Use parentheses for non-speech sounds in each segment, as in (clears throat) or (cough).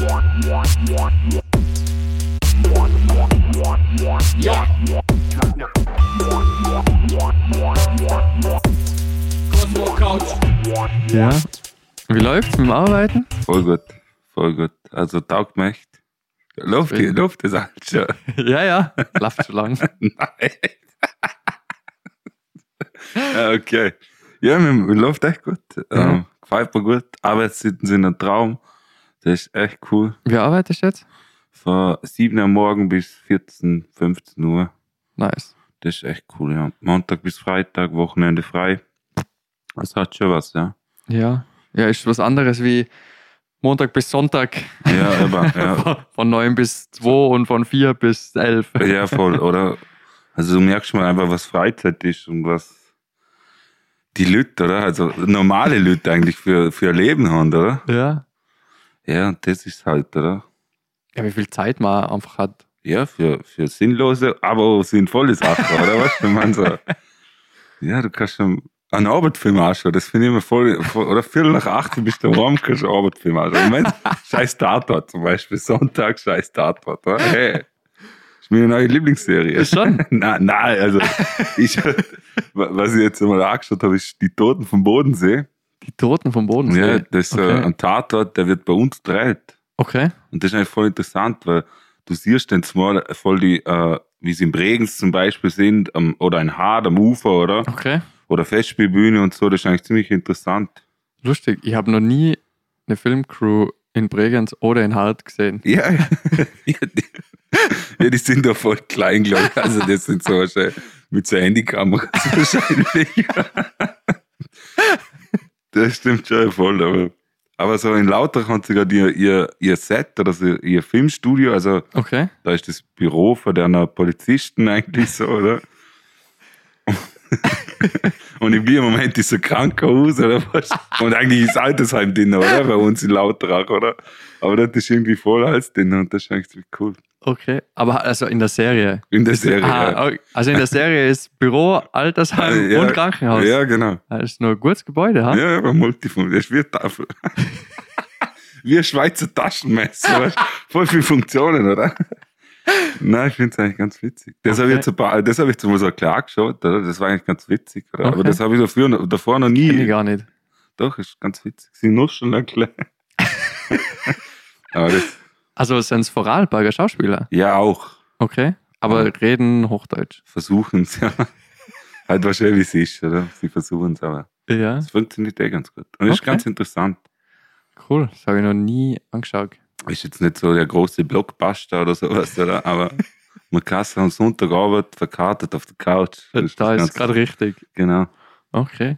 Ja. Cosmo Couch. Ja. Wie läuft's mit dem Arbeiten? Voll gut, voll gut. Also taugt mir echt. Luft, die. Luft ist halt schon. (laughs) Ja, ja. Läuft schon lang. (laughs) Nein. okay. Ja, mir, läuft echt gut. Ähm, gefällt mir gut. Arbeitszeiten sind ein Traum. Das ist echt cool. Wie arbeitest du jetzt? Von 7 Uhr morgen bis 14, 15 Uhr. Nice. Das ist echt cool, ja. Montag bis Freitag, Wochenende frei. Das hat schon was, ja. Ja. Ja, ist was anderes wie Montag bis Sonntag. Ja, aber, (laughs) ja. Von- Von 9 bis 2 und von 4 bis 11. Ja, voll, oder? Also du merkst mal einfach, was Freizeit ist und was die Leute, oder? Also normale Leute eigentlich für, für ein Leben haben, oder? Ja. Ja, und das ist halt, oder? Ja, wie viel Zeit man einfach hat. Ja, für, für sinnlose, aber sinnvolle Sachen, oder? (laughs) Weißt du, ich meine so, ja, du kannst schon einen Arbeitsfilm anschauen, das finde ich immer voll, voll oder Viertel nach acht bist du daheim, kannst du einen Arbeitsfilm anschauen. Moment, scheiß Tatort zum Beispiel, Sonntag, scheiß Tatort, oder? Hey, das ist meine neue Lieblingsserie. Ist schon? (laughs) Nein, nein, also, ich, (laughs) was ich jetzt mal angeschaut habe, ist die Toten vom Bodensee. Die Toten vom Boden. Ja, das ist okay. ein Tatort, der wird bei uns gedreht. okay. Und das ist eigentlich voll interessant, weil du siehst dann mal voll die, äh, wie sie im Bregenz zum Beispiel sind, am, oder ein Hart am Ufer, oder? Okay. Oder Festspielbühne und so, das ist eigentlich ziemlich interessant. Lustig. Ich habe noch nie eine Filmcrew in Bregenz oder in Hart gesehen. Ja, (laughs) ja, die, ja, die sind doch voll klein, glaube ich. Also das sind so wahrscheinlich mit so Handykameras (laughs) wahrscheinlich. Das stimmt schon voll, aber, aber so in Lauter haben sie gerade ihr, ihr, ihr Set oder so ihr Filmstudio, also Okay. Da ist das Büro von der Polizisten eigentlich so, oder? (laughs) Und im Moment ist ein Krankenhaus, oder was? Und eigentlich ist Altersheim drin, oder? Bei uns in Lautrach, oder? Aber das ist irgendwie voll als drin und das ist eigentlich cool. Okay. Aber also in der Serie. In der Serie. ja. Ah, okay. Also in der Serie ist Büro, Altersheim (laughs) Ja, und Krankenhaus. Ja, genau. Das ist nur ein gutes Gebäude, ha? Ja, aber Multifunktion. Das ist wie Tafel. (laughs) wie ein Schweizer Taschenmesser. weißt? (laughs) Voll viele Funktionen, oder? Nein, ich finde es eigentlich ganz witzig. Das habe ich Okay. jetzt ein paar, das habe ich zum Beispiel klar geschaut, oder? Das war eigentlich ganz witzig, oder? Aber Okay. das habe ich dafür, noch- davor noch Kenn ich nie. gar nicht. Doch, ist ganz witzig. Sie nuscheln ein klein. Aber das, Also sind es Vorarlberger Schauspieler. ja, auch. Okay. Aber Ja. reden Hochdeutsch. Versuchen es, ja. (laughs) halt wahrscheinlich, wie es ist, oder? Sie versuchen es, aber Ja. es funktioniert eh ganz gut. Und es ist Okay. ganz interessant. Cool. Das habe ich noch nie angeschaut. ist jetzt nicht so der große Blockbuster oder sowas, oder? Aber (laughs) man kann es am Sonntagabend verkartet auf der Couch. Das da ist Ganze. gerade richtig. Genau. Okay.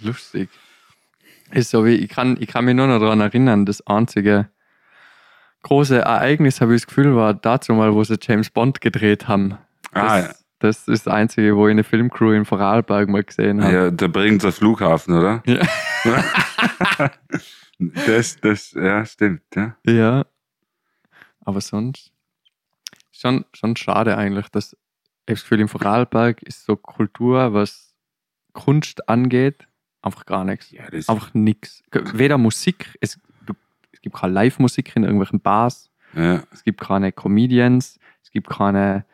Lustig. Ist so wie, ich kann, ich kann mich nur noch daran erinnern, das einzige große Ereignis, habe ich das Gefühl, war dazu mal, wo sie James Bond gedreht haben. Das, Ah, ja. das ist das einzige, wo ich eine Filmcrew in Vorarlberg mal gesehen habe. Ja, der Bregenzer Flughafen, oder? Ja. (laughs) Das, das, ja, stimmt, ja. Ja. Aber sonst schon, schon schade eigentlich, dass ich das Gefühl, in Vorarlberg ist so Kultur, was Kunst angeht, einfach gar nichts. Ja, das, Einfach nichts. Weder Musik, es, es gibt keine Live-Musik in irgendwelchen Bars, ja, es gibt keine Comedians, es gibt keine,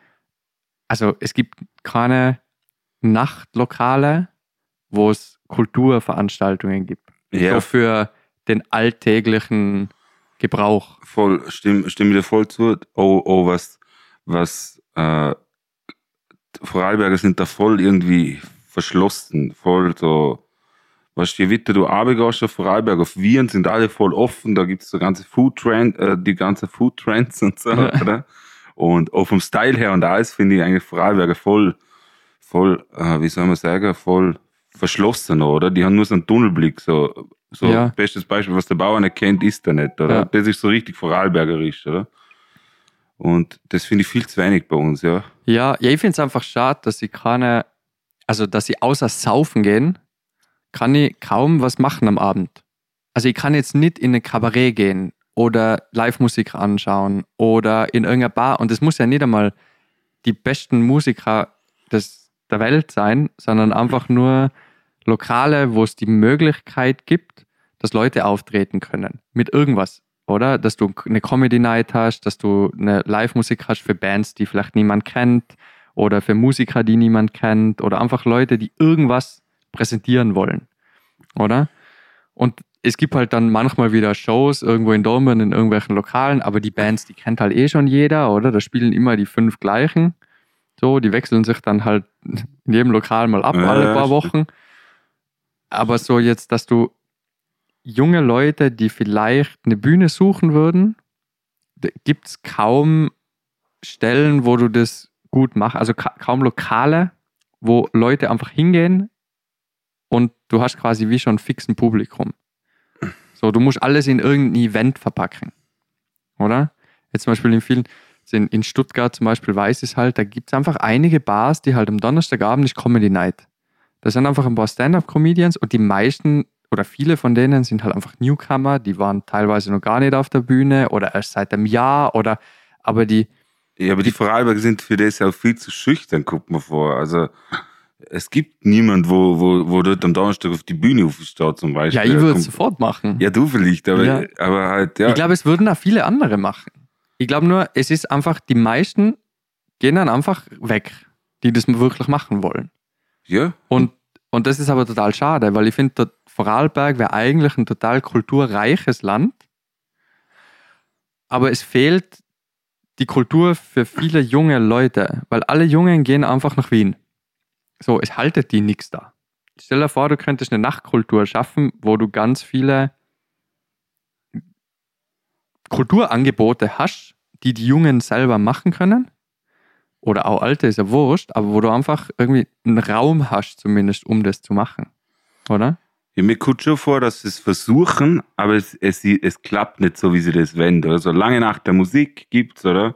also es gibt keine Nachtlokale, wo es Kulturveranstaltungen gibt. ja So für den alltäglichen Gebrauch. voll, stimme, stimme dir voll zu. Oh, oh, was, was, äh, Vorarlberger sind da voll irgendwie verschlossen, voll so, weißt du, je weiter du runtergehst auf Vorarlberg, auf Wien sind alle voll offen, da gibt es so ganze Food Trend, äh, die ganze Food Trends und so, Ja. oder? Und auch vom Style her und alles finde ich eigentlich Vorarlberger voll, voll, äh, wie soll man sagen, voll verschlossen, oder? Die haben nur so einen Tunnelblick, so, so Ja. bestes Beispiel, was der Bauer nicht kennt, ist er nicht, oder? Ja. Das ist so richtig Vorarlbergerisch, oder? Und das finde ich viel zu wenig bei uns, ja. Ja, ja ich finde es einfach schade, dass ich keine, also dass ich außer saufen gehen, kann ich kaum was machen am Abend. Also ich kann jetzt nicht in ein Kabarett gehen oder Live-Musik anschauen oder in irgendeiner Bar. Und das muss ja nicht einmal die besten Musiker des, der Welt sein, sondern einfach nur Lokale, wo es die Möglichkeit gibt, dass Leute auftreten können. Mit irgendwas. oder? Dass du eine Comedy Night hast, dass du eine Live-Musik hast für Bands, die vielleicht niemand kennt oder für Musiker, die niemand kennt oder einfach Leute, die irgendwas präsentieren wollen, oder? Und es gibt halt dann manchmal wieder Shows irgendwo in Dortmund in irgendwelchen Lokalen, aber die Bands, die kennt halt eh schon jeder, oder? Da spielen immer die fünf gleichen. So, die wechseln sich dann halt in jedem Lokal mal ab, Ja, alle paar. Wochen. Aber so jetzt, dass du junge Leute, die vielleicht eine Bühne suchen würden, gibt es kaum Stellen, wo du das gut machst. Also ka kaum Lokale, wo Leute einfach hingehen und du hast quasi wie schon ein fixen Publikum. So, du musst alles in irgendein Event verpacken. Oder? Jetzt zum Beispiel in vielen, in, in Stuttgart zum Beispiel weiß ich es halt, da gibt es einfach einige Bars, die halt am Donnerstagabend ist Comedy Night. Da sind einfach ein paar Stand-Up-Comedians und die meisten oder viele von denen sind halt einfach Newcomer, die waren teilweise noch gar nicht auf der Bühne oder erst seit einem Jahr oder aber die, Ja, aber die Vorarlberger sind für das auch viel zu schüchtern, guckt man vor. Also es gibt niemand, wo, wo, wo dort am Donnerstag auf die Bühne aufsteht zum Beispiel. ja, ich würde es sofort machen. Ja, du vielleicht, aber, Ja. aber halt, ja. Ich glaube, es würden auch viele andere machen. Ich glaube nur, es ist einfach, die meisten gehen dann einfach weg, die das wirklich machen wollen. ja. Und, und das ist aber total schade, weil ich finde, Vorarlberg wäre eigentlich ein total kulturreiches Land. Aber es fehlt die Kultur für viele junge Leute, weil alle Jungen gehen einfach nach Wien. So, es haltet die nichts da. Stell dir vor, du könntest eine Nachtkultur schaffen, wo du ganz viele Kulturangebote hast, die die Jungen selber machen können. Oder auch Alte, ist ja wurscht, aber wo du einfach irgendwie einen Raum hast, zumindest, um das zu machen. Oder? Ja, mir kommt schon vor, dass sie es versuchen, aber es, es, es klappt nicht so, wie sie das wollen. Oder? So lange nach der Musik gibt's, oder?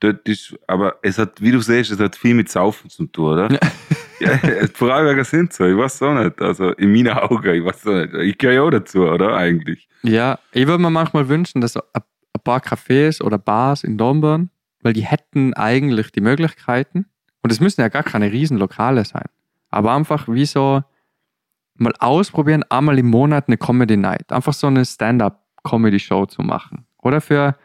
Dort ist, aber es hat, wie du siehst, es hat viel mit Saufen zu tun, oder? (laughs) ja, Vorarlberger sind so, ich weiß auch nicht. Also in meinen Augen, ich weiß auch nicht. Ich gehöre ja auch dazu, oder? Eigentlich. Ja, ich würde mir manchmal wünschen, dass ein paar Cafés oder Bars in Dornbirn, weil die hätten eigentlich die Möglichkeiten, und es müssen ja gar keine Riesenlokale sein, aber einfach wie so mal ausprobieren, einmal im Monat eine Comedy Night, einfach so eine Stand-up-Comedy-Show zu machen. Oder für,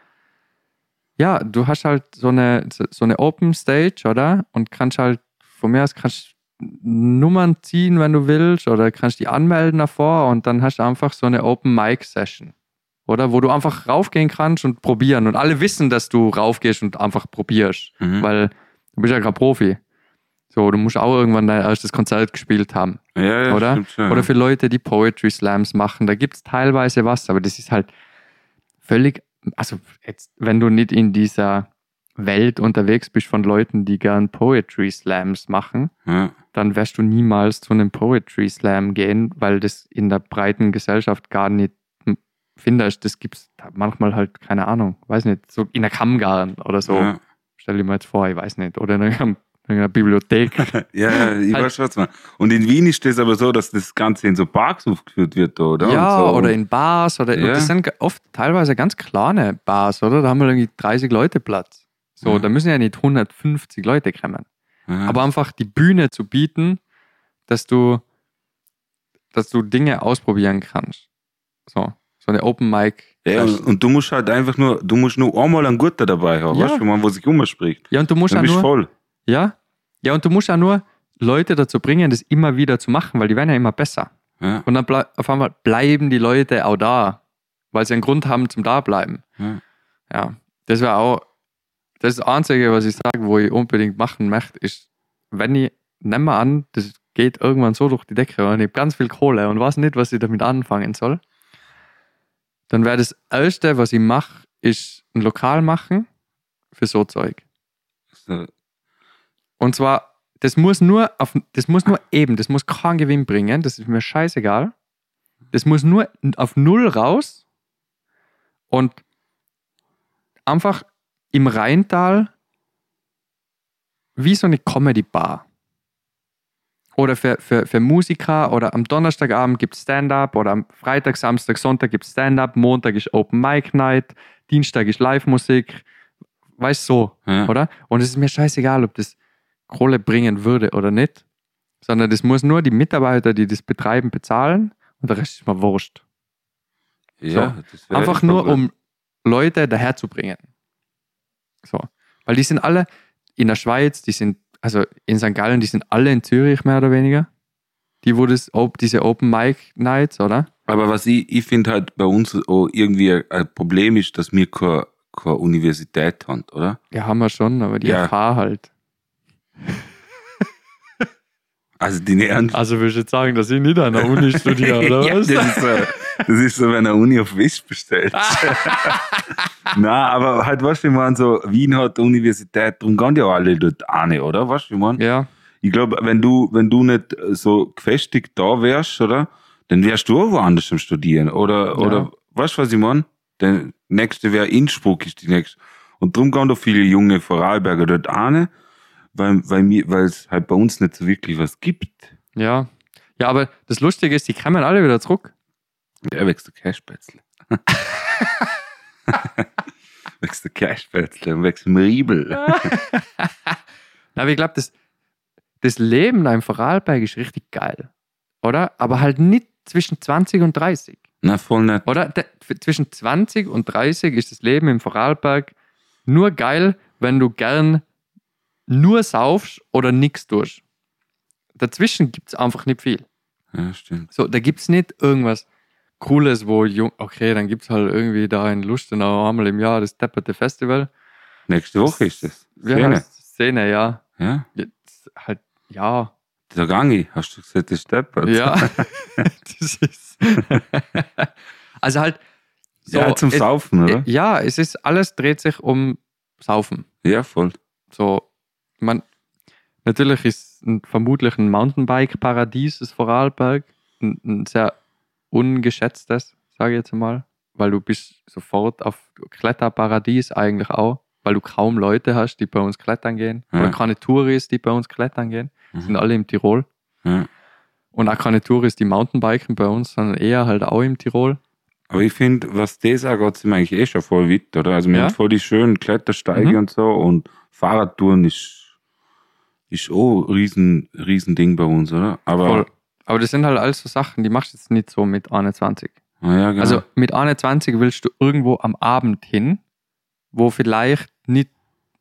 ja, du hast halt so eine, so eine Open Stage, oder? Und kannst halt, von mir aus kannst Nummern ziehen, wenn du willst, oder kannst die anmelden davor und dann hast du einfach so eine Open Mic Session. Oder wo du einfach raufgehen kannst und probieren. Und alle wissen, dass du raufgehst und einfach probierst. Mhm. Weil du bist ja kein Profi. So, du musst auch irgendwann dein erstes Konzert gespielt haben. Ja, ja, oder? stimmt schon. Oder für Leute, die Poetry Slams machen. Da gibt es teilweise was, aber das ist halt völlig, also jetzt, wenn du nicht in dieser Welt unterwegs bist von Leuten, die gern Poetry Slams machen, ja. dann wirst du niemals zu einem Poetry Slam gehen, weil das in der breiten Gesellschaft gar nicht findest. Das gibt es manchmal halt, keine Ahnung, weiß nicht, so in der Kammgarn oder so. Ja. Stell dir mal jetzt vor, ich weiß nicht. Oder in einer, in einer Bibliothek. (laughs) Ja, ja, ich Halt- weiß schon, was man. Und in Wien ist das aber so, dass das Ganze in so Parks aufgeführt wird, oder? ja, so. oder in Bars. Oder Ja. Das sind oft teilweise ganz kleine Bars, oder? Da haben wir irgendwie 30 Leute Platz. So, Ja. da müssen ja nicht 150 Leute kommen. Ja. aber einfach die Bühne zu bieten, dass du, dass du Dinge ausprobieren kannst. So, so eine Open Mic. Ja, und, und du musst halt einfach nur, du musst nur einmal einen Guter dabei haben, Ja. weißt du, man, wo sich umspricht. Ja, und du musst Dann bist du nur, voll. ja, ja, und du musst ja nur Leute dazu bringen, das immer wieder zu machen, weil die werden ja immer besser. Ja. Und dann auf einmal bleiben die Leute auch da, weil sie einen Grund haben zum Dableiben. Ja. Ja, das wäre auch, das das Einzige, was ich sage, wo ich unbedingt machen möchte, ist, wenn ich, nehmen wir an, das geht irgendwann so durch die Decke und ich habe ganz viel Kohle und weiß nicht, was ich damit anfangen soll, dann wäre das Erste, was ich mache, ist ein Lokal machen für so Zeug. Und zwar, das muss nur auf, das muss nur eben, das muss keinen Gewinn bringen, das ist mir scheißegal. Das muss nur auf Null raus und einfach im Rheintal wie so eine Comedy-Bar. Oder für, für, für Musiker oder am Donnerstagabend gibt es Stand-up oder am Freitag, Samstag, Sonntag gibt es Stand-up, Montag ist Open Mic Night, Dienstag ist Live-Musik. Weißt so, Ja. oder? Und es ist mir scheißegal, ob das Kohle bringen würde oder nicht, sondern das muss nur die Mitarbeiter, die das betreiben, bezahlen und der Rest ist mir wurscht. Ja, das wär Einfach nur, um Leute daherzubringen. So. Weil die sind alle in der Schweiz, die sind, also in St. Gallen, die sind alle in Zürich mehr oder weniger. Die, wo das, ob- diese Open Mic Nights, oder? Aber was ich, ich finde halt bei uns auch irgendwie ein Problem ist, dass wir keine, keine Universität haben, oder? Ja, haben wir schon, aber die Ja. FH halt. (laughs) Also die nähern. Also willst du jetzt sagen, dass ich nicht an der Uni (laughs) studiere, ja, das, ist so, das ist so, wenn eine Uni auf Wisch bestellt. (laughs) Na, aber halt, weißt du, ich meine, so, Wien hat Universität, darum gehen ja alle dort eine, oder? Weißt du, ich meine? Ja, Ich glaube, wenn du, wenn du nicht so gefestigt da wärst, oder? Dann wärst du auch woanders am Studieren. Oder, oder, weißt du, was ich meine? Der nächste wäre Innsbruck, ist die nächste. Und darum gehen da viele junge Vorarlberger dort eine, weil, weil es halt bei uns nicht so wirklich was gibt. ja. Ja, aber das Lustige ist, die kommen alle wieder zurück. Der wächst der Cashpätzle. (laughs) wächst der Cashpätzle und wächst im Riebel. Na, (laughs) aber ich glaube, das, das Leben im Vorarlberg ist richtig geil. Oder? Aber halt nicht zwischen 20 und 30. Na, voll nicht. Oder? De, zwischen 20 und 30 ist das Leben im Vorarlberg nur geil, wenn du gern nur saufst oder nichts tust. Dazwischen gibt es einfach nicht viel. Ja, stimmt. So, da gibt es nicht irgendwas Cooles, wo jung, okay, dann gibt es halt irgendwie da in Lustenau einmal im Jahr das Depperte Festival. Nächste Woche ist. Wie Szene. heißt Szene, ja. Ja, Jetzt halt, ja, der Gangi, hast du gesagt, das steppert. Ja, (laughs) das ist. (laughs) also halt. So, ja, zum es, Saufen, oder? Ja, es ist alles dreht sich um Saufen. Ja, voll. So, man, natürlich ist ein, vermutlich ein Mountainbike-Paradies das Vorarlberg. Ein, ein sehr ungeschätztes, sage ich jetzt mal. Weil du bist sofort auf Kletterparadies eigentlich auch, weil du kaum Leute hast, die bei uns klettern gehen. Ja. Oder keine Touris, die bei uns klettern gehen. Sind Mhm. alle im Tirol. Ja. Und auch keine Touris, die Mountainbiken bei uns, sondern eher halt auch im Tirol. Aber ich finde, was das angeht, sind wir eigentlich eh schon voll weit, oder? Also wir Ja. haben voll die schönen Klettersteige Mhm. und so und Fahrradtouren ist, ist auch ein riesen, riesen Ding bei uns, oder? Aber, Voll. Aber das sind halt alles so Sachen, die machst du jetzt nicht so mit 21. Ah, ja, genau. Also mit 21 willst du irgendwo am Abend hin, wo vielleicht nicht,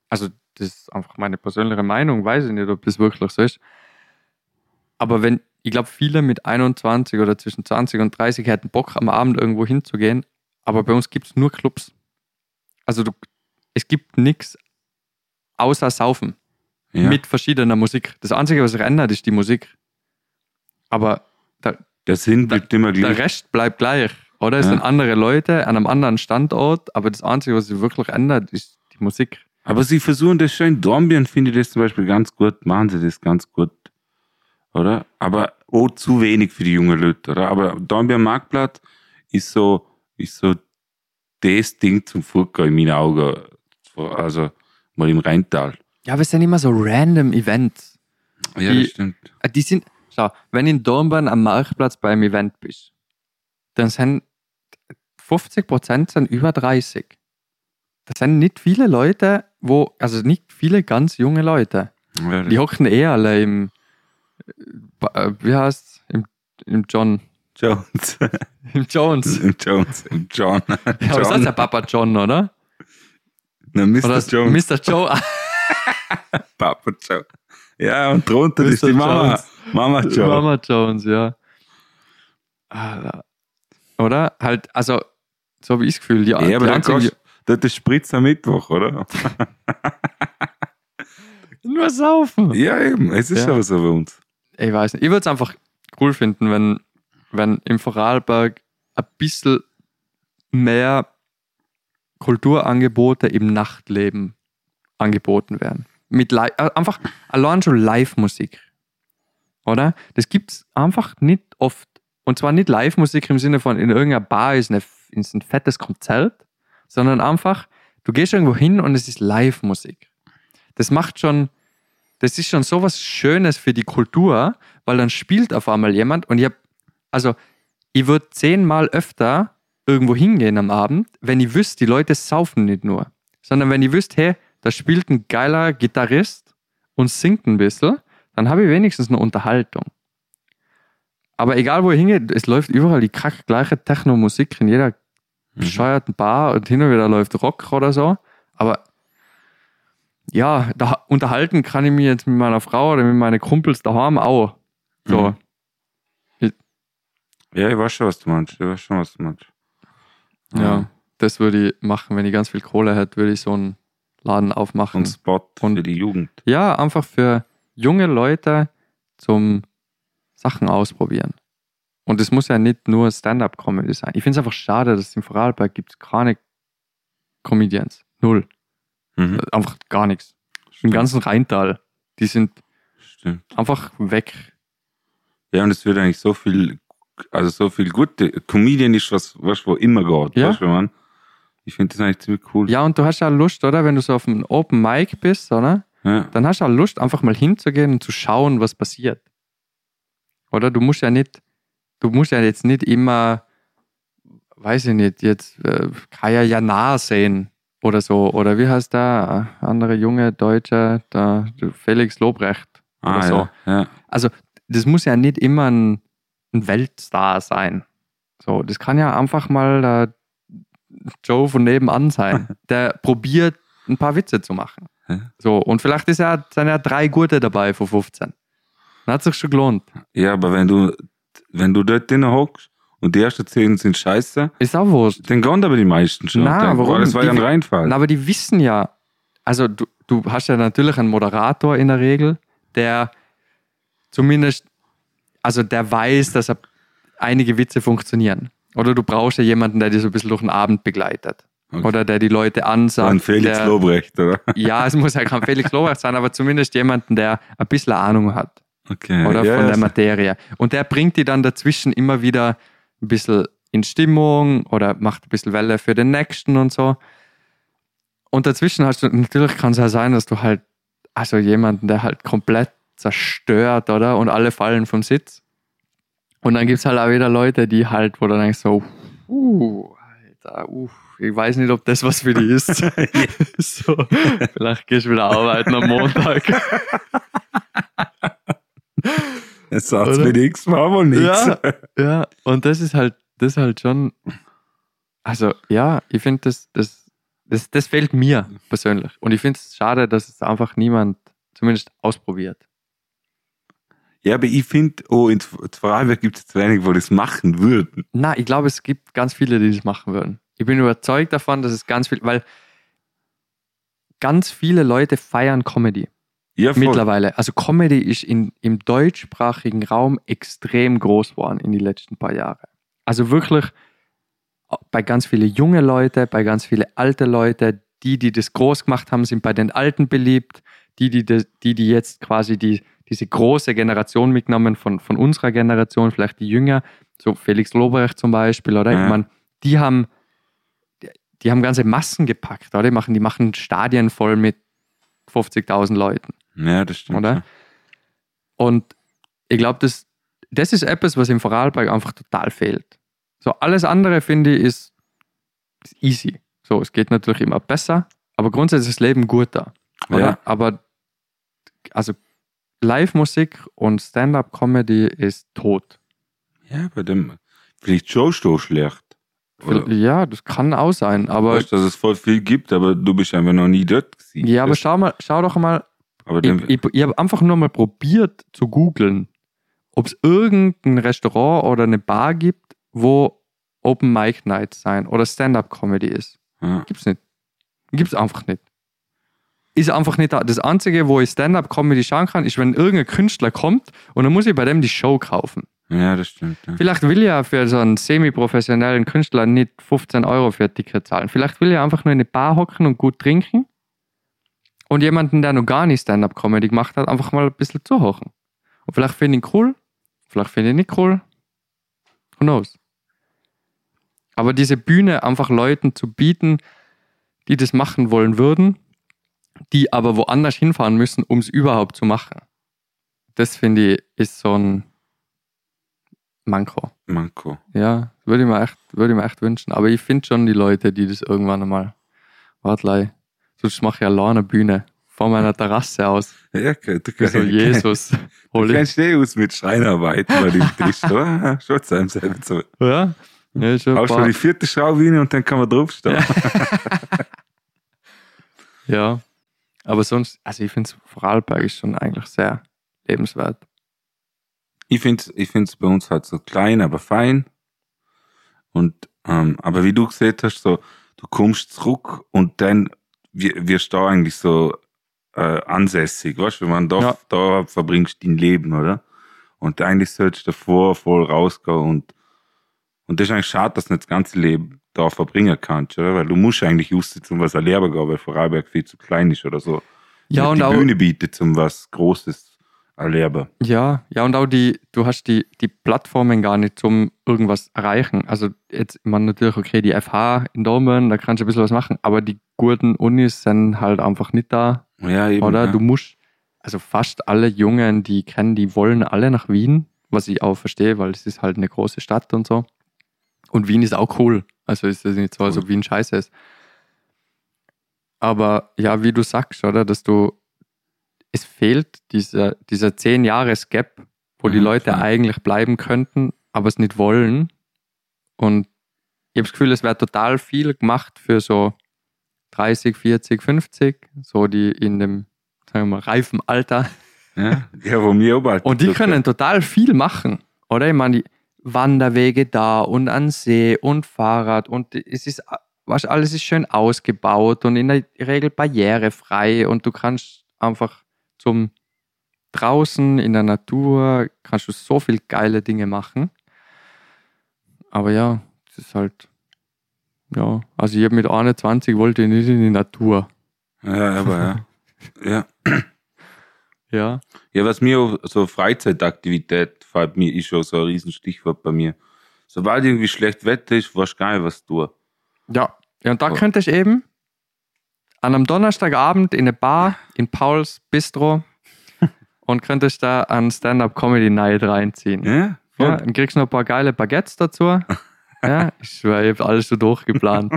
also das ist einfach meine persönliche Meinung, weiß ich nicht, ob das wirklich so ist. Aber wenn, ich glaube, viele mit 21 oder zwischen 20 und 30 hätten Bock, am Abend irgendwo hinzugehen, aber bei uns gibt es nur Clubs. Also du, es gibt nichts außer Saufen ja. mit verschiedener Musik. Das Einzige, was sich ändert, ist die Musik. Aber der Sinn bleibt immer der gleich. Rest bleibt gleich, oder? Es Ja. sind andere Leute an einem anderen Standort, aber das Einzige, was sich wirklich ändert, ist die Musik. Aber sie versuchen das schon. In Dornbirn finde ich das zum Beispiel ganz gut, machen sie das ganz gut. Oder? Aber auch zu wenig für die jungen Leute, oder? Aber Dornbirn Marktplatz ist so, ist so das Ding zum Furka in meinen Augen. Also mal im Rheintal. Ja, aber es sind immer so random Events. Ja, Die- das stimmt. Die sind, schau, wenn in Dornbirn am Marktplatz beim Event bist, dann sind 50% sind über 30. Das sind nicht viele Leute, wo, also nicht viele ganz junge Leute. Ja, Die hocken eh alle im, äh, wie heißt Im, im John, Jones. (laughs) im Jones. Jones. John. (laughs) Ja, aber das heißt ja Papa John, oder? Na, Mr. Oder Jones. Mr. Joe. (laughs) Papa Joe. Ja, und drunter ist die Mama. Jones. Mama Joe. Mama Jones, ja. Alter. Oder? Halt, also, so habe ich das Gefühl, die, Ja, aber dann kannst das ist Spritz am Mittwoch, oder? (laughs) nur saufen. Ja, eben. Es ist Ja. aber so bei uns. Ich weiß nicht. Ich würde es einfach cool finden, wenn, wenn im Vorarlberg ein bisschen mehr Kulturangebote im Nachtleben angeboten werden. Mit Li äh, einfach allein schon Live-Musik. Oder? Das gibt es einfach nicht oft. Und zwar nicht Live-Musik im Sinne von in irgendeiner Bar ist, eine, ist ein fettes Konzert, sondern einfach, du gehst irgendwo hin und es ist Live-Musik. Das macht schon, das ist schon sowas Schönes für die Kultur, weil dann spielt auf einmal jemand und ich hab, also ich würde zehnmal öfter irgendwo hingehen am Abend, wenn ich wüsste, die Leute saufen nicht nur, sondern wenn ich wüsste, hey, da spielt ein geiler Gitarrist und singt ein bisschen, dann habe ich wenigstens eine Unterhaltung. Aber egal wo ich hingehe, es läuft überall die kack gleiche Techno-Musik in jeder bescheuerten Bar und hin und wieder läuft Rock oder so. Aber ja, da unterhalten kann ich mich jetzt mit meiner Frau oder mit meinen Kumpels daheim auch. So. Mhm. Ja, ich weiß schon, was du meinst. Ich weiß schon, was du meinst. Ja, das würde ich machen, wenn ich ganz viel Kohle hätte, würde ich so einen Laden aufmachen. Und Spot Und- für die Jugend. Ja, einfach für junge Leute zum Sachen ausprobieren. Und es muss ja nicht nur Stand-up-Comedy sein. Ich finde es einfach schade, dass es im Vorarlberg gibt keine Comedians. Null. Mhm. Einfach gar nichts. Im Stimmt. ganzen Rheintal. Die sind Stimmt. einfach weg. Ja, und es wird eigentlich so viel, also so viel gute. Comedian ist was, was wo immer geht. Ja. Weißt du, man? Ich finde das eigentlich ziemlich cool. Ja, und du hast ja Lust, oder? Wenn du so auf einem Open Mic bist, oder? Ja. Dann hast du ja Lust, einfach mal hinzugehen und zu schauen, was passiert. Oder? Du musst ja nicht, du musst ja jetzt nicht immer, weiß ich nicht, jetzt äh, Kaya Jana sehen oder so. Oder wie heißt der andere junge Deutsche, der Felix Lobrecht oder Ah, so. ja. ja. Also, das muss ja nicht immer ein, ein Weltstar sein. So, das kann ja einfach mal der Joe von nebenan sein, (laughs) der probiert, ein paar Witze zu machen. So, und vielleicht ist ja, sind ja drei gute dabei von 15. Dann hat sich schon gelohnt. Ja, aber wenn du, wenn du dort drin hockst und die ersten zehn sind scheiße, Ist auch wurscht. dann gehen aber die meisten schon. Na, Dann- warum? weil Das war ja ein Reinfall. Na, aber die wissen ja, also du, du hast ja natürlich einen Moderator in der Regel, der zumindest, also der weiß, dass er einige Witze funktionieren. Oder du brauchst ja jemanden, der dich so ein bisschen durch den Abend begleitet. Okay. Oder der die Leute ansagt. ein Felix der, Lobrecht, oder? (laughs) Ja, es muss ja kein Felix Lobrecht sein, aber zumindest jemanden, der ein bisschen Ahnung hat. Okay. Oder ja, von der Materie. Und der bringt die dann dazwischen immer wieder ein bisschen in Stimmung oder macht ein bisschen Welle für den nächsten und so. Und dazwischen hast du, natürlich kann es ja sein, dass du halt, also jemanden, der halt komplett zerstört, oder? Und alle fallen vom Sitz. Und dann gibt es halt auch wieder Leute, die halt, wo du denkst so, uh, Alter, uh, ich weiß nicht, ob das was für die ist. (laughs) (laughs) so, vielleicht gehst du wieder arbeiten am Montag. Sagt's Oder? mir nichts, war wohl nichts. Ja, ja, und das ist halt, das ist halt schon, also ja, ich finde, das, das, das, das fehlt mir persönlich. Und ich finde es schade, dass es einfach niemand zumindest ausprobiert. Ja, aber ich finde, oh, in Vorarlberg gibt es zu wenig, wo das machen würden. Na, ich glaube, es gibt ganz viele, die das machen würden. Ich bin überzeugt davon, dass es ganz viel, weil ganz viele Leute feiern Comedy Ja, voll. mittlerweile. Also Comedy ist in, im deutschsprachigen Raum extrem groß geworden in die letzten paar Jahre. Also wirklich bei ganz viele junge Leute, bei ganz viele alte Leute, die, die das groß gemacht haben, sind bei den Alten beliebt. Die, die, die, die jetzt quasi die, diese große Generation mitgenommen von, von unserer Generation, vielleicht die Jünger, so Felix Lobrecht zum Beispiel, oder? Ja. Ich meine, die haben, die, haben ganze Massen gepackt, oder? Die machen, die machen Stadien voll mit 50.000 Leuten. Ja, das stimmt. Oder? Und ich glaube, das, das ist etwas, was im Vorarlberg einfach total fehlt. So, alles andere, finde ich, ist, ist easy. So, es geht natürlich immer besser, aber grundsätzlich ist das Leben guter. Oder? Ja. Aber, also, Live-Musik und Stand-up-Comedy ist tot. Ja, bei dem, vielleicht auch schlecht. Oder, Ja, das kann auch sein, aber, weißt, dass es voll viel gibt, aber du bist einfach noch nie dort gewesen. ja, aber schau, mal, schau doch mal, aber Ich, ich, ich habe einfach nur mal probiert zu googeln, ob es irgendein Restaurant oder eine Bar gibt, wo Open Mic Nights sein oder Stand-up-Comedy ist. ja. Gibt's nicht. Gibt's einfach nicht. Ist einfach nicht da. Das Einzige, wo ich Stand-up-Comedy schauen kann, ist, wenn irgendein Künstler kommt und dann muss ich bei dem die Show kaufen. ja, das stimmt. Ja. Vielleicht will ja für so einen semi-professionellen Künstler nicht 15 Euro für ein Ticket zahlen. Vielleicht will ich einfach nur in eine Bar hocken und gut trinken und jemanden, der noch gar nicht Stand-up-Comedy gemacht hat, einfach mal ein bisschen zuhören. Und vielleicht finde ich ihn cool, vielleicht finde ich ihn nicht cool. Who knows? Aber diese Bühne einfach Leuten zu bieten, die das machen wollen würden, die aber woanders hinfahren müssen, um es überhaupt zu machen. Das finde ich ist so ein Manko. Manko. Ja, würde ich mir echt, würde ich mir echt wünschen. Aber ich finde schon die Leute, die das irgendwann einmal. Wartlei. Sonst mache ich alleine eine Bühne vor meiner Terrasse aus. Ja, okay, du kannst, so Jesus. du Hol ich. kennst eh aus mit Scheinarbeit bei dem Tisch, oder? Schon zu einem selber so. Ja. Ja, schon du paar, die vierte Schraube und dann kann man draufstehen. ja. (laughs) Aber sonst, also ich finde Vorarlberg ist schon eigentlich sehr lebenswert. Ich finde es ich find's bei uns halt so klein, aber fein. Und, ähm, aber wie du gesehen hast, so, du kommst zurück und dann wir- wirst du da eigentlich so äh, ansässig, weißt du, wenn man da, Ja. da verbringst dein Leben, oder? Und eigentlich solltest du davor voll rausgehen und, und das ist eigentlich schade, dass nicht das ganze Leben da verbringen kannst, oder? Weil du musst eigentlich um was gehen, weil Vorarlberg viel zu klein ist oder so. Ja, und die auch, Bühne bietet, um was Großes erleben. ja, ja, und auch die, du hast die, die Plattformen gar nicht zum irgendwas erreichen. Also jetzt, ich meine natürlich, okay, die FH in Dortmund, da kannst du ein bisschen was machen, aber die guten Unis sind halt einfach nicht da. Ja, eben. Oder ja. du musst, also fast alle Jungen, die ich kenne, die wollen alle nach Wien, was ich auch verstehe, weil es ist halt eine große Stadt und so. Und Wien ist auch cool. Also ist es nicht so, als ob Wien scheiße ist. Aber ja, wie du sagst, oder, dass du, es fehlt dieser, dieser 10 Jahres Gap, wo die Mhm, Leute klar. eigentlich bleiben könnten, aber es nicht wollen. Und ich habe das Gefühl, es wäre total viel gemacht für so 30, 40, 50, so die in dem, sagen wir mal, reifen Alter. Ja, ja wo mir auch bald Und die können total viel machen, oder? Ich meine, die Wanderwege da und an See und Fahrrad und es ist, was alles ist schön ausgebaut und in der Regel barrierefrei und du kannst einfach zum draußen in der Natur kannst du so viel geile Dinge machen. Aber ja, es ist halt, ja, also ich habe mit 21 wollte ich nicht in die Natur. Ja, aber ja. (laughs) ja. Ja. Ja, was mir so Freizeitaktivität fällt mir ist schon so ein Riesenstichwort bei mir. Sobald irgendwie schlecht Wetter ist, weißt du gar nicht, was tun. Ja, ja und da Oh. könnte ich eben an einem Donnerstagabend in eine Bar in Pauls Bistro (laughs) und könnte ich da an Stand-Up-Comedy Night reinziehen. Ja. Ja? Dann kriegst du noch ein paar geile Baguettes dazu. (laughs) Ja, ich schwöre, ich habe alles so durchgeplant.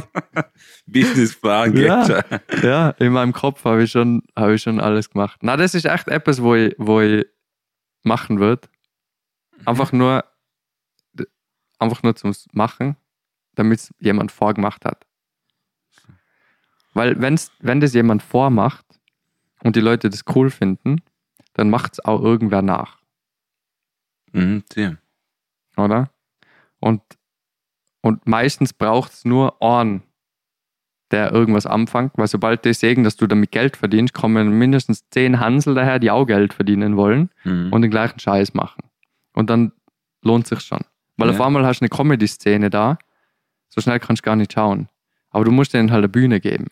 (laughs) Businessplan Ja. ja, in meinem Kopf habe ich, schon, hab ich schon alles gemacht. Na, das ist echt etwas, wo ich, wo ich machen würde. Einfach nur, einfach nur zum Machen, damit es jemand vorgemacht hat. Weil wenn's, wenn das jemand vormacht und die Leute das cool finden, dann macht es auch irgendwer nach, Mhm, tja. oder? Und, und meistens braucht es nur einen, der irgendwas anfängt, weil sobald die sehen, dass du damit Geld verdienst, kommen mindestens zehn Hansel daher, die auch Geld verdienen wollen Mhm. und den gleichen Scheiß machen. Und dann lohnt sich schon. Weil Ja. auf einmal hast du eine Comedy-Szene da, so schnell kannst du gar nicht schauen. Aber du musst denen halt eine Bühne geben.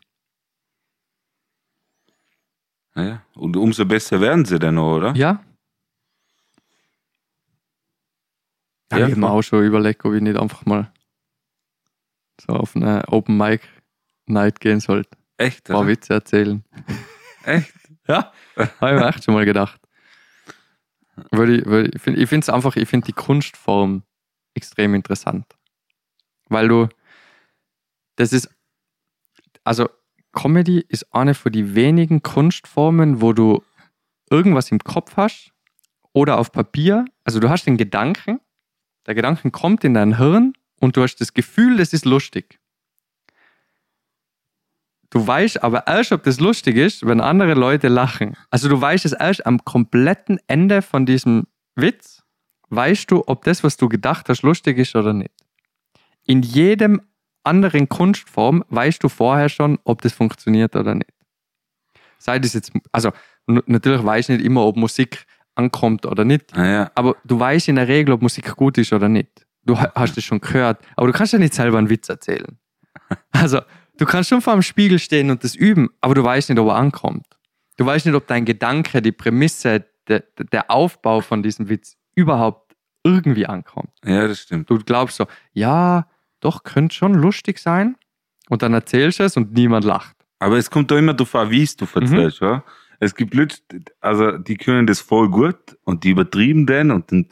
ja. Und umso besser werden sie dann auch, oder? Ja. Ja, Ja, ich habe mir voll. auch schon überlegt, ob ich nicht einfach mal so auf eine Open Mic Night gehen sollte. Echt? Ein paar? Witze erzählen. Echt? (laughs) Ja, habe ich mir echt schon mal gedacht. Weil ich, weil ich finde es einfach, ich finde die Kunstform extrem interessant. Weil du, das ist, also Comedy ist eine von die wenigen Kunstformen, wo du irgendwas im Kopf hast oder auf Papier. Also du hast den Gedanken, der Gedanken kommt in dein Hirn und du hast das Gefühl, das ist lustig. Du weißt aber erst, ob das lustig ist, wenn andere Leute lachen. Also du weißt es erst am kompletten Ende von diesem Witz, weißt du, ob das, was du gedacht hast, lustig ist oder nicht. In jedem anderen Kunstform weißt du vorher schon, ob das funktioniert oder nicht. Sei das jetzt, also natürlich weiß ich nicht immer, ob Musik ankommt oder nicht, Ah, ja. aber du weißt in der Regel, ob Musik gut ist oder nicht. Du ha- hast es schon gehört, aber du kannst ja nicht selber einen Witz erzählen. (laughs) Also, du kannst schon vor dem Spiegel stehen und das üben, aber du weißt nicht, ob er ankommt. Du weißt nicht, ob dein Gedanke, die Prämisse, der, der Aufbau von diesem Witz überhaupt irgendwie ankommt. ja, das stimmt. Du glaubst so, ja, doch, könnte schon lustig sein. Und dann erzählst du es und niemand lacht. Aber es kommt doch immer darauf an, wie es du erzählst, Mhm. Es gibt Leute, also die können das voll gut und die übertrieben den und dann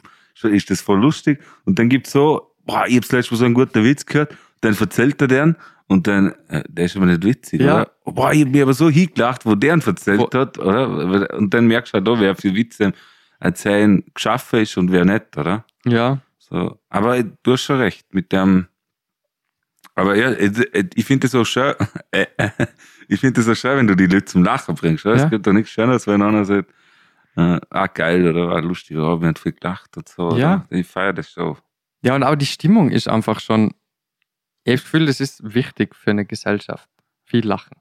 ist das voll lustig. Und dann gibt's so, boah, ich hab's letztes Mal so einen guten Witz gehört, dann erzählt er den und dann, äh, der ist aber nicht witzig, Ja. oder? Boah, ich hab mir aber so hingelacht, wo der ihn erzählt Wo- hat, oder? Und dann merkst du halt auch, wer für Witze erzählen geschaffen ist und wer nicht, oder? Ja, So. Aber du hast schon recht, mit dem Aber ja, ich finde es so schön, (laughs) äh, ich finde es so schön, wenn du die Leute zum Lachen bringst. oder? Ja. Es gibt doch nichts Schöneres, wenn einer sagt, äh, ah geil oder war lustig, oder wir haben viel gelacht und so. Ja. Oder? Ich feiere das schon. Ja, und auch die Stimmung ist einfach schon. Ich habe das ist wichtig für eine Gesellschaft. Viel Lachen.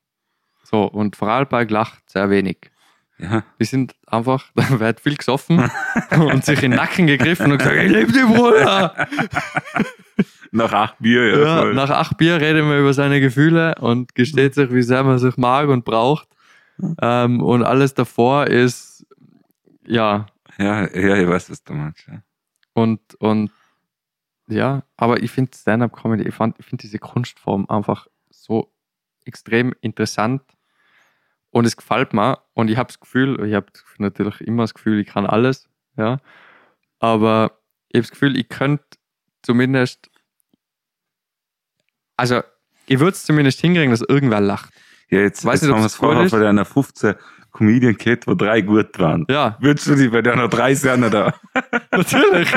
So, und Vorarlberg lacht sehr wenig. Ja. Die sind einfach, (laughs) da wird viel gesoffen (laughs) und sich in den Nacken gegriffen und gesagt, ich liebe dich, Bruder. (laughs) Nach acht Bier, ja. Ja, voll. nach acht Bier redet man über seine Gefühle und gesteht sich, wie sehr man sich mag und braucht. Ähm, und alles davor ist, ja, ja, ja, ich weiß, was du meinst. Ja. und, und ja, aber ich finde Stand-up-Comedy, ich, ich finde diese Kunstform einfach so extrem interessant und es gefällt mir und ich habe das Gefühl, ich habe natürlich immer das Gefühl, ich kann alles, ja, aber ich habe das Gefühl, ich könnte zumindest, also ich würde es zumindest hinkriegen, dass irgendwer lacht. Ja, jetzt, Weiß jetzt ob haben wir es vorher von einer 15 Comedian gehabt, wo drei gut waren. Ja, Würdest du die bei deiner drei sein da? (laughs) natürlich.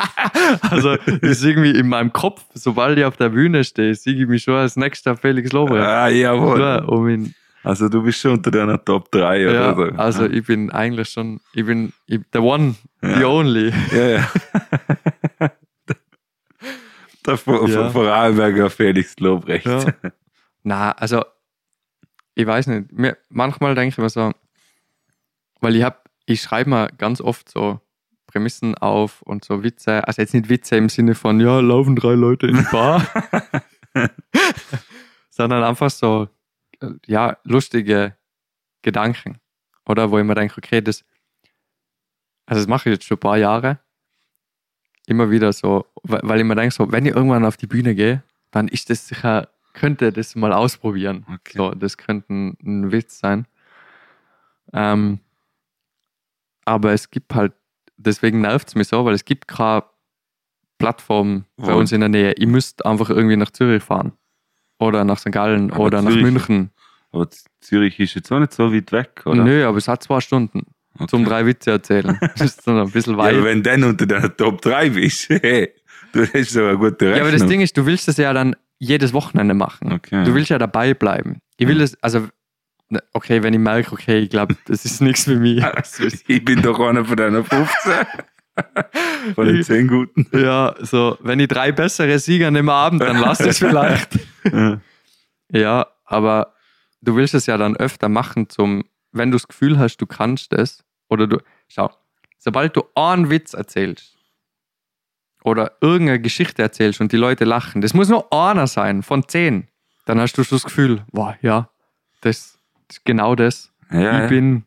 (laughs) also das ist irgendwie in meinem Kopf, sobald ich auf der Bühne stehe, sehe ich mich schon als nächster Felix Lobrecht. Ah, jawohl. Ja, um Also du bist schon unter deiner Top 3 ja, oder so. also ich bin eigentlich schon, ich bin ich, the one, the Ja. only. Ja, ja. (laughs) Der Vor Ja. Vorarlberger Felix Lobrecht. Ja. Na, also ich weiß nicht. Mir, manchmal denke ich mir so, weil ich hab, ich schreibe mir ganz oft so Prämissen auf und so Witze, also jetzt nicht Witze im Sinne von, ja, laufen drei Leute in die Bar, (laughs) (laughs) sondern einfach so, äh, ja, lustige Gedanken. Oder wo ich mir denke, okay, das, also das mache ich jetzt schon ein paar Jahre. Immer wieder so, weil weil ich mir denke, so, wenn ich irgendwann auf die Bühne gehe, dann ist das sicher, könnte das mal ausprobieren. Okay. So, das könnte ein, ein Witz sein. Ähm, aber es gibt halt, deswegen nervt es mich so, weil es gibt keine Plattform bei uns in der Nähe. Ich müsste einfach irgendwie nach Zürich fahren. Oder nach St. Gallen Aber oder nach Zürich- München. Aber Zürich ist jetzt auch nicht so weit weg, oder? Nö, aber es hat zwei Stunden Okay. zum drei Witze erzählen. (laughs) Das ist so ein bisschen Ja, weit. aber wenn du dann unter deiner Top 3 bist, (laughs) hey, du hast so eine gute Rechnung. Ja, aber das Ding ist, du willst das ja dann jedes Wochenende machen. Okay. Du willst ja dabei bleiben. Ich will das, also, ne, okay, wenn ich merke, okay, ich glaube, das ist nichts für mich. (laughs) ich bin doch einer von deiner 15. (laughs) von den 10 Guten. ja, so, wenn ich drei bessere Sieger an dem Abend, dann lass das (laughs) vielleicht. Ja. ja, aber du willst es ja dann öfter machen, zum, wenn du das Gefühl hast, du kannst es, oder du, schau, sobald du einen Witz erzählst, oder irgendeine Geschichte erzählst und die Leute lachen, das muss nur einer sein von zehn, dann hast du schon das Gefühl, boah, ja, das, ist genau das. Ja, ich ja. bin,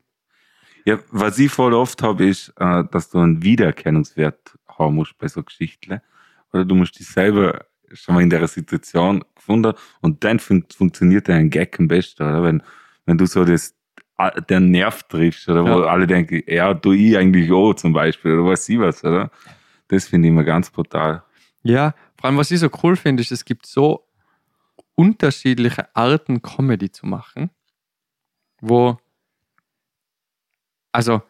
Ja, was ich voll oft habe, ist, äh, dass du einen Wiedererkennungswert haben musst bei so Geschichten. Oder du musst dich selber schon mal in der Situation gefunden und dann fun funktioniert ein Gag am besten, oder? Wenn, wenn du so das, der Nerv triffst, oder wo Ja. alle denken, ja, du ich eigentlich auch zum Beispiel, oder weiß ich was, oder? Das finde ich immer ganz brutal. ja, vor allem was ich so cool finde, ist, es gibt so unterschiedliche Arten, Comedy zu machen, wo, also,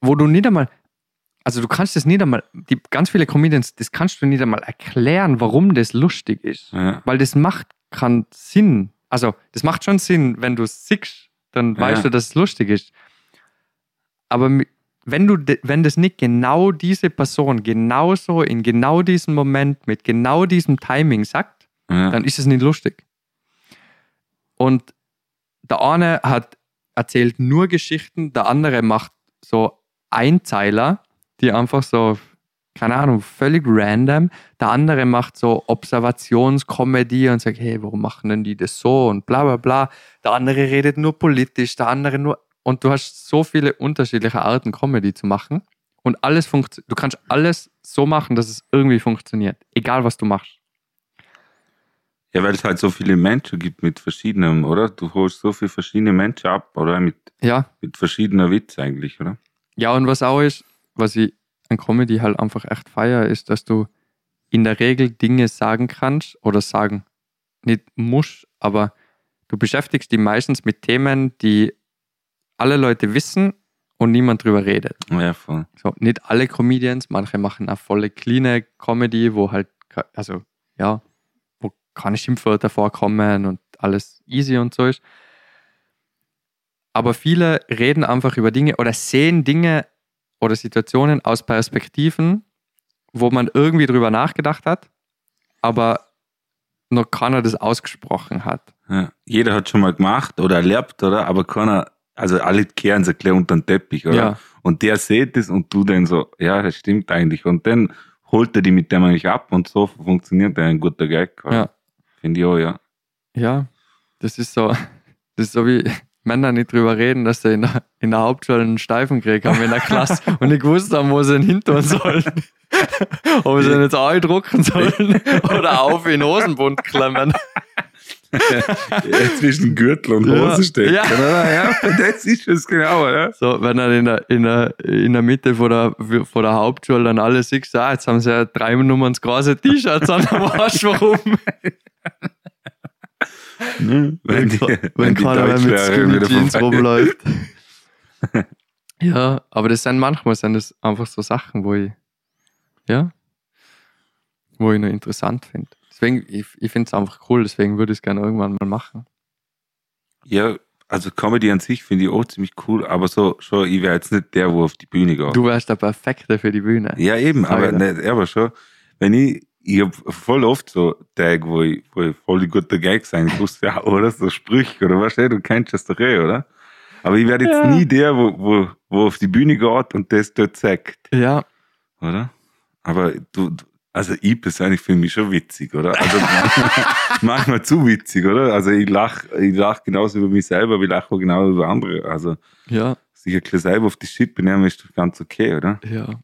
wo du nicht einmal, also du kannst das nicht einmal, die ganz viele Comedians, das kannst du nicht einmal erklären, warum das lustig ist. Ja. Weil das macht keinen Sinn. Also, das macht schon Sinn, wenn du es siehst, dann Ja. weißt du, dass es lustig ist. Aber wenn du, wenn das nicht genau diese Person genauso in genau diesem Moment mit genau diesem Timing sagt, Ja. dann ist es nicht lustig. Und der eine hat erzählt nur Geschichten, der andere macht so Einzeiler, die einfach so, keine Ahnung, völlig random. Der andere macht so Observationskomödie und sagt, hey, warum machen denn die das so und bla bla bla. Der andere redet nur politisch, der andere nur. Und du hast so viele unterschiedliche Arten, Comedy zu machen. Und alles funktioniert. Du kannst alles so machen, dass es irgendwie funktioniert. Egal, was du machst. ja, weil es halt so viele Menschen gibt mit verschiedenen, oder? Du holst so viele verschiedene Menschen ab, oder? Mit, Ja, mit verschiedener Witz eigentlich, oder? Ja, und was auch ist, was ich an Comedy halt einfach echt feier, ist, dass du in der Regel Dinge sagen kannst oder sagen nicht musst, aber du beschäftigst dich meistens mit Themen, die alle Leute wissen und niemand drüber redet. Ja, voll. So, nicht alle Comedians, manche machen auch volle cleane Comedy, wo halt, also ja, wo keine Schimpfwörter vorkommen und alles easy und so ist. Aber viele reden einfach über Dinge oder sehen Dinge oder Situationen aus Perspektiven, wo man irgendwie drüber nachgedacht hat, aber noch keiner das ausgesprochen hat. Ja. Jeder hat schon mal gemacht oder erlebt, oder? Aber keiner, also alle kehren sich gleich unter den Teppich, oder? Ja. Und der sieht es und du dann so, ja, das stimmt eigentlich. Und dann holt er die mit dem eigentlich ab und so funktioniert ein guter Gag. Ja. Finde ich auch, ja. Ja, das ist so, (laughs) das ist so wie Männer nicht drüber reden, dass sie in der, in der Hauptschule einen Steifen gekriegt haben in der Klasse (laughs) und nicht gewusst haben, wo sie ihn hintun sollen. (laughs) Ob sie ihn jetzt drucken sollen oder auf in den Hosenbund klemmen. Ja, Zwischen Gürtel und Ja. Hose Ja. oder? Ja, das ist es genau, ja. So, wenn er in der, in der, in der Mitte von der, von der Hauptschule dann alle siehst, ah, jetzt haben sie ja drei Nummern große T-Shirts an am Arsch, warum? Wenn, die, wenn die keiner mehr mit Skinny Jeans rumläuft. (laughs) ja, aber das sind manchmal sind das einfach so Sachen, wo ich, ja, wo ich noch interessant finde. Deswegen, ich, ich finde es einfach cool, deswegen würde ich es gerne irgendwann mal machen. Ja, also Comedy an sich finde ich auch ziemlich cool, aber so, schon, ich wäre jetzt nicht der, wo auf die Bühne geht. Du wärst der Perfekte für die Bühne. Ja, eben, aber, nicht, aber schon, wenn ich, ich hab voll oft so Tage, wo ich, wo ich voll die gute Gags sein wusste, (laughs) ja, oder so Sprüche, oder was, du kennst das doch eh, oder? Aber ich werde jetzt Ja. nie der, wo, wo, wo auf die Bühne geht und das dort sagt, Ja, oder? Aber du, du- also ich persönlich finde mich schon witzig, oder? Also (laughs) manchmal, zu witzig, oder? Also ich lach, ich lach genauso über mich selber, wie ich lache auch genau über andere. Also ja, sich ein bisschen selber auf die Schippe nehmen ist doch ganz okay, oder? ja.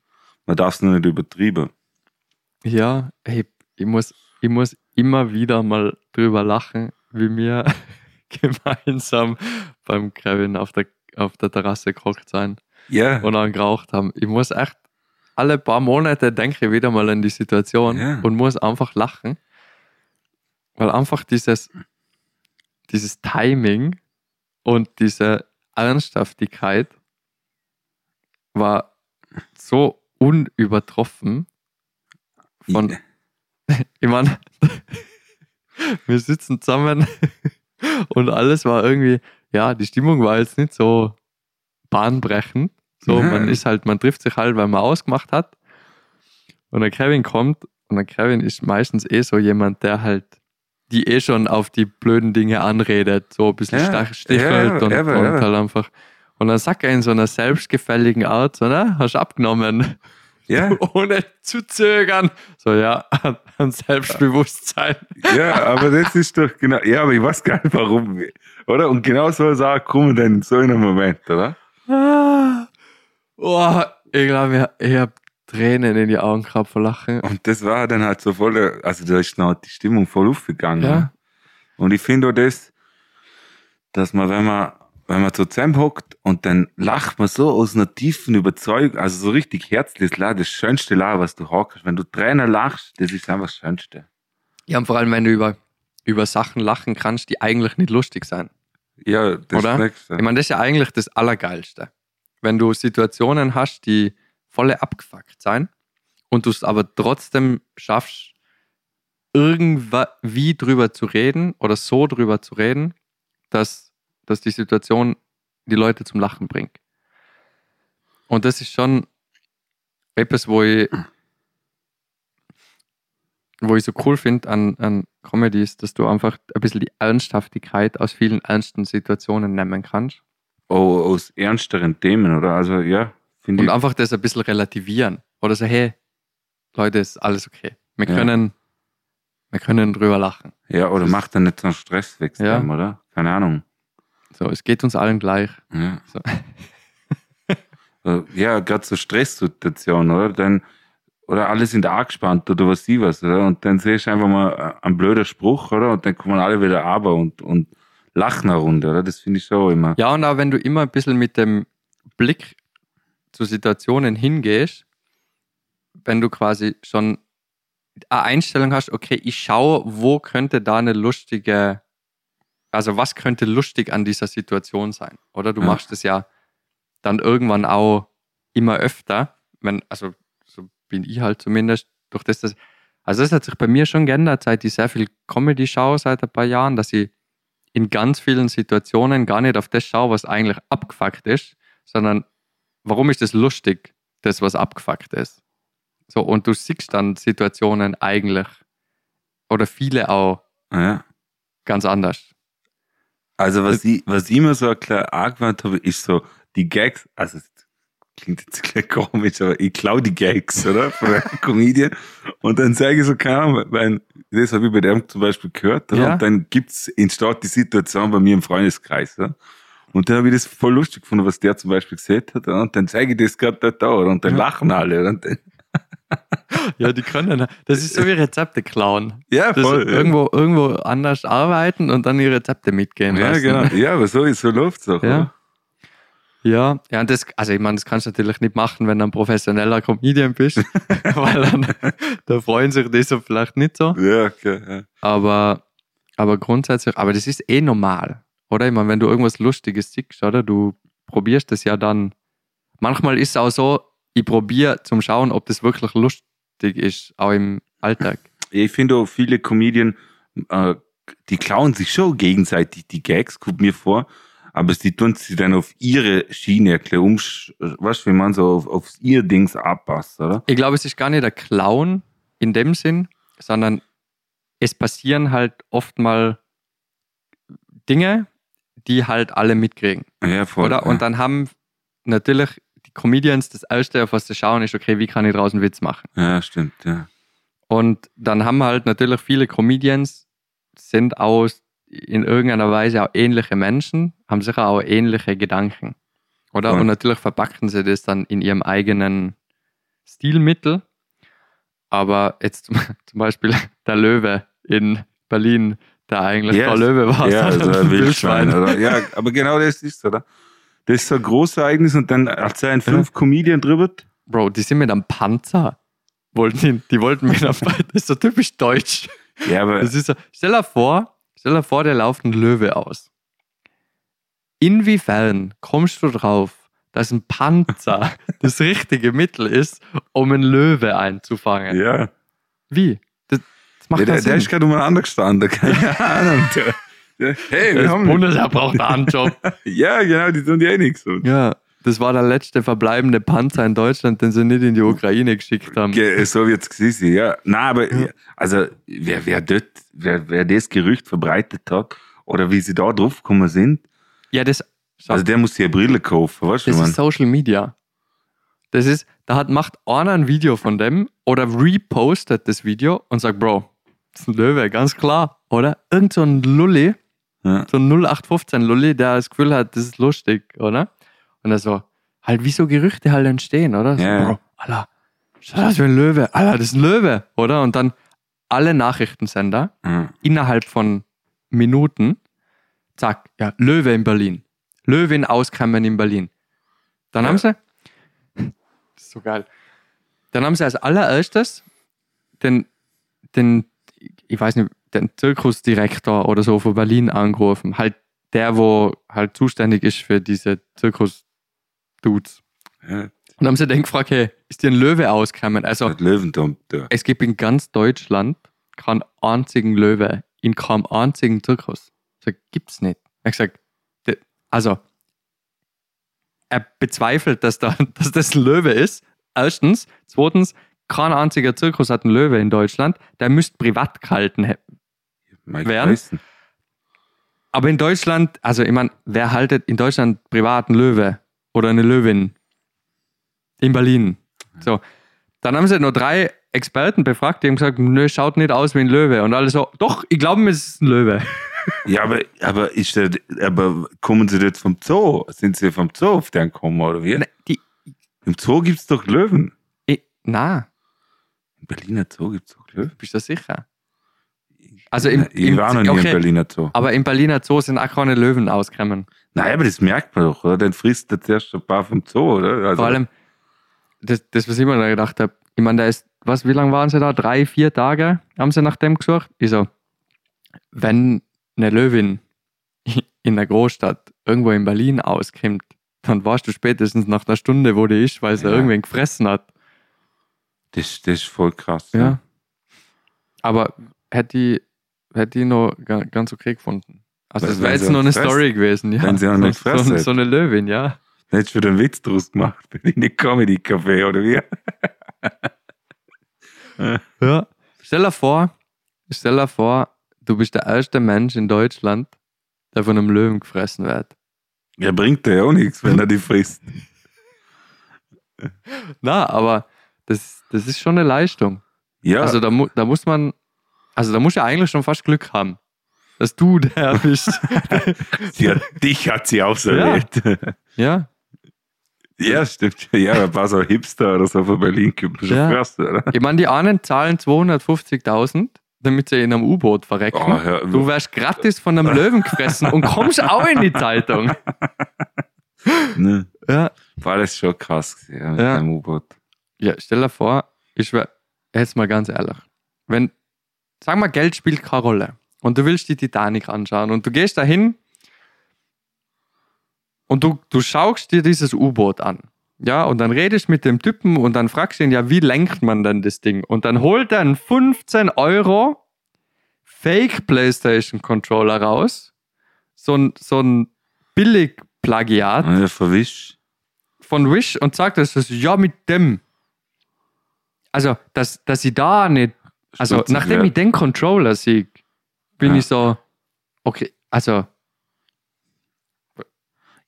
Man darf es nur nicht übertrieben. Ja, hey, ich muss, ich muss immer wieder mal drüber lachen, wie wir (laughs) gemeinsam beim Kevin auf der, auf der Terrasse gekocht sein Ja. und dann geraucht haben. Ich muss echt alle paar Monate denke ich wieder mal an die Situation Ja. und muss einfach lachen, weil einfach dieses, dieses Timing und diese Ernsthaftigkeit war so unübertroffen von, (laughs) ich meine, (laughs) wir sitzen zusammen und alles war irgendwie, ja, die Stimmung war jetzt nicht so bahnbrechend. So, Ja. man ist halt, man trifft sich halt, weil man ausgemacht hat. Und der Kevin kommt und der Kevin ist meistens eh so jemand, der halt die eh schon auf die blöden Dinge anredet, so ein bisschen Ja, stichelt ja, und, aber, und halt einfach. Und dann sagt er in so einer selbstgefälligen Art, so, ne, hast abgenommen Ja, (laughs) ohne zu zögern. So, ja, (laughs) an, Selbstbewusstsein. ja, aber das ist doch genau, ja, aber ich weiß gar nicht warum, oder? Und genau so ist auch kommen dann in so einem Moment, oder? Ah, oh, ich glaube, ich, ich habe Tränen in die Augen gehabt vor Lachen. Und das war dann halt so voll, also da ist noch die Stimmung voll aufgegangen. Ja. Und ich finde auch das, dass man, wenn man, wenn man so zusammenhockt und dann lacht man so aus einer tiefen Überzeugung, also so richtig herzliches Lachen, das schönste Lachen, was du hockst. Wenn du Tränen lachst, das ist einfach das Schönste. Ja, und vor allem, wenn du über, über Sachen lachen kannst, die eigentlich nicht lustig sind. Ja, das Oder? Nächste. Ich meine, das ist ja eigentlich das Allergeilste. Wenn du Situationen hast, die volle abgefuckt sein und du es aber trotzdem schaffst, irgendwie drüber zu reden oder so drüber zu reden, dass, dass die Situation die Leute zum Lachen bringt. Und das ist schon etwas, wo ich, wo ich so cool finde an, an Comedy, ist, dass du einfach ein bisschen die Ernsthaftigkeit aus vielen ernsten Situationen nehmen kannst. Oh, aus ernsteren Themen, oder? Also, ja, finde Und ich. einfach das ein bisschen relativieren. Oder so, hey, Leute, ist alles okay. Wir Ja. können, wir können drüber lachen. Ja, oder das- macht dann nicht so einen Stress weg, Ja. oder? Keine Ahnung. So, es geht uns allen gleich. Ja, So. (laughs) So, ja gerade so Stresssituationen, oder? Dann, oder alle sind angespannt oder was sie was, oder? Und dann siehst du einfach mal äh, einen blöder Spruch, oder? Und dann kommen alle wieder aber und, und lachen Runde, oder? Das finde ich schon immer. Ja, und auch wenn du immer ein bisschen mit dem Blick zu Situationen hingehst, wenn du quasi schon eine Einstellung hast, okay, ich schaue, wo könnte da eine lustige, also was könnte lustig an dieser Situation sein? Oder du Ja. machst es ja dann irgendwann auch immer öfter, wenn, also so bin ich halt zumindest, durch das, dass, also das hat sich bei mir schon geändert, seit ich sehr viel Comedy schaue, seit ein paar Jahren, dass ich in ganz vielen Situationen gar nicht auf das schaue, was eigentlich abgefuckt ist, sondern warum ist das lustig, das, was abgefuckt ist. So, und du siehst dann Situationen eigentlich oder viele auch Ja. ganz anders. Also was ich, was ich immer so kleiner angewandt habe, ist so die Gags, also es klingt jetzt gleich komisch, aber ich klau die Gags, oder? Von der (laughs) Comedian. Und dann sage ich so, keine Ahnung, weil das habe ich bei dem zum Beispiel gehört, oder? Ja. Und dann gibt's, entsteht die Situation bei mir im Freundeskreis, oder? Und dann habe ich das voll lustig gefunden, was der zum Beispiel gesagt hat. oder? Und dann zeige ich das gerade da, da, oder? Und dann Ja. lachen alle. Oder? Und dann, (laughs) Ja, die können. Das ist so wie Rezepte klauen. ja, voll. ja. irgendwo, irgendwo anders arbeiten und dann die Rezepte mitgehen Ja, lassen. genau. Ja, aber so, so läuft's auch. Ja. Ja, ja, und das, also ich meine, das kannst du natürlich nicht machen, wenn du ein professioneller Comedian bist, (laughs) weil dann, da freuen sich die so vielleicht nicht so. Ja, okay, ja. Aber, aber grundsätzlich, aber das ist eh normal, oder? Ich meine, wenn du irgendwas Lustiges siehst, oder? Du probierst das ja dann. Manchmal ist es auch so, ich probiere zum Schauen, ob das wirklich lustig ist, auch im Alltag. Ich finde auch viele Comedien, äh, die klauen sich schon gegenseitig die Gags, kommt mir vor, aber sie tun sie dann auf ihre Schiene erklären, um, weißt du, wie man so auf, auf ihr Dings abpasst, oder? Ich glaube, es ist gar nicht der Clown in dem Sinn, sondern es passieren halt oft mal Dinge, die halt alle mitkriegen. Ja, voll. Oder? Und dann haben natürlich die Comedians das Erste, auf was sie schauen, ist, okay, wie kann ich draußen Witz machen? ja, stimmt, ja. Und dann haben halt natürlich viele Comedians, sind aus in irgendeiner Weise auch ähnliche Menschen, haben sicher auch ähnliche Gedanken. Oder? Voll. Und natürlich verpacken sie das dann in ihrem eigenen Stilmittel. Aber jetzt (laughs) zum, Beispiel der Löwe in Berlin, der eigentlich Ja, kein Löwe war, Ja, also ein Wildschwein, Wildschwein. oder? Ja, aber genau das ist, oder? Das ist so ein großes Ereignis und dann erzählen fünf Comedien drüber. Bro, die sind mit einem Panzer. Wollten die, die wollten mit einem Das ist so typisch deutsch. Ja, aber Das ist so, stell dir vor, stell dir vor, der lauft ein Löwe aus. Inwiefern kommst du drauf, dass ein Panzer (laughs) das richtige Mittel ist, um einen Löwe einzufangen? ja. Wie? Das, das macht ja der, der ist gerade umeinander gestanden, keine (laughs) Ahnung. Der, der, hey, wir Das haben. Bundesheer braucht einen Job. (laughs) Ja, genau, die tun ja eh nichts. Ja, das war der letzte verbleibende Panzer in Deutschland, den sie nicht in die Ukraine geschickt haben. Ge- So wird's gewesen sein, ja. Nein, aber also wer, wer dort, wer, wer das Gerücht verbreitet hat oder wie sie da drauf gekommen sind, Ja, das, also der muss sich eine Brille kaufen, weißt du, Das man? ist Social Media. Das ist, da hat, macht einer ein Video von dem oder repostet das Video und sagt, Bro, das ist ein Löwe, ganz klar, oder? Irgend so ein Lulli, Ja. so ein 0815 Lulli, der das Gefühl hat, das ist lustig, oder? Und er so, halt wie so Gerüchte halt entstehen, oder? So, Ja. Bro, Alter, schau das für ein Löwe, Alter, das ist ein Löwe, oder? Und dann alle Nachrichtensender Ja. innerhalb von Minuten, zack, ja, Löwe in Berlin. Löwin auskämmen in Berlin. Dann Ja. haben sie, das (laughs) ist so geil, dann haben sie als allererstes den, den, ich weiß nicht, den Zirkusdirektor oder so von Berlin angerufen. Halt der, wo halt zuständig ist für diese Zirkus-Dudes. Ja. Und dann haben sie den gefragt, hey, ist dir ein Löwe ausgekommen? Also, da. es gibt in ganz Deutschland keinen einzigen Löwe in keinem einzigen Zirkus. Ich gibt's nicht. Er hat gesagt, also, er bezweifelt, dass, da, (laughs) dass das ein Löwe ist. Erstens. Zweitens, kein einziger Zirkus hat einen Löwe in Deutschland. Der müsste privat gehalten? Tyson. Aber in Deutschland, also ich meine, wer haltet in Deutschland privat einen Löwe oder eine Löwin? In Berlin. So. Dann haben sie nur drei Experten befragt, die haben gesagt, nö, schaut nicht aus wie ein Löwe. Und alle so, doch, ich glaube, es ist ein Löwe. Ja, aber, aber ist der, aber kommen sie jetzt vom Zoo? Sind sie vom Zoo auf den gekommen, oder wie? Ne, Die, Im Zoo gibt's doch Löwen. ich, na, Im Berliner Zoo gibt's doch Löwen. bist du sicher? Also im, ich im, war noch nie im okay, Berliner Zoo. aber im Berliner Zoo sind auch keine Löwen ausgekommen. Nein, aber das merkt man doch, oder? Dann frisst er zuerst ein paar vom Zoo, oder? Also, Vor allem, das, das was ich mir da gedacht habe, ich meine, da ist, was, wie lange waren sie da? Drei, vier Tage haben sie nach dem gesucht? Ich so, wenn eine Löwin (laughs) in der Großstadt irgendwo in Berlin auskommt, dann warst du spätestens nach einer Stunde, wo der ist, weil es Ja. irgendwen gefressen hat. Das, das ist voll krass. Ja. Aber hätte ich, hätte ich noch ga- ganz okay gefunden. Also es wäre jetzt noch eine fressen. Story gewesen, ja. Wenn sie auch so, nicht fressen so, so eine Löwin, ja. Da hättest du wieder einen Witz draus gemacht. Bin ich nicht Comedy-Café oder wie? (laughs) Ja. Stell dir vor, stell dir vor, du bist der erste Mensch in Deutschland, der von einem Löwen gefressen wird. Ja, bringt dir ja auch nichts, wenn er die frisst. (laughs) Na, aber das, das ist schon eine Leistung. Ja, Also da, da muss man, also da muss ja eigentlich schon fast Glück haben, dass du der (laughs) bist. sie hat, dich hat sie auch so Ja. ja, Ja, stimmt. Ja, ein paar so Hipster oder so von Berlin es schon Ja. fast, oder? ich meine, die einen zahlen 250.000, damit sie in einem U-Boot verrecken. Oh, hör- du wärst gratis von einem Löwen gefressen und kommst auch in die Zeitung. (laughs) Ne? Ja, War das schon krass ja, mit Ja. dem U-Boot. ja stell dir vor, ich wär, jetzt mal ganz ehrlich, wenn, sag mal, Geld spielt keine Rolle und du willst die Titanic anschauen und du gehst dahin und du, du schaust dir dieses U-Boot an. Ja, und dann redest mit dem Typen und dann fragst du ihn, ja, wie lenkt man denn das Ding? Und dann holt er einen 15 Euro Fake PlayStation Controller raus. So ein, so ein billig Plagiat Ja, verwischt. von Wish und sagt, das ist ja mit dem. Also, dass, dass ich da nicht. Also, nachdem ich den Controller sehe, bin Ja. ich so, okay, also,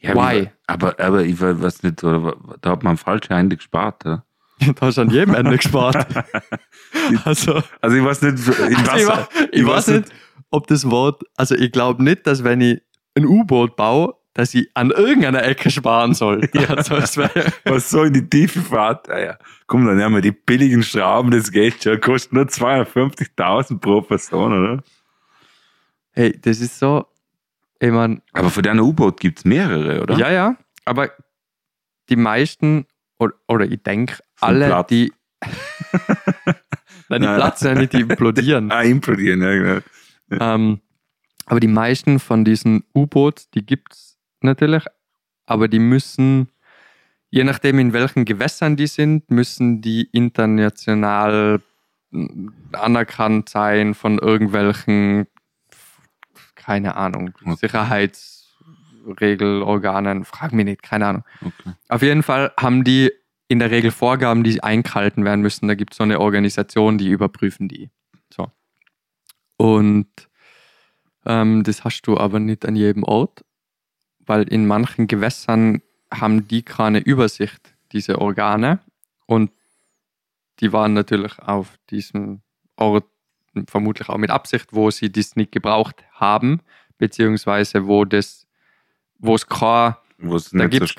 Ja, Why? Aber, aber ich we- weiß nicht, da hat man falsch Ende gespart. Ja? (laughs) da hast du an jedem Ende gespart. (laughs) also, Also ich weiß nicht, in also ich, wa- ich weiß nicht, ob das Wort, also ich glaube nicht, dass wenn ich ein U-Boot baue, dass ich an irgendeiner Ecke sparen soll. (laughs) Also, es wär, was so in die Tiefe fährt. Ah, ja. Komm, dann nehmen wir die billigen Schrauben, das geht schon. Kostet nur 250.000 pro Person, oder? Hey, das ist so, ich meine, Aber von deinem U-Boot gibt es mehrere, oder? Ja, ja, aber die meisten, oder, oder ich denke, alle, platt. (laughs) die. Nein, die platzen ja nicht, die implodieren. (laughs) Ah, implodieren, ja, genau. ähm, aber die meisten von diesen U-Boots, die gibt es natürlich, aber die müssen, je nachdem in welchen Gewässern die sind, müssen die international mm, anerkannt sein von irgendwelchen, keine Ahnung, Okay. Sicherheitsregelorganen, frag mich nicht, keine Ahnung. Okay. Auf jeden Fall haben die in der Regel Vorgaben, die eingehalten werden müssen. Da gibt es so eine Organisation, die überprüfen die. So. Und ähm, das hast du aber nicht an jedem Ort, weil in manchen Gewässern haben die keine Übersicht, diese Organe. Und die waren natürlich auf diesem Ort vermutlich auch mit Absicht, wo sie das nicht gebraucht haben, beziehungsweise wo das, wo es keine da so gibt es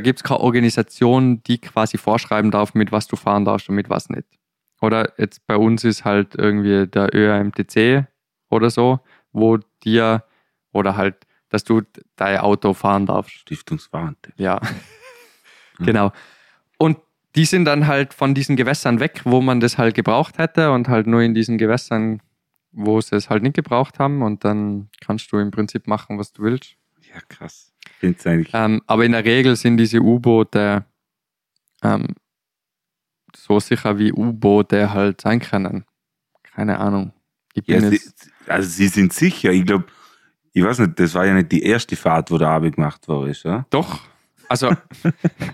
gibt's keine Organisation, die quasi vorschreiben darf, mit was du fahren darfst und mit was nicht. Oder jetzt bei uns ist halt irgendwie der ÖMTC oder so, wo dir, oder halt, dass du dein Auto fahren darfst. Stiftungswarnte. Ja, Mhm. (laughs) genau. Die sind dann halt von diesen Gewässern weg, wo man das halt gebraucht hätte und halt nur in diesen Gewässern, wo sie es halt nicht gebraucht haben und dann kannst du im Prinzip machen, was du willst. Ja, krass. Es eigentlich. Ähm, aber in der Regel sind diese U-Boote ähm, so sicher wie U-Boote halt sein können. Keine Ahnung. Ja, sie, also sie sind sicher. Ich glaube, ich weiß nicht, das war ja nicht die erste Fahrt, wo der Abi gemacht war, ist, ja? doch. Also,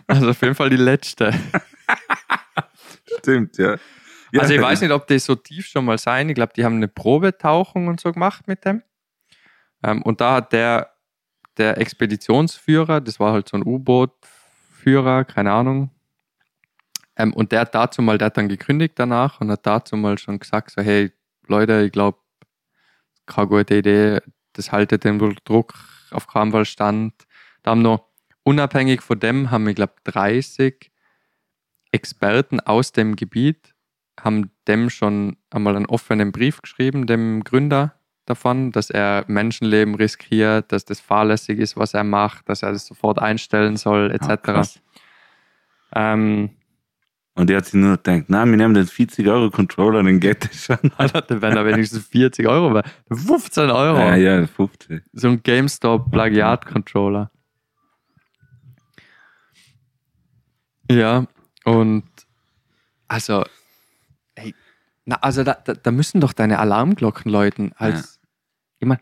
also auf jeden Fall die letzte. Stimmt, ja. ja. Also ich weiß nicht, ob die so tief schon mal sein. Ich glaube, die haben eine Probetauchung und so gemacht mit dem. Ähm, und da hat der, der Expeditionsführer, das war halt so ein U-Boot-Führer, keine Ahnung. Ähm, und der hat dazu mal, der hat dann gekündigt danach und hat dazu mal schon gesagt, so hey Leute, ich glaube, keine gute Idee, das haltet den Druck auf keinen Fall stand. Da haben noch, unabhängig von dem, haben ich glaube 30 Experten aus dem Gebiet haben dem schon einmal einen offenen Brief geschrieben, dem Gründer davon, dass er Menschenleben riskiert, dass das fahrlässig ist, was er macht, dass er das sofort einstellen soll, Ah, etc. krass. ähm, Und der hat sich nur gedacht, na, wir nehmen den 40 Euro Controller, den geht das schon. (laughs) wenn er wenigstens 40 Euro wäre. 15 Euro. Ja, ja, 50. So ein GameStop Plagiat-Controller. Ja, und also, ey, na, also da, da, da müssen doch deine Alarmglocken läuten. Als, ich mein,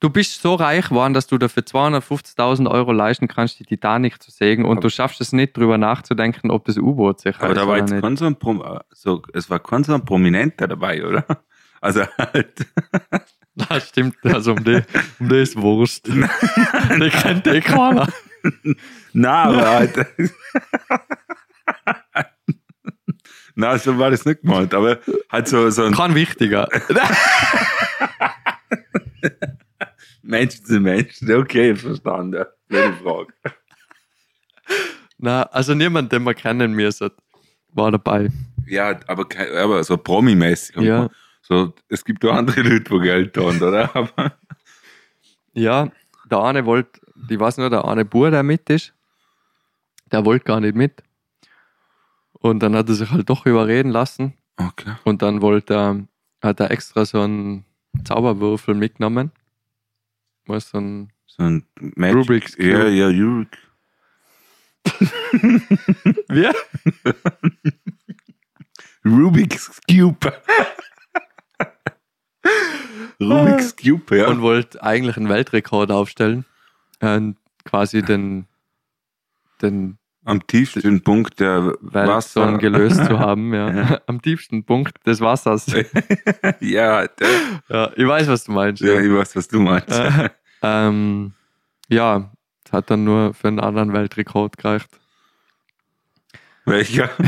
du bist so reich geworden, dass du dafür 250.000 Euro leisten kannst, die Titanic zu sägen und Aber- du schaffst es nicht, drüber nachzudenken, ob das U-Boot sicher Aber ist da war jetzt kein so ein, Prom so, es war kein so ein Prominenter dabei, oder? (laughs) Also halt, Das stimmt, also um die, um die ist Wurst. (laughs) die kennt eh keiner. (laughs) na, aber halt. (laughs) na, so war das nicht gemeint, aber halt so, so ein Kein wichtiger. Mensch zu Mensch. Okay, verstanden. Keine Frage. Na, also niemand, den wir kennen müssen, war dabei. Ja, aber, aber so promi-mäßig. Ja. So, es gibt auch andere Leute, die Geld haben, oder? (laughs) Aber, Ja, der eine wollte, ich weiß nur, der eine Bub, der mit ist, der wollte gar nicht mit. Und dann hat er sich halt doch überreden lassen. okay. Und dann wollte er, hat er extra so einen Zauberwürfel mitgenommen. Was so ein So ein Magic. Rubik's Cube. Ja, ja, Rubik. (laughs) Wie? Rubik's Cube. (laughs) Rubik's Cube, ja. Und wollte eigentlich einen Weltrekord aufstellen. Und quasi den, den Am tiefsten Punkt der Wasser. Gelöst zu (laughs) haben, ja. Ja. Am tiefsten Punkt des Wassers. (laughs) ja, der, Ja, ich weiß, was du meinst. ja, ich weiß, was du meinst. Äh, ähm, ja, hat dann nur für einen anderen Weltrekord gereicht. Welcher? (laughs)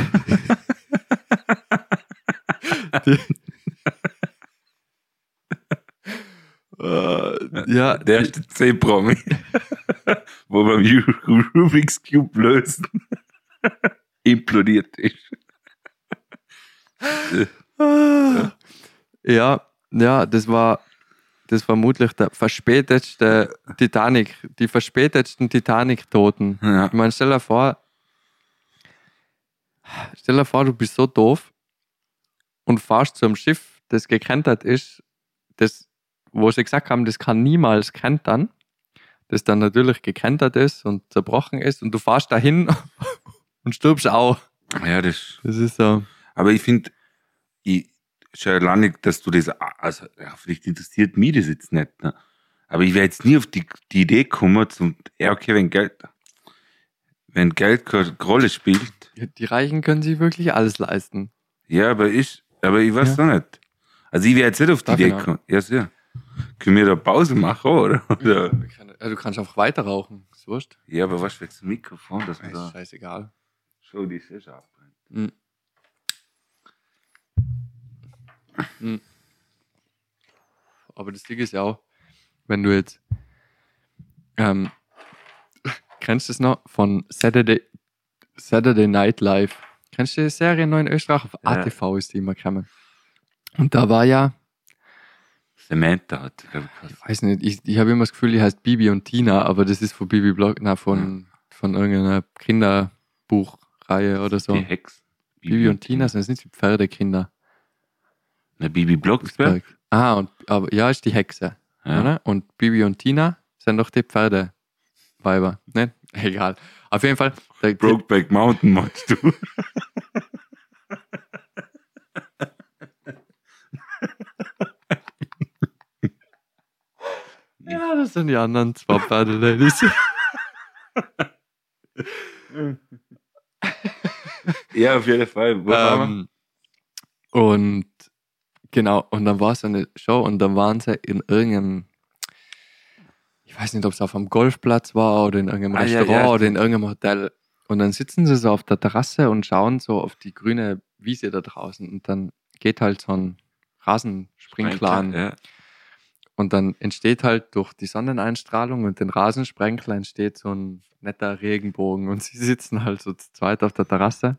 Äh, ja, Der erste C-Promi. (laughs) Wo beim Ru- Rubik's Cube lösen (laughs) implodiert ist. Ah. (laughs) ja, ja, das war das vermutlich der verspätetste Titanic, die verspätetsten Titanic-Toten. Ja. Ich meine, stell dir vor, stell dir vor, du bist so doof und fahrst zu einem Schiff, das gekentert ist, das, wo sie gesagt haben, das kann niemals kentern, das dann natürlich gekentert ist und zerbrochen ist und du fahrst dahin (laughs) und stirbst auch. ja, das. Das ist so. Aber ich finde, ich schon lange, dass du das, also, ja, vielleicht interessiert mich das jetzt nicht, ne? Aber ich wäre jetzt nie auf die, die Idee gekommen, zum, ja, okay, wenn Geld, wenn Geld keine Rolle spielt, Die Reichen können sich wirklich alles leisten. ja, aber ich, aber ich weiß doch nicht. Also ich wäre jetzt nicht auf die Darf Idee gekommen. Ja, sehr. Können wir da Pause machen, oder? oder? Ja, du kannst einfach weiter rauchen. Ist wurscht. Ja, aber was wegen dem Mikrofon, man Ist da, scheißegal. schau, die ist abbrennt. Mhm. Mhm. Aber das Ding ist ja auch, wenn du jetzt, ähm, (laughs) kennst du es noch von Saturday, Saturday Night Live? Kennst du die Serie noch in Österreich? Auf Ja. ATV ist die immer gekommen. Und da war ja, Samantha hat, glaub ich, weiß nicht, ich, ich habe immer das Gefühl, die heißt Bibi und Tina, aber das ist von Bibi Block, na, von, von irgendeiner Kinderbuchreihe oder so. die Hex. Bibi und Tina sind nicht die Pferdekinder. Na, Bibi Blocksberg. Ah, und, aber ja, ist die Hexe. Ja. Oder? Und Bibi und Tina sind doch die Pferdeweiber. Ne? (laughs) Egal. Auf jeden Fall. Brokeback Mountain meinst du? (laughs) (laughs) ja, das sind die anderen zwei Pferdeladies. (laughs) ja, auf jeden Fall. Ähm, und genau, und dann war es eine Show und dann waren sie in irgendeinem, ich weiß nicht, ob es auf einem Golfplatz war oder in irgendeinem Ah, ja, Restaurant ja, oder in irgendeinem Hotel. Und dann sitzen sie so auf der Terrasse und schauen so auf die grüne Wiese da draußen. Und dann geht halt so ein Rasensprinkler an. Ja. Und dann entsteht halt durch die Sonneneinstrahlung und den Rasensprenkler entsteht so ein netter Regenbogen. Und (laughs) sie sitzen halt so zu zweit auf der Terrasse.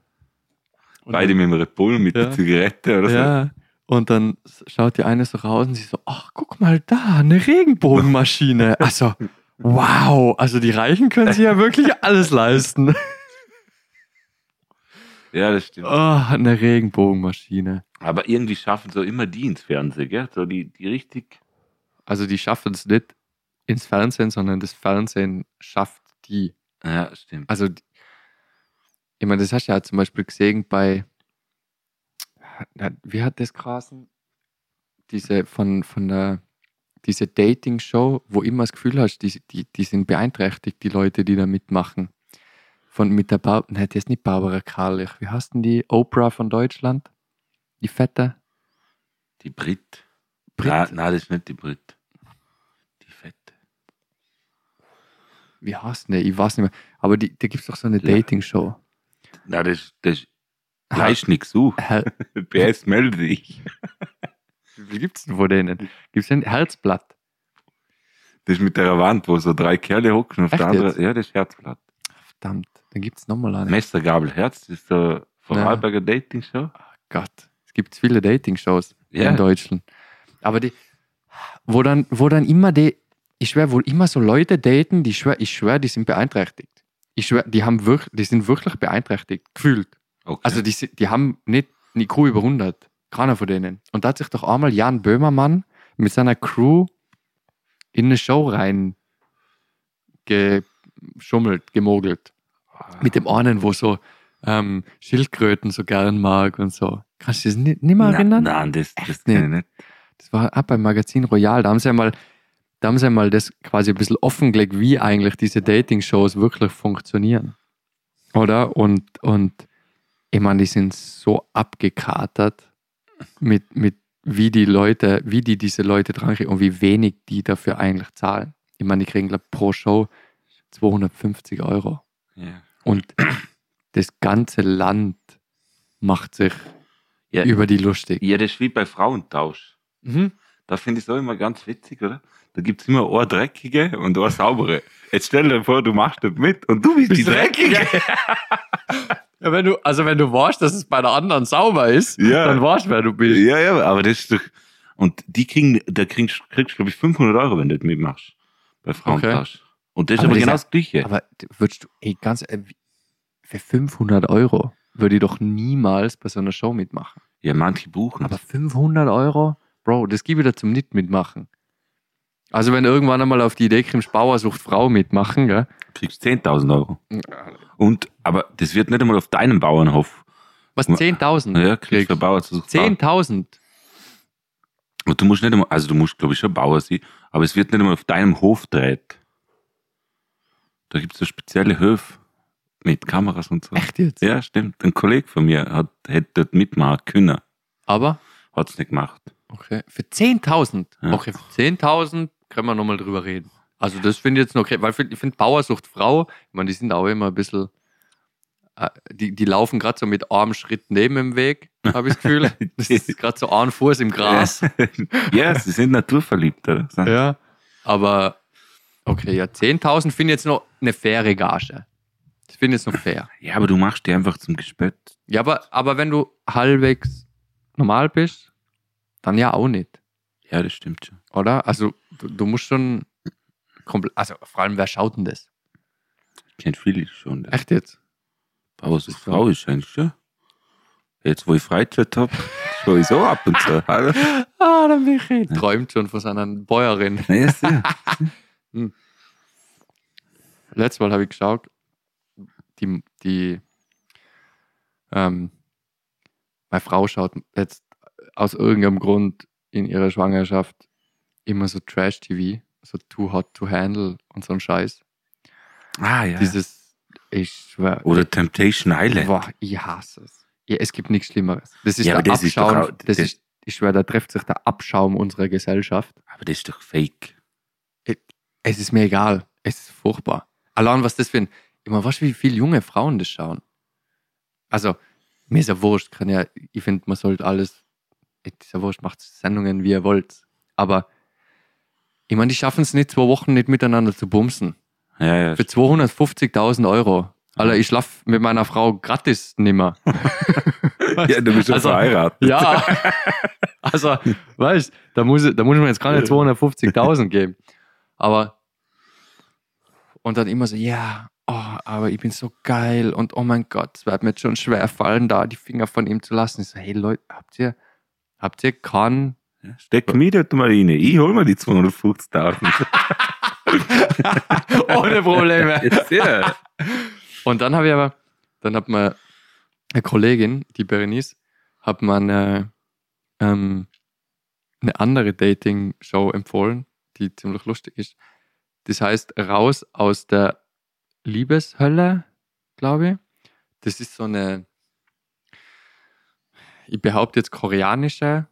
Und Beide mit dem Red Bull, mit Ja. der Zigarette oder so. ja. Und dann schaut die eine so raus und sie so, ach, guck mal da, eine Regenbogenmaschine. (laughs) Also, wow. Also die Reichen können sich ja wirklich alles leisten. (laughs) Ja, das stimmt. Oh, eine Regenbogenmaschine. Aber irgendwie schaffen so immer die ins Fernsehen, gell? So die, die richtig. Also die schaffen es nicht ins Fernsehen, sondern das Fernsehen schafft die. Ja, stimmt. Also ich meine, das hast du ja zum Beispiel gesehen bei, wie hat das geheißen? Diese von, von der, diese Dating-Show, wo immer das Gefühl hast, die, die, die sind beeinträchtigt, die Leute, die da mitmachen. Von, mit der Bar nein, das ist nicht Barbara Karlich. Wie heißt denn die? Oprah von Deutschland? Die Fette? Die Brit. Brit? Nein, nein, das ist nicht die Brit. Die Fette. Wie heißt denn die? Ich weiß nicht mehr. Aber die, da gibt es doch so eine Ja. Dating-Show. Nein, das, das heißt nichts. (laughs) Her PS melde dich. (laughs) Wie gibt es denn von denen? Gibt es ein Herzblatt? Das ist mit der Wand, wo so drei Kerle hocken auf Echt der andere. jetzt? Ja, das ist Herzblatt. Verdammt, dann gibt es nochmal eine. Messergabel Herz, das ist so von Ja. Vorarlberger Dating Show. Gott, es gibt viele Dating-Shows Ja. in Deutschland. Aber die, wo dann, wo dann immer die, ich schwör, wohl immer so Leute daten, die schwör, ich schwör, die sind beeinträchtigt. Ich schwör, die haben wirklich, die sind wirklich beeinträchtigt, gefühlt. Okay. Also die, die haben nicht eine Crew über 100. Keiner von denen. Und da hat sich doch einmal Jan Böhmermann mit seiner Crew in eine Show rein geschummelt, gemogelt. Mit dem einen, wo so ähm, Schildkröten so gern mag und so. Kannst du das nicht, nicht mehr erinnern? Nein, nein, das, das kann ich nicht. Das war auch beim Magazin Royal. Da haben sie ja mal, da haben sie ja mal das quasi ein bisschen offengelegt, wie eigentlich diese Dating-Shows wirklich funktionieren. Oder? Und, und ich meine, die sind so abgekatert mit, mit wie die Leute, wie die diese Leute dran kriegen und wie wenig die dafür eigentlich zahlen. Ich meine, die kriegen glaub, pro Show 250 Euro. Ja. Und das ganze Land macht sich Ja, über die lustig. ja, das ist wie bei Frauentausch. Mhm. Da finde ich es auch immer ganz witzig, oder? Da gibt es immer eine dreckige und eine saubere. Jetzt stell dir vor, du machst das mit und du bist, die dreckige. Ja, wenn du, also wenn du weißt, dass es bei der anderen sauber ist, Ja. dann weißt du, wer du bist. Ja, ja, aber das ist doch. Und die kriegen, da kriegst, kriegst du, glaube ich, 500 Euro, wenn du das mitmachst. Bei Frauentausch. Und das ist Aber aber, das genau ist das Gleiche. Aber würdest du, ey, ganz, äh, für 500 Euro würde ich doch niemals bei so einer Show mitmachen. ja, manche buchen. Aber 500 Euro? Bro, das gebe ich dir zum nicht mitmachen. Also wenn irgendwann einmal auf die Idee kommst, Bauer sucht Frau mitmachen, gell? kriegst 10.000 Euro. Und, aber das wird nicht einmal auf deinem Bauernhof. Was, 10.000? Ja, kriegst du Bauer zu suchen. 10.000? Und du musst nicht einmal, also du musst, glaube ich, schon Bauer sein, aber es wird nicht einmal auf deinem Hof dreht. Da gibt es so spezielle Höfe mit Kameras und so. Echt jetzt? Ja, stimmt. Ein Kollege von mir hat, hätte dort mitmachen können. Aber, Hat es nicht gemacht. Okay, für 10.000? Ja. Okay, für 10.000 können wir nochmal drüber reden. Also das finde ich jetzt noch okay, weil ich finde Bauer sucht Frau, ich meine, die sind auch immer ein bisschen, äh, die, die laufen gerade so mit einem Schritt neben dem Weg, habe ich das Gefühl. (laughs) Das ist gerade so ein Fuß im Gras. ja, sie sind naturverliebt, oder? (laughs) Ja. Aber, okay, ja, 10.000 finde ich jetzt noch eine faire Gage. Das finde ich jetzt noch fair. Ja, aber du machst die einfach zum Gespött. Ja, aber, aber wenn du halbwegs normal bist, dann ja auch nicht, Ja, das stimmt schon. oder? Also, du, du musst schon komplett, also vor allem, wer schaut denn das? Ich kenne viele schon. Das Echt jetzt? Bauer so Frau ist eigentlich schon. Jetzt, wo ich Freizeit habe, schaue ich so ab und zu. Hallo? (laughs) Ah, der Michi. Träumt schon von seiner Bäuerin. Ja, sehr. (laughs) Letztes Mal habe ich geschaut, die, die ähm, meine Frau schaut jetzt aus irgendeinem Grund in ihrer Schwangerschaft immer so Trash-TV, so Too Hot to Handle und so ein Scheiß. Ah, ja. Dieses, ich schwör, Oder Temptation Island. boah, ich hasse es. Ja, es gibt nichts Schlimmeres. Das ist Ja, der das ist Abschaum, auch- das das- ist, ich schwör, da trifft sich der Abschaum unserer Gesellschaft. Aber das ist doch fake. Es ist mir egal. Es ist furchtbar. Allein was das für ein. Meine, weißt du, wie viele junge Frauen das schauen? Also, mir ist ja wurscht. Kann ja, ich finde, man sollte alles. Ist ja wurscht, macht Sendungen, wie ihr wollt. Aber, ich meine, die schaffen es nicht, zwei Wochen nicht miteinander zu bumsen. Ja, ja. Für 250.000 Euro. Alter, ich schlaf mit meiner Frau gratis nimmer. (laughs) ja du bist schon Also- verheiratet. Ja. Also, weißt da muss, ich- da muss man jetzt nicht 250.000 geben. Aber, und dann immer so, ja, oh, aber ich bin so geil und oh mein Gott, es wird mir jetzt schon schwer fallen, da die Finger von ihm zu lassen. Ich so, hey Leute, habt ihr, habt ihr keinen, Steck mich dort mal rein. Ich hol mir die 250.000. (laughs) ohne Probleme. (laughs) Ja. Und dann habe ich aber, dann hat mir eine Kollegin, die Berenice, hat mir eine, ähm, eine andere Dating-Show empfohlen, die ziemlich lustig ist. Das heißt Raus aus der Liebeshölle, glaube ich. Das ist so eine, ich behaupte jetzt koreanische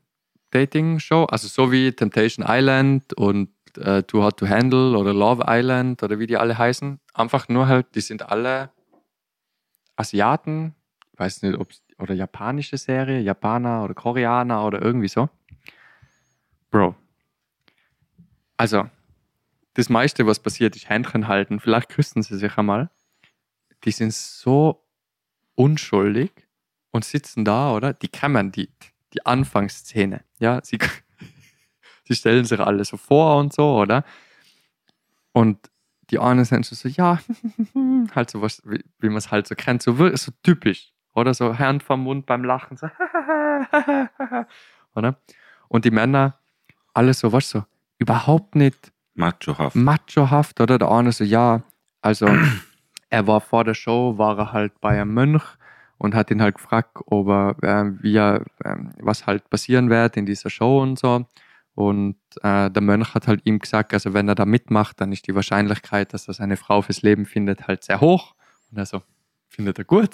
Dating-Show, also so wie Temptation Island und äh, Too Hot to Handle oder Love Island oder wie die alle heißen. Einfach nur halt, die sind alle Asiaten, ich weiß nicht, ob oder japanische Serie, Japaner oder Koreaner oder irgendwie so. Bro. Also, das meiste, was passiert, ist Händchen halten. Vielleicht küssen sie sich einmal. Die sind so unschuldig und sitzen da, oder? Die kämmern die, die Anfangsszene. Ja, sie, (laughs) sie stellen sich alle so vor und so, oder? Und die einen sind so, ja, (laughs) halt so was, wie, wie man es halt so kennt, so, so typisch. Oder so Hand vom Mund beim Lachen, so, (laughs) oder? Und die Männer, alle so, was so, überhaupt nicht Machohaft. machohaft, oder? Der eine so, ja, also (clears throat) er war vor der Show, war er halt bei einem Mönch und hat ihn halt gefragt, ob er, äh, wie er, ähm, was halt passieren wird in dieser Show und so. Und äh, der Mönch hat halt ihm gesagt, also wenn er da mitmacht, dann ist die Wahrscheinlichkeit, dass er seine Frau fürs Leben findet, halt sehr hoch. Und er so, findet er gut.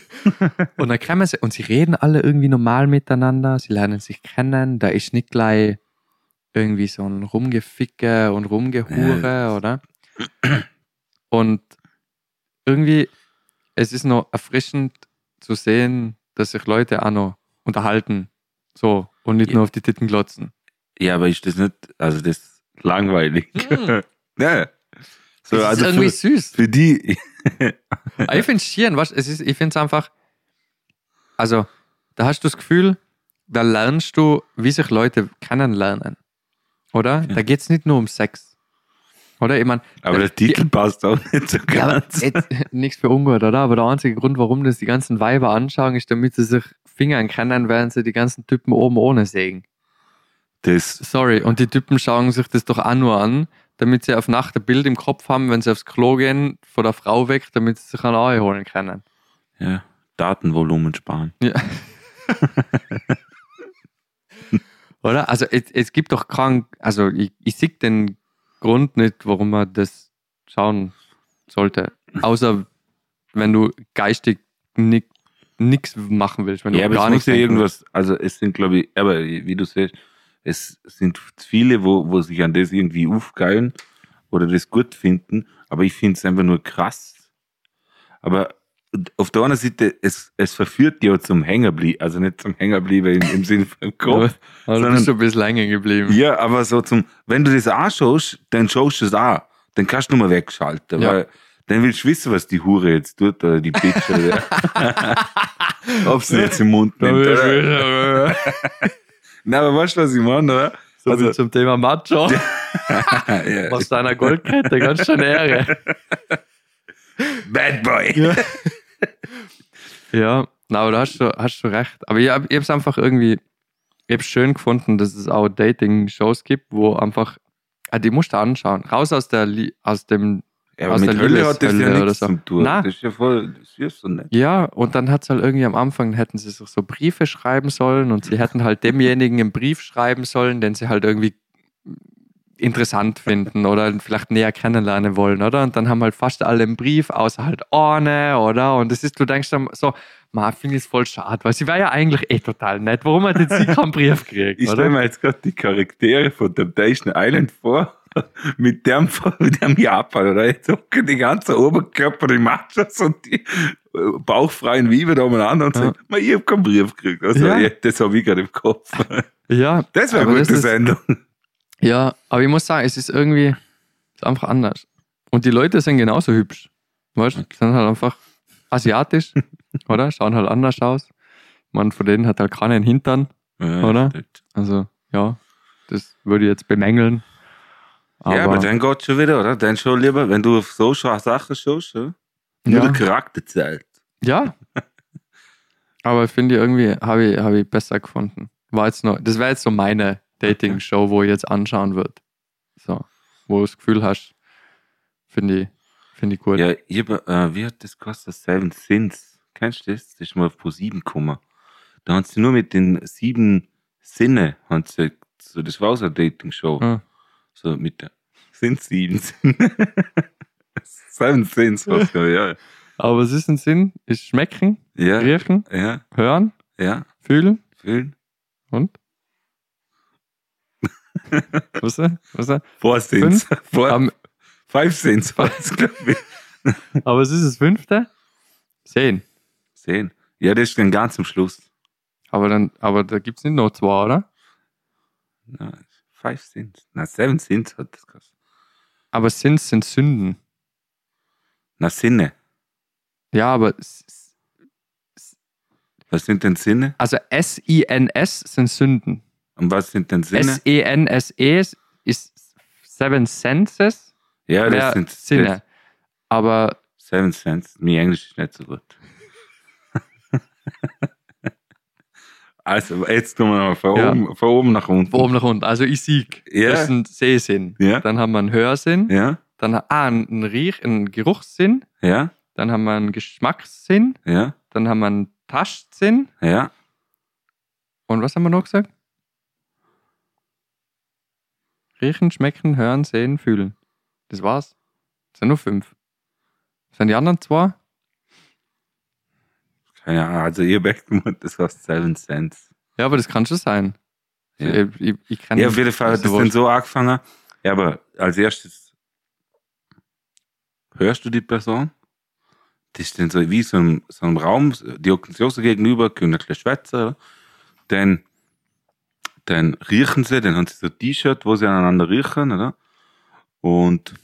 (laughs) und dann kommen sie, und sie reden alle irgendwie normal miteinander, sie lernen sich kennen, da ist nicht gleich irgendwie so ein Rumgeficke und Rumgehure, Ja. oder? Und irgendwie, es ist noch erfrischend zu sehen, dass sich Leute auch noch unterhalten. So, und nicht Ja. nur auf die Titten glotzen. Ja, aber ist das nicht, also das ist langweilig. (laughs) ja. So, das ist also irgendwie für, süß. für die, (laughs) ich finde es schieren, was? Es ist, ich finde es einfach, also, da hast du das Gefühl, da lernst du, wie sich Leute kennenlernen. Oder? Ja. Da geht es nicht nur um Sex. Oder? Ich meine, aber der Titel passt auch nicht so Ja, ganz. jetzt, (laughs) nichts für ungut, oder? Aber der einzige Grund, warum das die ganzen Weiber anschauen, ist, damit sie sich Fingern kennen, während sie die ganzen Typen oben ohne sägen. Das, Sorry, und die Typen schauen sich das doch auch nur an, damit sie auf Nacht ein Bild im Kopf haben, wenn sie aufs Klo gehen, von der Frau weg, damit sie sich eine neue holen können. ja, Datenvolumen sparen. Ja. (laughs) Oder? Also es, es gibt doch keinen, also ich, ich sehe den Grund nicht, warum man das schauen sollte. Außer wenn du geistig nichts machen willst. Wenn du Ja, aber gar es muss ja irgendwas, also es sind, glaube ich, aber wie du siehst, es sind viele, wo, wo sich an das irgendwie aufgeilen oder das gut finden, aber ich finde es einfach nur krass. Aber auf der anderen Seite, es, es verführt ja zum Hängerblieben, also nicht zum Hängerblieben im, im Sinne willst. Kopf. Aber du sondern- bist schon ein bisschen länger geblieben. Ja, aber so zum, wenn du das anschaust, dann schaust du es an. Dann kannst du nur mal wegschalten, Ja. weil dann willst du wissen, was die Hure jetzt tut oder die Bitch oder (laughs) ob sie jetzt im Mund nimmt. (laughs) Na, aber weißt du, was ich meine, oder? So Also- zum Thema Macho. (laughs) ja. Aus deiner Goldkette, ganz schön Ehre. Bad Boy. Ja. (laughs) Ja, na, aber da hast du, hast du recht. Aber ich habe es einfach irgendwie, ich habe schön gefunden, dass es auch Dating-Shows gibt, wo einfach, ah, die musst du anschauen. Raus aus, der, Lie- aus dem, Ja, Aus mit der Hölle hat das ja Liebeshölle nichts so. zu tun. Das ist ja voll, das ist so nicht. ja, und dann hat es halt irgendwie am Anfang, hätten sie sich so Briefe schreiben sollen und sie hätten halt demjenigen einen Brief schreiben sollen, den sie halt irgendwie interessant finden oder vielleicht näher kennenlernen wollen, oder? Und dann haben halt fast alle einen Brief, außer halt Orne, oder? Und das ist, du denkst dann so, ma, finde ich voll schade, weil sie war ja eigentlich eh total nett. Warum hat jetzt sie keinen Brief gekriegt, Ich stelle mir jetzt gerade die Charaktere von Temptation Island vor, (laughs) mit dem, mit dem Japan, oder? Jetzt hocken die ganzen Oberkörper, die Machos und die äh, bauchfreien Weiber da umeinander und Ja. sagen, "Ma, ich hab keinen Brief gekriegt. Also, Ja. das habe ich gerade im Kopf. Ja, Das wäre eine gute ist- Sendung. Ja, aber ich muss sagen, es ist irgendwie ist einfach anders. Und die Leute sind genauso hübsch. Weißt du? Sind halt einfach asiatisch, (laughs) oder? Schauen halt anders aus. Man von denen hat halt keinen Hintern. Oder? Also, ja, das würde ich jetzt bemängeln. Aber, ja, aber dann geht schon wieder, oder? Dann schon lieber, wenn du auf so Sachen schaust, oder? nur Ja. der Charakter zählt. ja. (laughs) aber finde ich irgendwie, habe ich, hab ich besser gefunden. War jetzt noch, das wäre jetzt so meine Dating-Show, wo ich jetzt anschauen würde. So, wo du das Gefühl hast, finde ich, finde ich gut. Ja, ich hab, äh, wie hat das gekostet? Seven Sins. Kennst du das? Das ist mal pro sieben gekommen. Da haben sie nur mit den sieben Sinne, haben sie, so, das war auch so eine Dating-Show. Ah. So mit der, (laughs) sind sieben Sinne. (laughs) Seven Sins, was, ja. Aber was ist ein Sinn? Ist schmecken, Ja, riechen, ja, hören, ja, fühlen fühlen. und? Was? ist- Was? ist- Four Sins. (laughs) Four, Am- five Sins war das, glaube ich. aber was ist das fünfte? Sehen. Sehen. Ja, das ist dann ganz am Schluss. Aber, dann, aber da gibt es nicht noch zwei, oder? Ja, five Sins. Na, Seven Sins hat das gekostet. Aber Sins sind Sünden. Na, Sinne. Ja, aber Was sind denn Sinne? also S-I-N-S sind Sünden. Und was sind denn Sinne? S-E-N-S-E ist Seven Senses, ja, das sind Sinne. Aber Seven Cents. Mein Englisch ist nicht so gut. (laughs) also, jetzt tun wir mal von, Ja. oben, von oben nach unten. von oben nach unten. Also ich sieg. Ja. Das ist ein Sehsinn. Ja. Dann haben wir einen Hörsinn. Ja, Dann ah, einen Riech, einen Geruchssinn. ja, Dann haben wir einen Geschmackssinn. ja, Dann haben wir einen Tastsinn. ja. Und was haben wir noch gesagt? Riechen, schmecken, hören, sehen, fühlen. Das war's. Das sind nur fünf. Sind die anderen zwei? Keine Ahnung, also ihr weggemacht, (laughs) das war Seven Cents. Ja, aber das kann schon sein. Ja. Ich, ich, ich kann Ja, auf jeden Fall das wurscht. so angefangen. Ja, aber als erstes hörst du die Person. Das ist dann so wie so ein, so ein Raum, die hocken sich auch so gegenüber, können ein bisschen schwätzen. Dann, dann riechen sie, dann haben sie so ein T-Shirt, wo sie aneinander riechen, oder? Und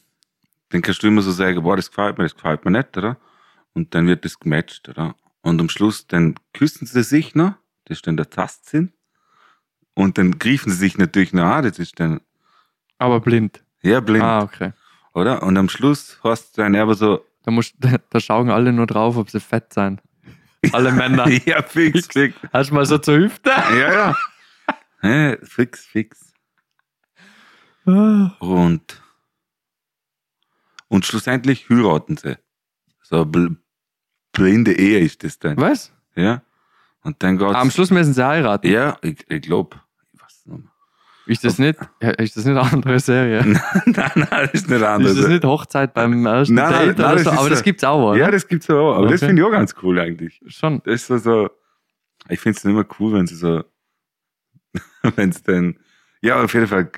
dann kannst du immer so sagen, boah, das gefällt mir, das gefällt mir nicht, oder? Und dann wird das gematcht, oder? Und am Schluss dann küssen sie sich noch, das ist dann der Tastsinn. Und dann griefen sie sich natürlich noch an, das ist dann, Aber blind. ja, blind, Ah, okay. oder? Und am Schluss hast du dann aber so, Da, musst, (laughs) da schauen alle nur drauf, ob sie fett sein. Alle Männer. (laughs) ja, fix, fix. Hast du mal so zur Hüfte? Ja, ja. (laughs) ja fix, fix. Und, und schlussendlich heiraten sie. So eine bl blinde Ehe ist das dann. Was? Ja. Und dann. Am Schluss müssen sie heiraten. Ja, ich, ich glaube. Ich weiß nicht mehr. Ist das nicht? Ja, Ist das nicht eine andere Serie? (laughs) nein, nein, das ist nicht anders. Ist das nicht Hochzeit beim ersten Nein, nein, Date nein, oder das so? Aber das gibt's auch, oder? Ja, das gibt's auch. Aber das Okay. finde ich auch ganz cool eigentlich. Schon. Das ist so, so ich finde es immer cool, wenn sie so, (laughs) wenn es dann, ja, auf jeden Fall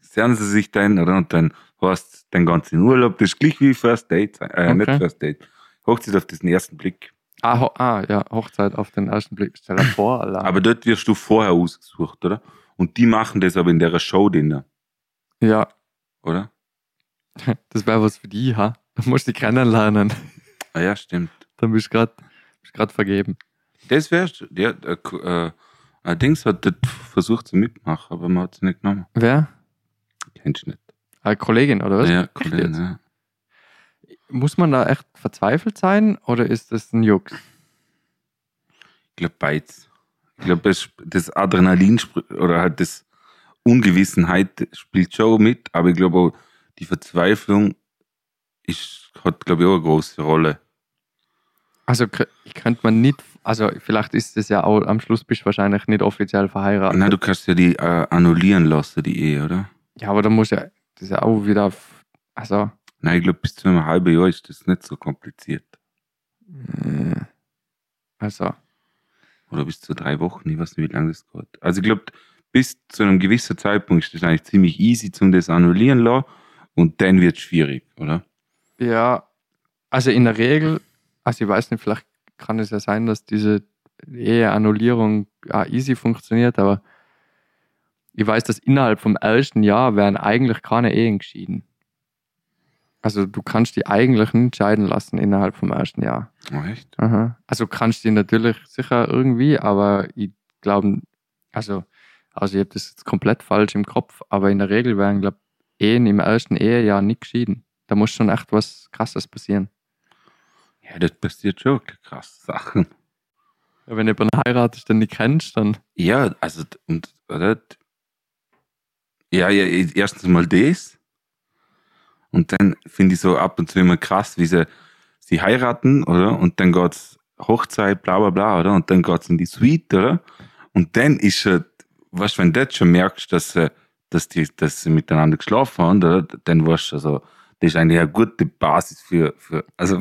sehen sie sich dann, oder? Und dann hast du den ganzen Urlaub, das ist gleich wie First Date, äh, nicht Okay. First Date. Hochzeit auf diesen ersten Blick. Ah, ah, ja, Hochzeit auf den ersten Blick. Stell dir vor, Alter. Aber dort wirst du vorher ausgesucht, oder? Und die machen das aber in der Show dinner, ja, oder? (laughs) das wäre was für die, ha? Da musst du die kennenlernen. Ah ja, stimmt. Dann bist du gerade vergeben. Das wärst du, ja, äh, äh, allerdings hat das versucht zu mitmachen, aber man hat es nicht genommen. Wer? Kennst du nicht. Eine Kollegin, oder was? Ja, jetzt? ja. Muss man da echt verzweifelt sein oder ist das ein Jux? Ich glaube beides. Ich glaube, das, Adrenalin oder halt das Ungewissenheit spielt schon mit, aber ich glaube auch, die Verzweiflung ist, hat, glaube ich, auch eine große Rolle. Also k- könnte man nicht, also vielleicht ist es ja auch, am Schluss bist du wahrscheinlich nicht offiziell verheiratet. Na, du kannst ja die äh, annullieren lassen, die Ehe, oder? Ja, aber da muss ja, das ist ja auch wieder, also, Nein, ich glaube, bis zu einem halben Jahr ist das nicht so kompliziert. äh, also, Oder bis zu drei Wochen, ich weiß nicht, wie lange das geht. Also ich glaube, bis zu einem gewissen Zeitpunkt ist das eigentlich ziemlich easy, zum das annullieren lassen und dann wird es schwierig, oder? ja, also in der Regel, also ich weiß nicht, vielleicht kann es ja sein, dass diese Eheannullierung ja, easy funktioniert, aber ich weiß, dass innerhalb vom ersten Jahr werden eigentlich keine Ehen geschieden. Also du kannst die eigentlich nicht scheiden lassen innerhalb vom ersten Jahr. Oh, echt? Aha. Also kannst du die natürlich sicher irgendwie, aber ich glaube, also, also ich habe das jetzt komplett falsch im Kopf, aber in der Regel werden, glaube Ehen im ersten Ehejahr nicht geschieden. Da muss schon echt was krasses passieren. Ja, das passiert schon krasse Sachen. Ja, wenn heiratest, den du nicht kennst, dann. Ja, also, und, oder? Ja, ja, erstens mal das. Und dann finde ich so ab und zu immer krass, wie sie, sie heiraten, oder? Und dann geht's Hochzeit, bla bla bla, oder? Und dann geht's in die Suite, oder? Und dann ist schon, weißt du, wenn du jetzt schon merkst, dass sie, dass die, dass sie miteinander geschlafen haben, oder? Dann weißt du, also, das ist eigentlich eine gute Basis für, für, also,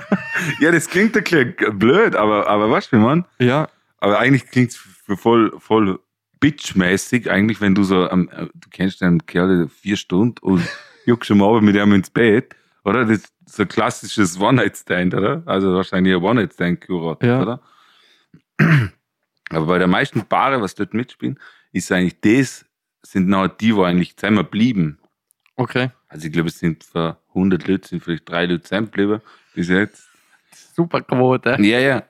(laughs) ja, das klingt ein bisschen blöd, aber, aber weißt du, man? Ja, Aber eigentlich klingt's für voll, voll bitchmäßig, eigentlich, wenn du so, am, äh, du kennst einen Kerl vier Stunden und (laughs) juckst am Abend mit ihm ins Bett, oder? Das ist so ein klassisches One-Night-Stand, oder? Also wahrscheinlich ein One-Night-Stand-Kurat, Ja. oder? (clears throat) Aber bei den meisten Paare, was dort mitspielen, ist eigentlich das, sind noch die, die eigentlich zusammen blieben. okay. Also ich glaube, es sind für 100 Leute, sind vielleicht drei Leute zusammen geblieben bis jetzt. Super Quote. Ja, ja.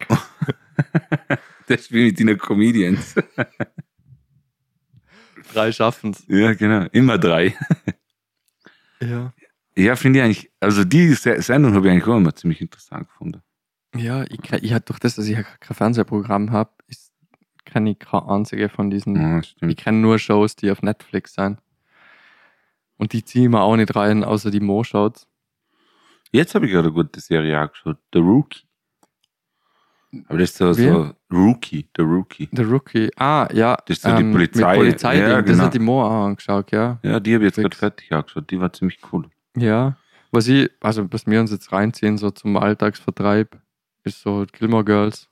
(laughs) das spielen mit den Comedians. Drei schaffen's. Ja, genau. Immer drei. Ja. Ja, finde ich eigentlich, also die Se- Sendung habe ich eigentlich auch immer ziemlich interessant gefunden. Ja, ich, kenn- ich halt durch das, dass ich ja kein Fernsehprogramm habe, kenne ich keine einzige von diesen. Ja, Ich stimmt. kenne nur Shows, die auf Netflix sind. Und die ziehen wir auch nicht rein, außer die Mo schaut. Jetzt habe ich gerade eine gute Serie angeschaut. The Rookie. Aber das ist so, so Rookie, The Rookie. The Rookie. Ah, ja. Das ist so die Polizei. Mit Polizei Ja, Das genau. hat die Mo auch angeschaut, ja. Ja, die habe ich jetzt gerade fertig angeschaut. Die war ziemlich cool. Ja. Was ich, also was wir uns jetzt reinziehen, so zum Alltagsvertreib, ist so Gilmore Girls.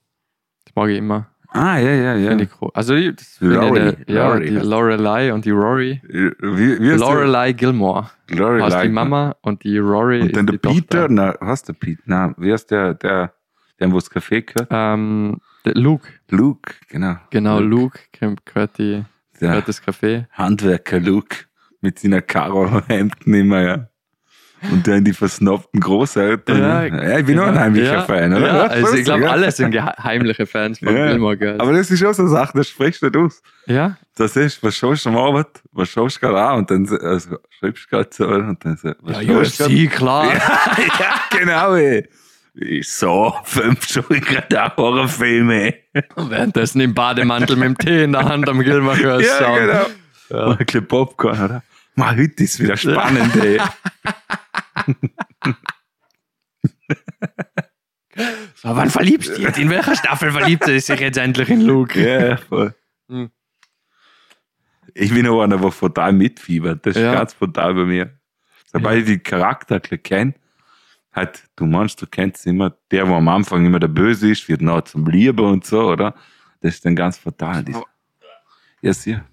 Das mag ich immer. Ah, ja, ja, ja. Finde ich cool. Also ich, das ich, der- ja, Lori die Lorelei und die Rory. Wie, wie Lorelei Gilmore. der? Lorelei. Heißt die Mama und die Rory Und dann der die Peter. Tochter. Na, was der Peter? Na, wie heißt der, der, der, wo das Café gehört? Ähm, der Luke. Luke, genau. Genau, Luke, Luke gehört, die, gehört das Café. Handwerker Luke mit seiner Karo-Hemden immer, ja. Und dann die versnobten Großeltern. Ja, Ja, ich bin auch ein heimlicher ja, Fan, oder? Ja, Ja, also ich glaube, ja. alle sind heimliche Fans von Ja. Gilmore Girls. Aber das ist auch so eine Sache, das sprichst du nicht aus. ja? Das ist, was schaust du am Abend, was schaust du gerade an und dann so- also, schreibst du gerade so und dann so, was du UFC, klar. Ja, (laughs) ja, genau, ey. Ich so, fünf gerade auch Horrorfilme. Und Währenddessen im Bademantel mit dem Tee in der Hand am Gilmore Girls Ja, schauen. genau. Ja. Und ein bisschen Popcorn, oder? Mal, heute ist wieder spannend, ey. (laughs) So, wann verliebst du dich jetzt? In welcher Staffel verliebt er sich jetzt endlich in Luke? Ja, voll. Hm. Ich bin auch einer, der total mitfiebert. Das ist Ja. ganz total bei mir. Sobald ich die Charakter kenne, halt, du meinst, du kennst immer, der, wo am Anfang immer der Böse ist, wird noch zum Liebe und so, oder? Das ist dann ganz fatal. Ja, sehr.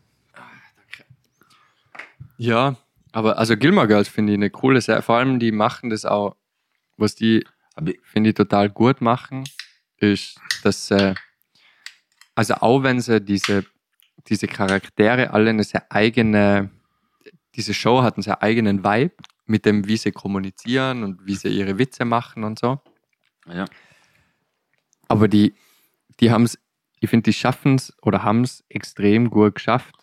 Ja, aber also Gilmore Girls finde ich eine coole Serie. Vor allem, die machen das auch, was die, finde ich, total gut machen, ist, dass sie, also auch wenn sie diese, diese Charaktere alle eine sehr eigene, diese Show hat einen sehr eigenen Vibe mit dem, wie sie kommunizieren und wie sie ihre Witze machen und so. ja. Aber die, die haben es, ich finde, die schaffen es oder haben es extrem gut geschafft,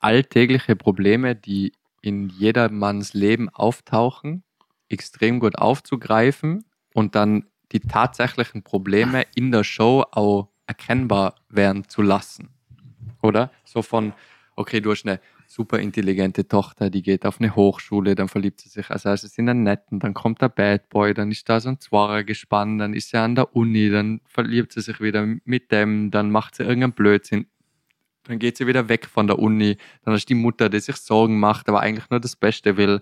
alltägliche Probleme, die in jedermanns Leben auftauchen, extrem gut aufzugreifen und dann die tatsächlichen Probleme in der Show auch erkennbar werden zu lassen. Oder? So von, okay, du hast eine super intelligente Tochter, die geht auf eine Hochschule, dann verliebt sie sich als erstes in einen Netten, dann kommt der Bad Boy, dann ist da so ein Zwarer gespannt, dann ist sie an der Uni, dann verliebt sie sich wieder mit dem, dann macht sie irgendeinen Blödsinn, dann geht sie wieder weg von der Uni, dann hast du die Mutter, die sich Sorgen macht, aber eigentlich nur das Beste will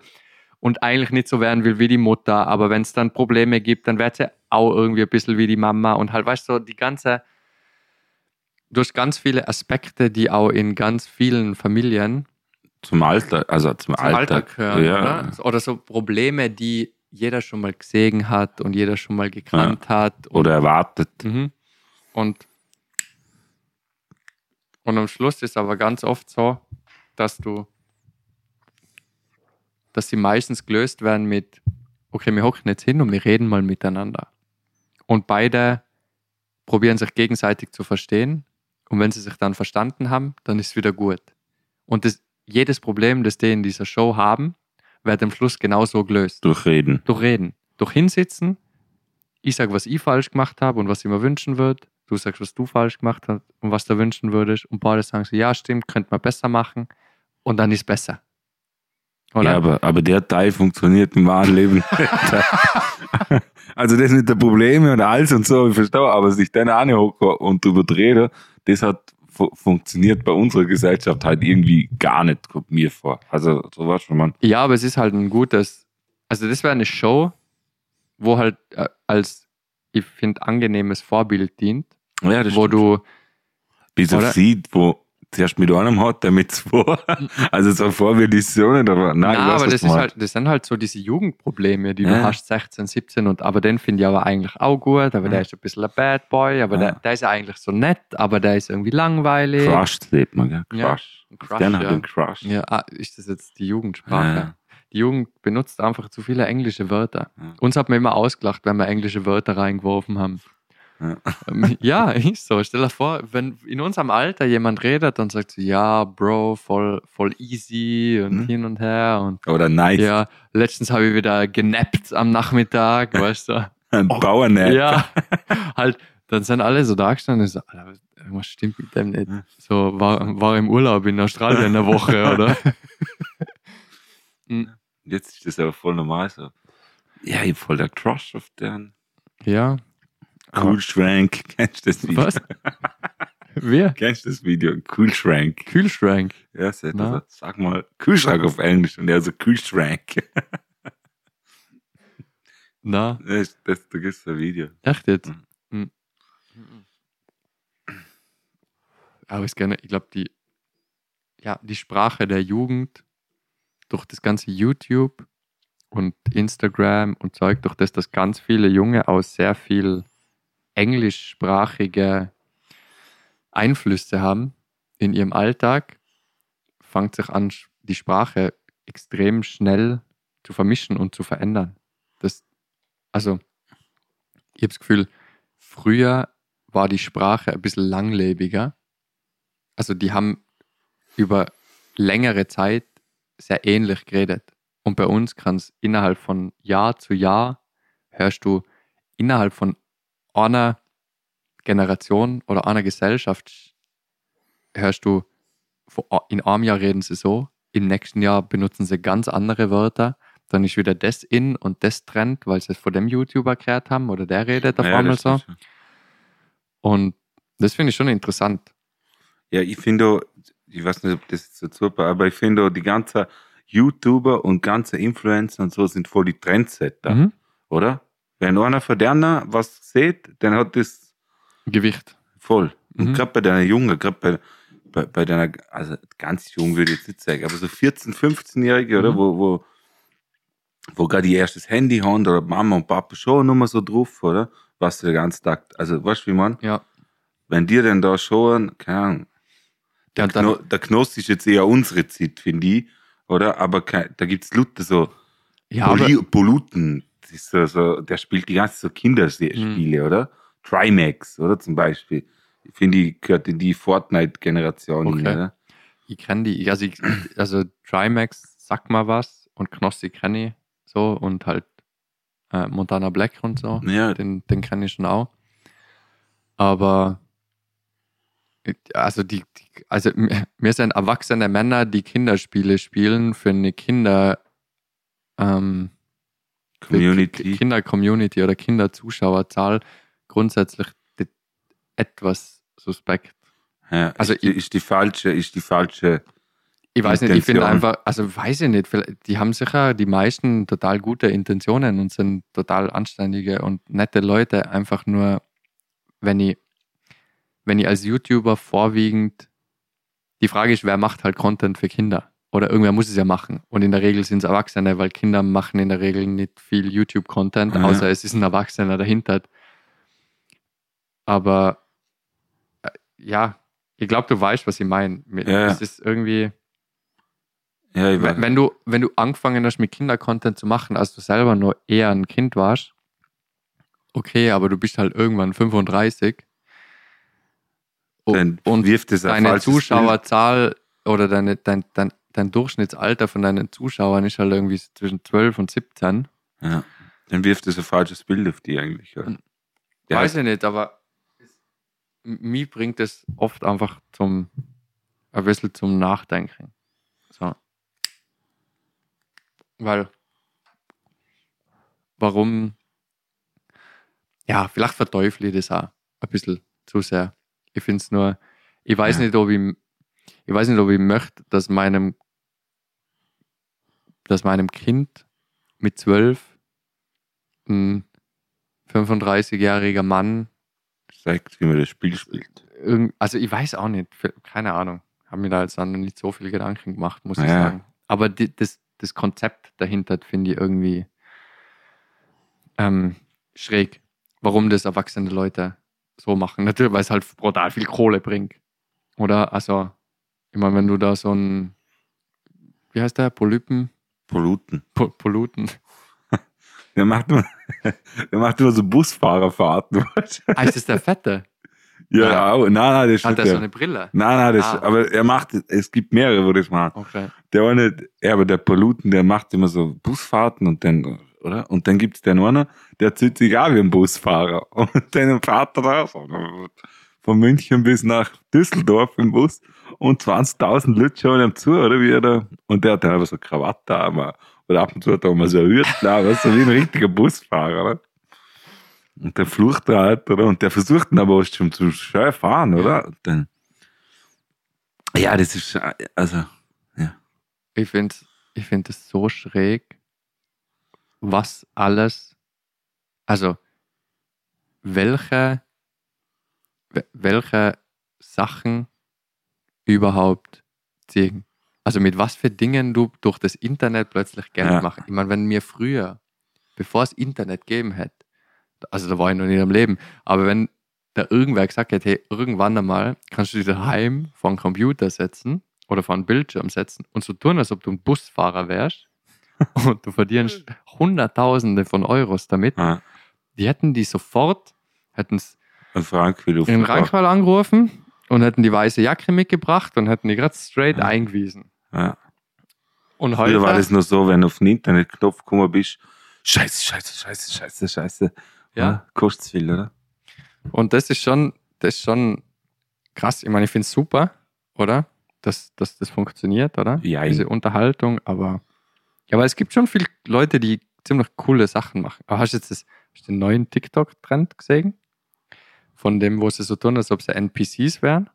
und eigentlich nicht so werden will wie die Mutter, aber wenn es dann Probleme gibt, dann wird sie auch irgendwie ein bisschen wie die Mama und halt, weißt du, so die ganze, du hast ganz viele Aspekte, die auch in ganz vielen Familien Zum Alter, also zum, zum Alter. Gehören. ja. Oder? oder so Probleme, die jeder schon mal gesehen hat und jeder schon mal gekannt hat. Und, Oder erwartet. Mhm. und, und am Schluss ist aber ganz oft so, dass du, dass sie meistens gelöst werden mit, okay, wir hocken jetzt hin und wir reden mal miteinander. Und beide probieren sich gegenseitig zu verstehen. Und wenn sie sich dann verstanden haben, dann ist es wieder gut. Und das, jedes Problem, das die in dieser Show haben, wird am Schluss genauso gelöst. Durchreden. Durch Reden. Durch Hinsitzen. Ich sage, was ich falsch gemacht habe und was ich mir wünschen würde. Du sagst, was du falsch gemacht hast und was du wünschen würdest. Und beide sagen so, ja, stimmt, könnte man besser machen. Und dann ist besser. Oder? Ja, aber, aber der Teil funktioniert im wahren Leben. (laughs) also das mit der Probleme und alles und so, ich verstehe, aber sich dann anhocken und drüber reden, das hat fu funktioniert bei unserer Gesellschaft halt irgendwie gar nicht, kommt mir vor. Also so was schon man. Ja, aber es ist halt ein gutes, also das wäre eine Show, wo halt äh, als, ich finde, angenehmes Vorbild dient, Ja, das wo stimmt. du, bis auf sieht, wo zuerst mit einem hat, der mit zwei. Also so Vorbild ist so nicht, aber nein, ich weiß, aber das, du ist halt, das sind halt so diese Jugendprobleme, die du Ja. hast, 16, 17 und aber den finde ich aber eigentlich auch gut, aber der ist ein bisschen ein Bad Boy, aber Ja. der, der ist ja eigentlich so nett, aber der ist irgendwie langweilig. Crushed lebt man, gell? Ja, Crush. ein Crush, Gerne hat ja. einen Crush. Ja, ah, ist das jetzt die Jugendsprache? Ja. Die Jugend benutzt einfach zu viele englische Wörter. Ja. Uns hat man immer ausgelacht, wenn wir englische Wörter reingeworfen haben. (laughs) Ja. Ähm, ja, ist so. Stell dir vor, wenn in unserem Alter jemand redet und sagt so, ja, Bro, voll, voll easy und Mhm. hin und her und Oder nice. ja, letztens habe ich wieder genappt am Nachmittag, weißt du? (laughs) Ein Bauernett. Ja, (laughs) halt, dann sind alle so da gestanden und so, Alter, irgendwas stimmt mit dem nicht. So, war, war im Urlaub in Australien eine Woche, oder? Jetzt ist das aber voll normal so. Ja, ich voll der Crush auf den Ja. Kühlschrank. (laughs) Kennst du das Video? Was? Wer? Kennst du das Video? Kühlschrank. Kühlschrank. Ja, er so, sag mal Kühlschrank auf Englisch und er so Kühlschrank. (laughs) Na, Das, das, da gibt's ein Video. echt jetzt? Mhm. Mhm. Aber ich gerne, ich glaube, die, ja, die Sprache der Jugend durch das ganze YouTube und Instagram und Zeug, durch das, dass ganz viele Junge aus sehr viel englischsprachige Einflüsse haben in ihrem Alltag, fängt sich an, die Sprache extrem schnell zu vermischen und zu verändern. Das, also, ich habe das Gefühl, früher war die Sprache ein bisschen langlebiger. Also, die haben über längere Zeit sehr ähnlich geredet. Und bei uns kann es innerhalb von Jahr zu Jahr, hörst du innerhalb von einer Generation oder einer Gesellschaft, hörst du, in einem Jahr reden sie so, im nächsten Jahr benutzen sie ganz andere Wörter, dann ist wieder das in und das Trend, weil sie es von dem YouTuber gehört haben oder der redet auf Ja, einmal so. Und das finde ich schon interessant. Ja, ich finde, ich weiß nicht, ob das jetzt so super, aber ich finde, die ganzen YouTuber und ganze Influencer und so sind voll die Trendsetter, Mhm. oder? Wenn einer von denen was sieht, dann hat das Gewicht. voll. Und Mhm. gerade bei deiner Jungen, gerade bei, bei, bei deiner, also ganz jung würde ich jetzt nicht sagen, aber so 14-, 15-Jährige, oder? Mhm. Wo, wo, wo gerade ihr erstes Handy haben oder Mama und Papa schon nur mal so drauf, oder? Was du den ganzen Tag, also weißt du, wie man? Ja. Wenn die denn da schon, keine Ahnung, ja der, dann, Kno der Knost ist jetzt eher unsere Zeit, finde ich, oder? Aber kein, da gibt es Leute so, ja, aber, Poli Poluten, das ist so, so, der spielt die ganze so Kinderspiele, oder? Trimax, oder zum Beispiel. Ich finde, die gehört in die Fortnite-Generation, Okay. oder? ich kenne die, also, ich, also Trimax, sag mal was und Knossi kenne ich so und halt äh, Montana Black und so. Ja, den, den kenne ich schon auch. Aber also die, die also mir sind erwachsene Männer, die Kinderspiele spielen für eine Kinder ähm, Community. Ki- Kinder-Community oder Kinderzuschauerzahl grundsätzlich etwas suspekt. ja, also ist, die, ich- ist die falsche, ist die falsche, Ich weiß nicht, ich finde Intention. einfach, also weiß ich nicht, die haben sicher die meisten total gute Intentionen und sind total anständige und nette Leute. Einfach nur, wenn ich, wenn ich als YouTuber vorwiegend, die Frage ist, wer macht halt Content für Kinder? Oder irgendwer muss es ja machen. Und in der Regel sind es Erwachsene, weil Kinder machen in der Regel nicht viel YouTube-Content, Ja. außer es ist ein Erwachsener dahinter. Aber äh, ja, ich glaube, du weißt, was ich meine. Ja. Es ist irgendwie, ja, ich wenn, wenn, du, wenn du angefangen hast, mit Kinder-Content zu machen, als du selber nur eher ein Kind warst, okay, aber du bist halt irgendwann 35 dann und wirft es ein deine falsches Bild. Zuschauerzahl oder deine, dein, dein, dein Durchschnittsalter von deinen Zuschauern ist halt irgendwie zwischen 12 und 17. Ja. Dann wirft es ein falsches Bild auf die eigentlich. Ja. Und- Ja, Weiß ich nicht, aber es, m- mich bringt es oft einfach zum, ein bisschen zum Nachdenken. So. Weil, warum, ja, vielleicht verteufle ich das auch ein bisschen zu sehr. Ich finde es nur, ich weiß Ja. nicht, ob ich, ich weiß nicht, ob ich möchte, dass meinem, dass meinem Kind mit zwölf ein 35-jähriger Mann Sagt, wie man das Spiel spielt. also ich weiß auch nicht, keine Ahnung. Habe mir da jetzt dann nicht so viele Gedanken gemacht, muss ich Ja. sagen. Aber die, das, das Konzept dahinter finde ich irgendwie ähm, schräg. Warum das erwachsene Leute so machen. Natürlich, weil es halt brutal viel Kohle bringt. Oder? Also, ich meine, wenn du da so ein, wie heißt der? Polypen? Polluten. Po Polluten. (laughs) Der macht immer, (laughs) der macht immer so Busfahrerfahrten. (laughs) Ah, ist das der Fette? ja, Ja. auch. Nein, nein, das Hat ist er der. so eine Brille? Nein, nein, das, Ah. aber er macht, es gibt mehrere, wo das machen. Okay. Der eine, ja, aber der Polluten, der macht immer so Busfahrten und dann, oder? Und dann gibt's den einen, der zieht sich auch wie ein Busfahrer. Und dann fährt er da so, von München bis nach Düsseldorf im Bus und 20.000 Leute schauen ihm zu, oder wie er da, und der hat dann aber so Krawatte aber oder ab und zu hat er mal so Hürtler, weißt du, wie ein richtiger Busfahrer, oder? Und dann flucht er halt, oder? Und der versucht dann aber auch schon zu schön fahren, oder? Und dann, ja, das ist, also, Ich finde ich find es so schräg, was alles, also welche, we- welche Sachen überhaupt ziehen. Also mit was für Dingen du durch das Internet plötzlich Geld Ja. machst. Ich meine, wenn mir früher, bevor es Internet gegeben hätte, also da war ich noch nicht am Leben, aber wenn da irgendwer gesagt hätte, hey, irgendwann einmal kannst du dich daheim vor einen Computer setzen oder vor einen Bildschirm setzen und so tun, als ob du ein Busfahrer wärst (laughs) und du verdienst Hunderttausende von Euros damit, ah, die hätten die sofort, hätten es ein Frank will in Rankwall angerufen und hätten die weiße Jacke mitgebracht und hätten die gerade straight Ja. eingewiesen. Ja. Und heute, Früher war das nur so, wenn du auf den Internetknopf gekommen bist, scheiße, scheiße, scheiße, scheiße, scheiße. ja, Kostet viel, oder? und das ist schon, das ist schon krass. Ich meine, ich finde es super, oder? Dass, dass das funktioniert, oder? Ja, Diese Unterhaltung, aber ja, aber es gibt schon viele Leute, die ziemlich coole Sachen machen. Aber hast du jetzt das, hast du den neuen TikTok-Trend gesehen? Von dem, wo sie so tun, als ob sie NPCs wären?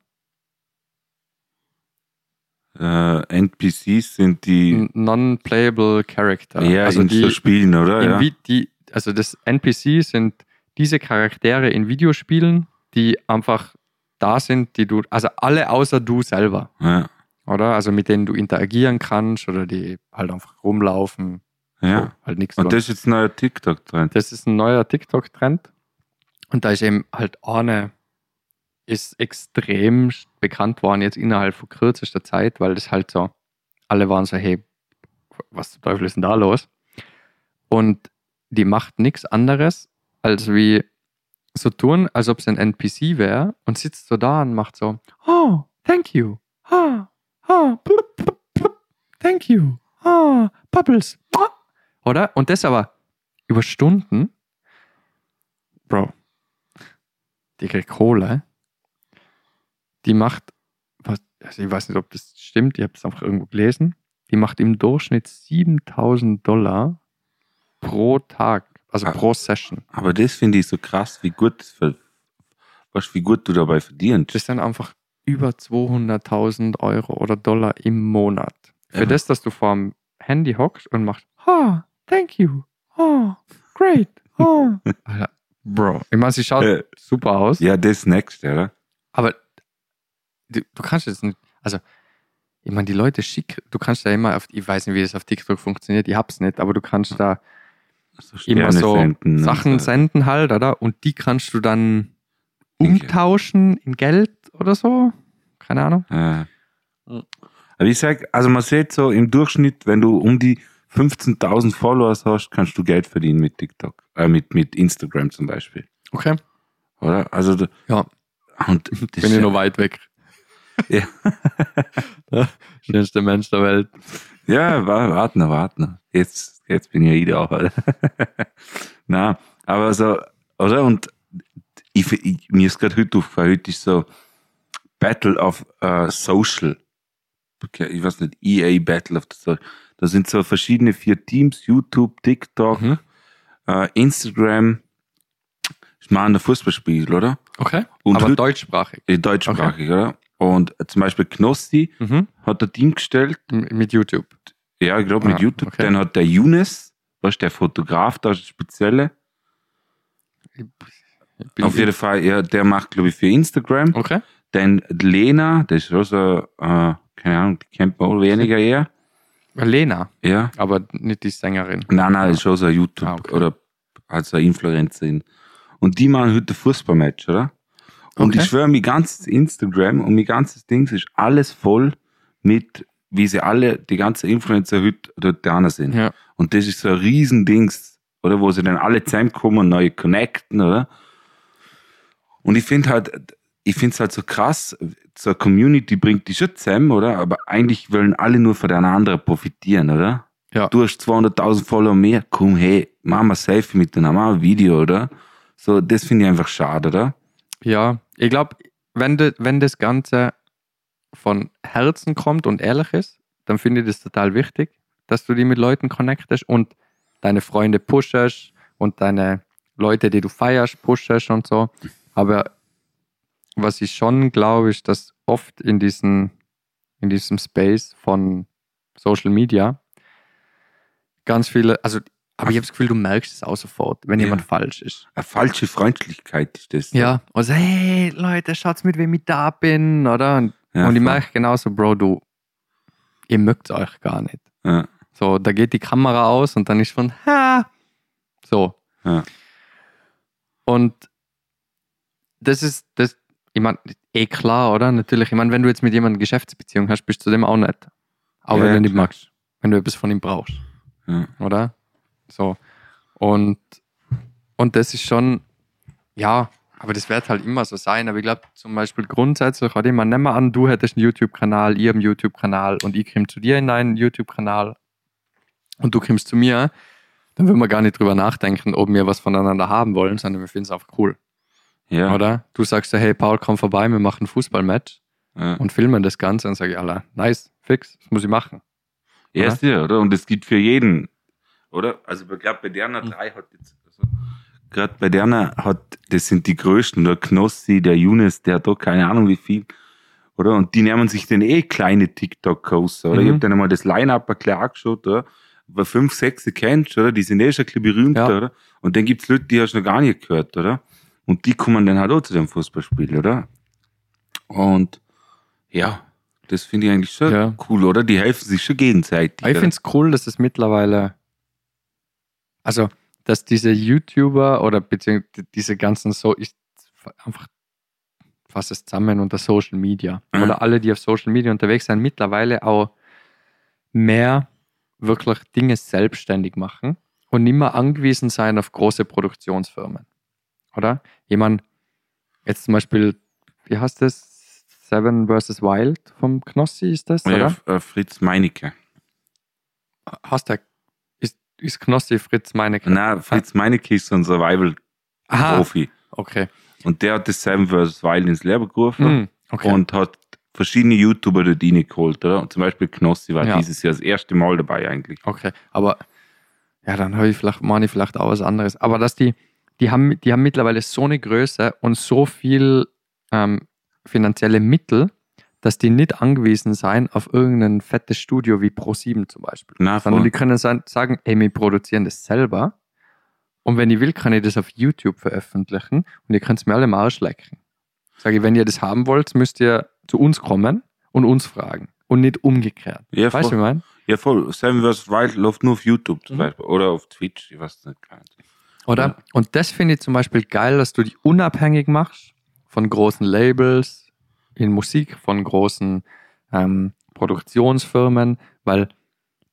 Äh, NPCs sind die Non-playable Character. eher also in die, so Spielen, oder? in Ja. Die, also das NPC sind diese Charaktere in Videospielen, die einfach da sind, die du, also alle außer du selber, Ja. oder? Also mit denen du interagieren kannst oder die halt einfach rumlaufen. ja. So, halt nichts Und das ist jetzt ein neuer TikTok-Trend. Das ist ein neuer TikTok-Trend. Und da ist eben halt eine, ist extrem bekannt worden jetzt innerhalb von kürzester Zeit, weil das halt so, alle waren so, hey, was zum Teufel ist denn da los? Und die macht nichts anderes, als wie so tun, als ob es ein NPC wäre und sitzt so da und macht so, oh, thank you, oh, oh, blub, blub, blub, thank you, oh, Bubbles, oder? Und das aber über Stunden, Bro, die kriegt Kohle, die macht, was, also ich weiß nicht, ob das stimmt, ich habe es einfach irgendwo gelesen, die macht im Durchschnitt 7000 Dollar pro Tag, also Ah. pro Session. Aber das finde ich so krass, wie gut, du, wie gut du dabei verdienst. Das sind einfach über 200.000 Euro oder Dollar im Monat. Für Ja. das, dass du vor dem Handy hockst und machst, oh, thank you, oh, great, oh. (laughs) Bro, ich meine, sie schaut Äh, super aus, ja, das nächste, oder? aber du, du kannst jetzt nicht, also ich meine, die Leute schick, du kannst da immer auf, ich weiß nicht, wie das auf TikTok funktioniert, ich hab's nicht, aber du kannst da So immer so senden und Sachen so. senden halt, oder? Und die kannst du dann umtauschen in Geld oder so. Keine Ahnung. Ja. Aber ich sag, also man sieht so im Durchschnitt, wenn du um die 15.000 Followers hast, kannst du Geld verdienen mit TikTok, äh, mit, mit Instagram zum Beispiel, Okay. oder? Also, da- Ja. und das Bin ich ja- noch weit weg. (laughs) Ja. Schönster Mensch der Welt. Ja, wa- warte noch, warte noch. Jetzt, jetzt bin ich ideal. (laughs) Na, aber so, oder? Und ich, ich, mir ist gerade heute aufgefallen, heute ist so Battle of äh, Social. Okay, ich weiß nicht, EA Battle of the Social. Da sind so verschiedene vier Teams, YouTube, TikTok, Mhm. äh, Instagram. Ich mache ein Fußballspiel, oder? Okay. Und Aber deutschsprachig. Äh, Deutschsprachig, oder? Und zum Beispiel Knossi Mhm. hat ein Team gestellt, M- Mit YouTube. ja, ich glaube mit Ah, YouTube. okay. Dann hat der Younes, was ist der Fotograf, da spezielle. Ich bin- Auf jeden Fall, ja, der macht, glaube ich, für Instagram. Okay. Dann Lena, das ist auch so, äh, keine Ahnung, die kennt man auch weniger eher. Lena, Ja. aber nicht die Sängerin. Nein, nein, ist auch so ein YouTube Ah, okay. oder also eine Influencerin. Und die machen heute ein Fußballmatch, oder? Und Okay. ich schwöre, mein ganzes Instagram und mein ganzes Ding ist alles voll mit, wie sie alle, die ganzen Influencer heute dort dran sind. Ja. Und das ist so ein Riesendings, oder? Wo sie dann alle zusammenkommen und neu connecten, oder? Und ich finde halt, ich finde es halt so krass, so eine Community bringt die schon zusammen, oder? Aber eigentlich wollen alle nur von der anderen profitieren, oder? Ja. Du hast 200.000 Follower mehr, komm, hey, machen wir Selfie miteinander, machen wir ein Video, oder? So, das finde ich einfach schade, oder? Ja, ich glaube, wenn, de, wenn das Ganze von Herzen kommt und ehrlich ist, dann finde ich das total wichtig, dass du die mit Leuten connectest und deine Freunde pushest und deine Leute, die du feierst, pushest und so. Aber was ich schon glaube, ist, dass oft in, diesen, in diesem Space von Social Media ganz viele, also, aber ich habe das Gefühl, du merkst es auch sofort, wenn Ja. jemand falsch ist. Eine falsche Freundlichkeit ist das. Ja, und so, hey Leute, schaut's mit wem ich da bin, oder? Und, Ja, und ich merke genauso, Bro, du, ihr mögt euch gar nicht. Ja. So, da geht die Kamera aus und dann ist von, ha, so. Und das ist, das, ich meine, eh klar, oder? Natürlich, ich meine, wenn du jetzt mit jemandem eine Geschäftsbeziehung hast, bist du dem auch nicht. Auch Ja, wenn du nicht klar. magst. Wenn du etwas von ihm brauchst Ja. oder? So. Und, und das ist schon, ja, aber das wird halt immer so sein. Aber ich glaube, zum Beispiel grundsätzlich, oder? man nehmen wir an, du hättest einen YouTube-Kanal, ihr einen YouTube-Kanal und ich komme zu dir in deinen YouTube-Kanal und du kommst zu mir, dann würden wir gar nicht drüber nachdenken, ob wir was voneinander haben wollen, sondern wir finden es einfach cool, Ja. oder? Du sagst so, hey Paul, komm vorbei, wir machen ein Fußballmatch Ja. und filmen das Ganze und sage ich, Alter, nice, fix, das muss ich machen. Ja, ist ja, oder? Und das gibt für jeden, oder? Also gerade bei der Mhm. drei hat jetzt, also, gerade bei der hat, das sind die größten, der Knossi, der Younes, der hat da keine Ahnung wie viel, oder? Und die nehmen sich dann eh kleine TikToker aus, oder? Ich Mhm. hab dann einmal das Line-Up ein bisschen angeschaut, oder? Weil fünf, sechs die kennst, oder? Die sind eh schon ein bisschen berühmt, Ja. oder? Und dann gibt's Leute, die hast du noch gar nicht gehört, oder? Und die kommen dann halt auch zu dem Fußballspiel, oder? Und ja, das finde ich eigentlich schon Ja. cool, oder? Die helfen sich schon gegenseitig. Ich finde es cool, dass es mittlerweile, also, dass diese YouTuber oder beziehungsweise diese ganzen so, ich einfach fasse es zusammen unter Social Media Mhm. oder alle, die auf Social Media unterwegs sind, mittlerweile auch mehr wirklich Dinge selbstständig machen und nicht mehr angewiesen sein auf große Produktionsfirmen. Oder? Jemand, jetzt zum Beispiel, wie heißt das? Seven vs. Wild vom Knossi ist das, Ja, oder? F- äh, Fritz Meinecke. Hast du, ist, ist Knossi Fritz Meinecke? Na, Fritz Meinecke ist so ein Survival-Profi. Okay. Und der hat das Seven vs. Wild ins Leben gerufen Hm, okay. und hat verschiedene YouTuber dort reingeholt, oder? Und zum Beispiel Knossi war Ja. dieses Jahr das erste Mal dabei eigentlich. okay, aber ja, dann habe ich vielleicht, meine ich vielleicht auch was anderes. Aber dass die, die haben, die haben mittlerweile so eine Größe und so viel ähm, finanzielle Mittel, dass die nicht angewiesen sein auf irgendein fettes Studio wie Pro7 zum Beispiel. Na, Sondern die können sa- sagen, ey, wir produzieren das selber. Und wenn ich will, kann ich das auf YouTube veröffentlichen und ihr könnt es mir alle mal auslecken. Sage ich, wenn ihr das haben wollt, müsst ihr zu uns kommen und uns fragen. Und nicht umgekehrt. Ja, weißt du, wie ich meine? Ja, voll. Seven vs. Wild läuft nur auf YouTube zum Mhm. Beispiel. Oder auf Twitch, ich weiß nicht. gar nicht. Oder? Ja. Und das finde ich zum Beispiel geil, dass du die unabhängig machst von großen Labels in Musik, von großen ähm, Produktionsfirmen, weil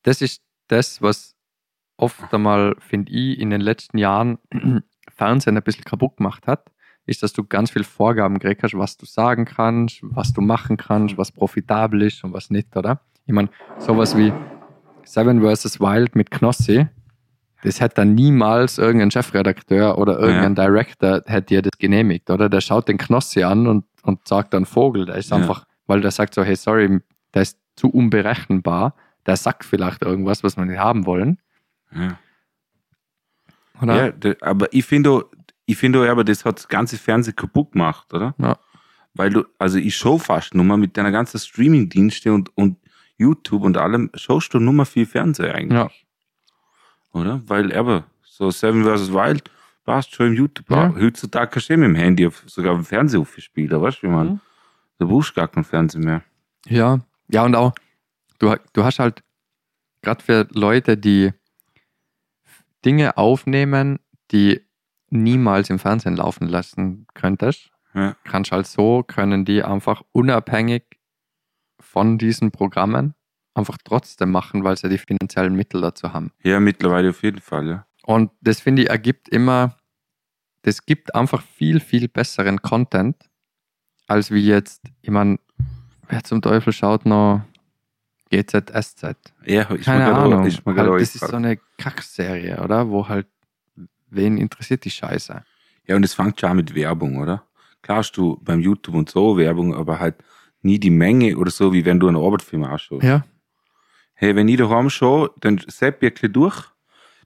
das ist das, was oft einmal, finde ich, in den letzten Jahren (clears throat) Fernsehen ein bisschen kaputt gemacht hat, ist, dass du ganz viel Vorgaben gekriegt hast, was du sagen kannst, was du machen kannst, was profitabel ist und was nicht, oder? Ich meine, sowas wie Seven vs. Wild mit Knossi, das hätte dann niemals irgendein Chefredakteur oder irgendein Director hätte dir das genehmigt, oder? Der schaut den Knossi an und, und sagt dann Vogel. Der ist Ja. einfach, weil der sagt so, hey, sorry, der ist zu unberechenbar, der sagt vielleicht irgendwas, was wir nicht haben wollen. Ja. Oder? Ja, aber ich finde, ich finde aber das hat das ganze Fernsehen kaputt gemacht, oder? Ja. Weil du, also ich show fast nur mal mit deiner ganzen Streaming-Dienste und, und YouTube und allem, schaust du nur mal viel Fernsehen eigentlich, Ja. Oder? Weil aber, so Seven vs. Wild, warst schon im YouTube. Ja. Heutzutage kannst du mit dem Handy sogar im Fernsehen aufspielen, weißt du, wie man, Mhm. da brauchst du gar keinen Fernsehen mehr. Ja, ja und auch, du, du hast halt gerade für Leute, die Dinge aufnehmen, die niemals im Fernsehen laufen lassen könntest, Ja. kannst halt so, können die einfach unabhängig von diesen Programmen einfach trotzdem machen, weil sie die finanziellen Mittel dazu haben. Ja, mittlerweile auf jeden Fall, ja. Und das finde ich ergibt immer, das gibt einfach viel, viel besseren Content, als wie jetzt, ich meine, wer zum Teufel schaut noch GZSZ? Ja, Keine grad auch- Ahnung. Halt, das ist so eine Kackserie, oder? Wo halt, wen interessiert die Scheiße? Ja, und es fängt schon an mit Werbung, oder? Klar hast du beim YouTube und so Werbung, aber halt nie die Menge oder so, wie wenn du einen Arbeitfilm anschaust. Ja. Hey, wenn ich daheim schaue, dann sepp ich ein durch,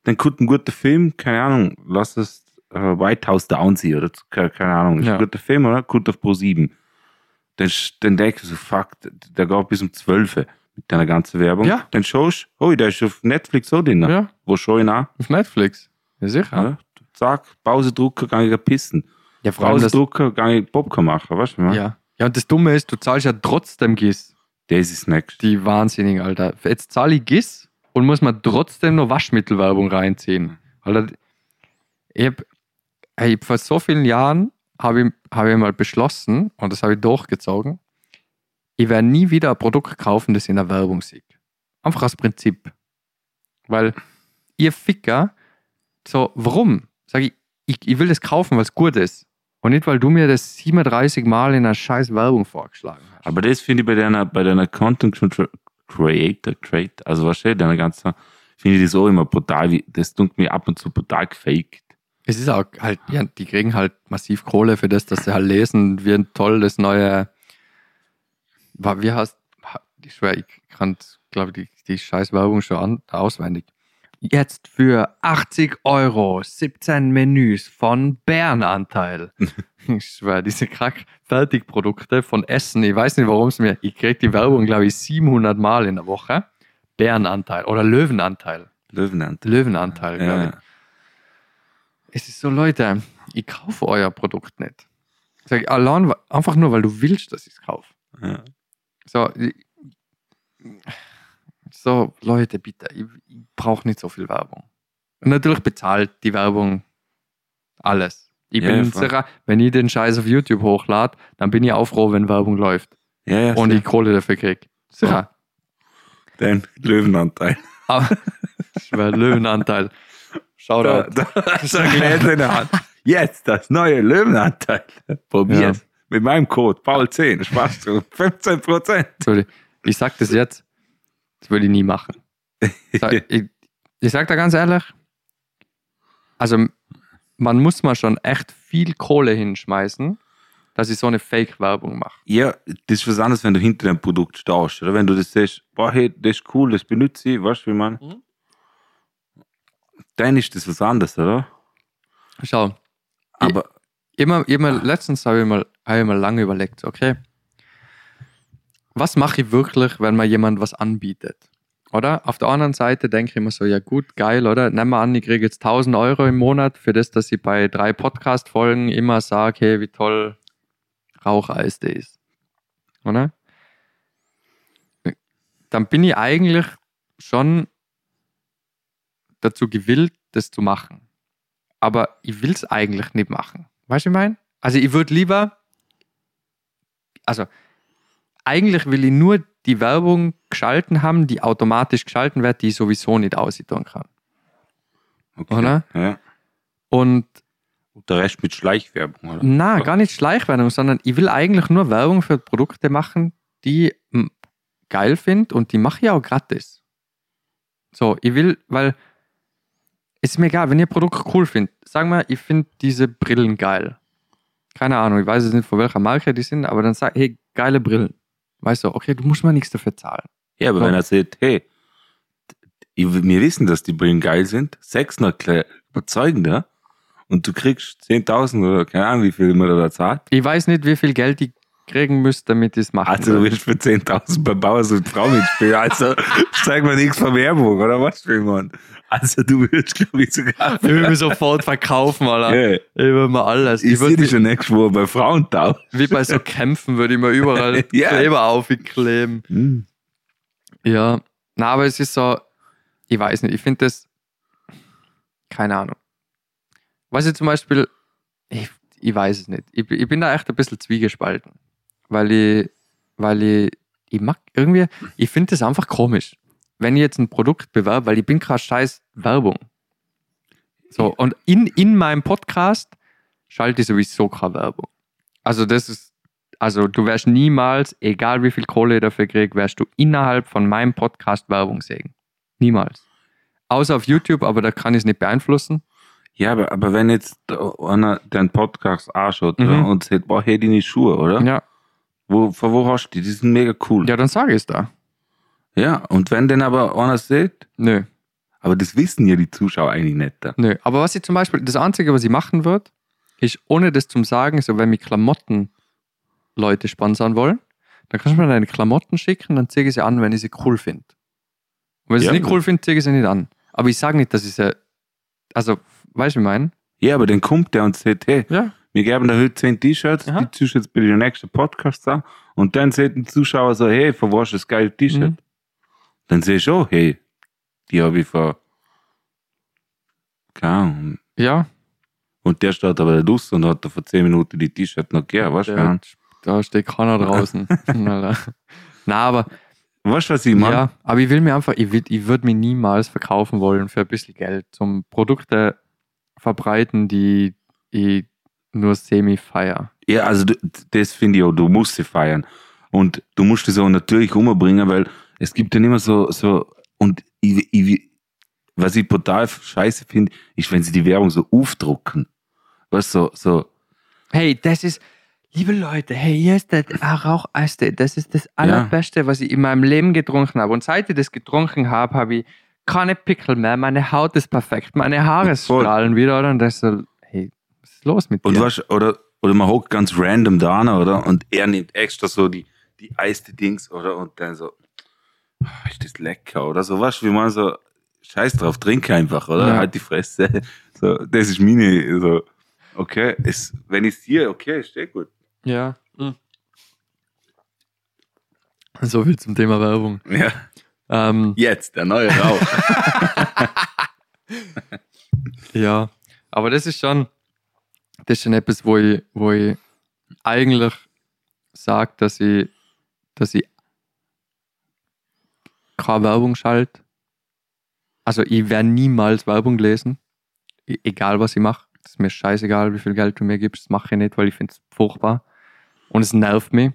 dann kommt ein guter Film, keine Ahnung, lass es äh, White House Down sein oder keine, Ahnung, ist Ja. ein guter Film, oder? Kommt auf Pro 7. Dann, dann denkst du so, fuck, der geht bis um 12 mit deiner ganzen Werbung. Ja. Dann schaust du, oh, der ist auf Netflix so drin. Ja, Wo schau ich ihn an? auf Netflix. Ja, sicher. Ja. Zack, Pause drucken, kann ich pissen. Ja, vor allem das, Rausdrucken, kann ich Popcorn machen, weißt du? ich ja. ja, und das Dumme ist, du zahlst ja trotzdem GIS. Das ist next. Die Wahnsinnigen, Alter. Jetzt zahle ich GIS und muss man trotzdem noch Waschmittelwerbung reinziehen. Alter, ich hab, ey, vor so vielen Jahren habe ich, hab ich mal beschlossen, und das habe ich durchgezogen, ich werde nie wieder ein Produkt kaufen, das in der Werbung sieht. Einfach aus Prinzip. Weil ihr Ficker, so, warum? Sag ich, ich, ich will das kaufen, weil es gut ist. Und nicht, weil du mir das 37 Mal in einer scheiß Werbung vorgeschlagen hast. Aber das finde ich bei deiner, bei deiner Content Creator, Create, also steht, deiner ganzen, finde ich das auch immer brutal, wie, das tut mir ab und zu brutal gefaked. Es ist auch halt, ja, die kriegen halt massiv Kohle für das, dass sie halt lesen, wie ein toll das neue, wie heißt, ich schwör, ich kann, glaube die, die scheiß Werbung schon an, auswendig. Jetzt für 80 Euro 17 Menüs von Bärenanteil. (laughs) ich schwör, diese krack Fertigprodukte von Essen, ich weiß nicht, warum es mir, ich krieg die Werbung, glaube ich, 700 Mal in der Woche. Bärenanteil oder Löwenanteil. Löwenant. Löwenanteil, glaube ich. Ja. Es ist so, Leute, ich kaufe euer Produkt nicht. Sag ich, allein, einfach nur, weil du willst, dass ich es kaufe. Ja. So, ich- so, Leute, bitte, ich, ich brauche nicht so viel Werbung. Und natürlich bezahlt die Werbung alles. Ich Ja, bin ja, wenn ich den Scheiß auf YouTube hochlade, dann bin ich auch froh, wenn Werbung läuft Ja, ja, und ich Kohle dafür kriege. Sicher. Dein Löwenanteil. Aber (laughs) ich war Löwenanteil. Da, Shoutout. da hast du ein Gläser in der Hand. Jetzt das neue Löwenanteil. Probier's. Mit meinem Code Paul10. Spaß zu 15 Prozent. Sorry. Ich sag das jetzt, das würde ich nie machen. (laughs) Ich, ich sag da ganz ehrlich, also man muss mal schon echt viel Kohle hinschmeißen, dass ich so eine Fake-Werbung mache. Ja, das ist was anderes, wenn du hinter dem Produkt stehst. Oder wenn du das siehst, boah, hey, das ist cool, das benutze ich, weißt du, wie man. Mhm. Dann ist das was anderes, oder? Schau, Aber immer, immer letztens habe ich, mal, habe ich mal lange überlegt, okay, was mache ich wirklich, wenn mir jemand was anbietet? Oder? Auf der anderen Seite denke ich immer so, ja gut, geil, oder? Nehmen wir an, ich kriege jetzt 1000 Euro im Monat für das, dass ich bei drei Podcast-Folgen immer sage, hey, wie toll Raucheis ist. Oder? Dann bin ich eigentlich schon dazu gewillt, das zu machen. Aber ich will es eigentlich nicht machen. Weißt du, wie ich meine? Also ich würde lieber, also eigentlich will ich nur die Werbung geschalten haben, die automatisch geschalten wird, die ich sowieso nicht aussehen kann. okay. Oder? Ja. Und der Rest mit Schleichwerbung, oder? na, gar nicht Schleichwerbung, sondern ich will eigentlich nur Werbung für Produkte machen, die ich geil finde und die mache ich auch gratis. So, ich will, weil es ist mir egal, wenn ihr Produkt cool findet. Sagen wir, ich finde diese Brillen geil. Keine Ahnung, ich weiß jetzt nicht, von welcher Marke die sind, aber dann sag, hey, geile Brillen. Weißt du, okay, du musst mal nichts dafür zahlen. Ja, aber Ja. wenn er sagt, hey, wir wissen, dass die Brillen geil sind. Sechs noch überzeugender. Und du kriegst 10.000 oder keine Ahnung, wie viel man da zahlt. Ich weiß nicht, wie viel Geld ich kriegen müsste, damit ich es machen Also du willst für 10.000 beim Bauer so eine Frau mitspielen. Also zeig mir nichts von Werbung, oder was, Mann? Also du willst, glaube ich, sogar... Ich will mich sofort verkaufen, Alter. Ja. Ich will mir alles. Ich Ich sehe würde dich schon nächste Woche bei Frauentausch. wie bei so Kämpfen würde ich mir überall (laughs) Ja. Kleber aufkleben. Hm. Ja, na, aber es ist so, ich weiß nicht, ich finde das, keine Ahnung. Was ich zum Beispiel, ich, ich weiß es nicht. Ich, ich bin da echt ein bisschen zwiegespalten, weil ich, weil ich, ich mag irgendwie, ich finde das einfach komisch, wenn ich jetzt ein Produkt bewerbe, weil ich bin gerade scheiß Werbung. So, und in, in meinem Podcast schalte ich sowieso keine Werbung. Also das ist, also du wirst niemals, egal wie viel Kohle ich dafür krieg, wirst du innerhalb von meinem Podcast Werbung sehen. Niemals. Außer auf YouTube, aber da kann ich es nicht beeinflussen. Ja, aber, aber wenn jetzt einer den Podcast anschaut Mhm. und sagt, boah, hey, deine Schuhe, oder? Ja, Wo, von wo hast du die? Die sind mega cool. ja dann sage ich es da. Ja, und wenn denn aber einer sieht, Nö, aber das wissen ja die Zuschauer eigentlich nicht. da. nö. Aber was ich zum Beispiel, das Einzige, was ich machen würde, ist, ohne das zum Sagen, so wenn mich Klamotten Leute sponsern wollen, dann kannst du mir deine Klamotten schicken, dann zeige ich sie an, wenn ich sie cool finde. Und wenn ich Ja. sie nicht cool finde, zeige ich sie nicht an. Aber ich sage nicht, dass ich sie, also, weißt du, wie ich meine? Ja, aber dann kommt der und sagt, hey, Ja. Wir geben da heute 10 T-Shirts, die jetzt bei den nächsten Podcast an. Und dann sagt ein Zuschauer so, hey, von hast du das geile T-Shirt? Mhm. Dann sehe ich auch, hey, die habe ich vor, keine Ahnung. Ja, Und der steht aber draußen und hat da vor 10 Minuten die T-Shirt noch gegeben, weißt du? Da steht keiner draußen. (laughs) (laughs) Alter. Na, aber Weißt du, was ich meine? ja, aber ich will mir einfach, ich, will- ich würde mich niemals verkaufen wollen für ein bisschen Geld, zum Produkte verbreiten, die ich nur semi feier. Ja, also das finde ich auch, du musst sie feiern. Und du musst es auch natürlich umbringen, weil es gibt dann immer so, so und ich, ich, was ich total scheiße finde, ist, wenn sie die Werbung so aufdrucken. Weißt du, so, so, Hey, das ist, liebe Leute, hey, hier ist der Raucheiste. Das ist das Allerbeste, was ich in meinem Leben getrunken habe. Und seit ich das getrunken habe, habe ich keine Pickel mehr. Meine Haut ist perfekt. Meine Haare strahlen wieder. Oder? Und das ist so, was ist los mit dir? und weißt, oder, oder man hockt ganz random da, an, oder? Und er nimmt extra so die, die eiste Dings, oder? Und dann so, "Ah, ist das lecker, oder? So, weißt du, wie man so, scheiß drauf, trink einfach, oder? Ja. Halt die Fresse. So, das ist meine, so, okay, ist, wenn ich es hier, okay, ist eh gut. Ja. Hm. So viel zum Thema Werbung. Ja. Ähm, Jetzt, der neue Rauch. (laughs) ja, aber das ist schon, das ist schon etwas, wo ich, wo ich eigentlich sage, dass ich, dass ich keine Werbung schalte. Also ich werde niemals Werbung lesen, E- egal was ich mache. Das ist mir scheißegal, wie viel Geld du mir gibst, das mache ich nicht, weil ich finde es furchtbar. Und es nervt mich.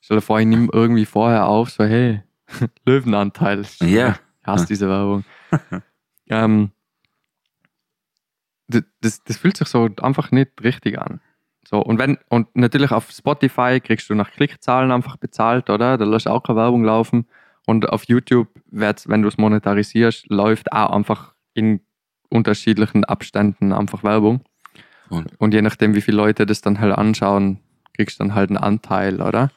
Stell dir vor, ich nehme irgendwie vorher auf, so hey, (laughs) Löwenanteil. Ja. Ich hasse diese Werbung. (laughs) ähm, das, das fühlt sich so einfach nicht richtig an. So, und wenn, und natürlich auf Spotify kriegst du nach Klickzahlen einfach bezahlt, oder? Da lässt auch keine Werbung laufen. Und auf YouTube, wird's, wenn du es monetarisierst, läuft auch einfach in unterschiedlichen Abständen einfach Werbung. Und- Und je nachdem, wie viele Leute das dann halt anschauen, kriegst du dann halt einen Anteil, oder?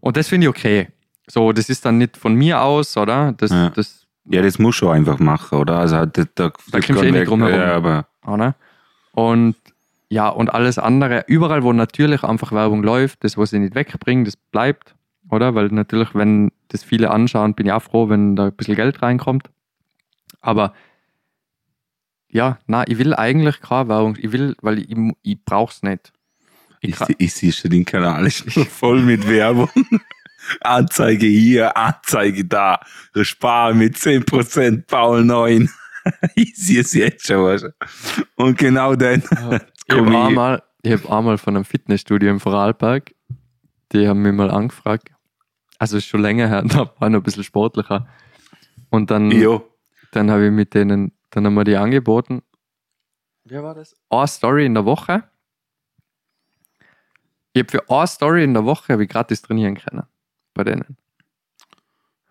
Und das finde ich okay. So, das ist dann nicht von mir aus, oder? Das, Ja. das Ja, das muss schon einfach machen, oder? Also, da, da, Da kommst du eh nicht drum herum. Ja, aber, oder? Und ja, und alles andere, überall, wo natürlich einfach Werbung läuft, das, was ich nicht wegbringe, das bleibt, oder? Weil natürlich, wenn das viele anschauen, bin ich auch froh, wenn da ein bisschen Geld reinkommt. Aber ja, na, ich will eigentlich keine Werbung. Ich will, weil ich, ich brauch's nicht. Ich ich, ich sehe schon den Kanal ist nur (laughs) voll mit Werbung. Anzeige hier, Anzeige da. Spar mit 10%, Paul 9. ich sehe es jetzt schon. Und genau dann. (laughs) ich habe einmal, ich hab einmal von einem Fitnessstudio im Vorarlberg, die haben mich mal angefragt. Also ist schon länger her, (laughs) da war ich noch ein bisschen sportlicher. Und dann, Jo. dann habe ich mit denen, dann haben wir die angeboten. Wie war das? Eine Story in der Woche. Ich habe für eine Story in der Woche habe ich gratis trainieren können. Bei denen.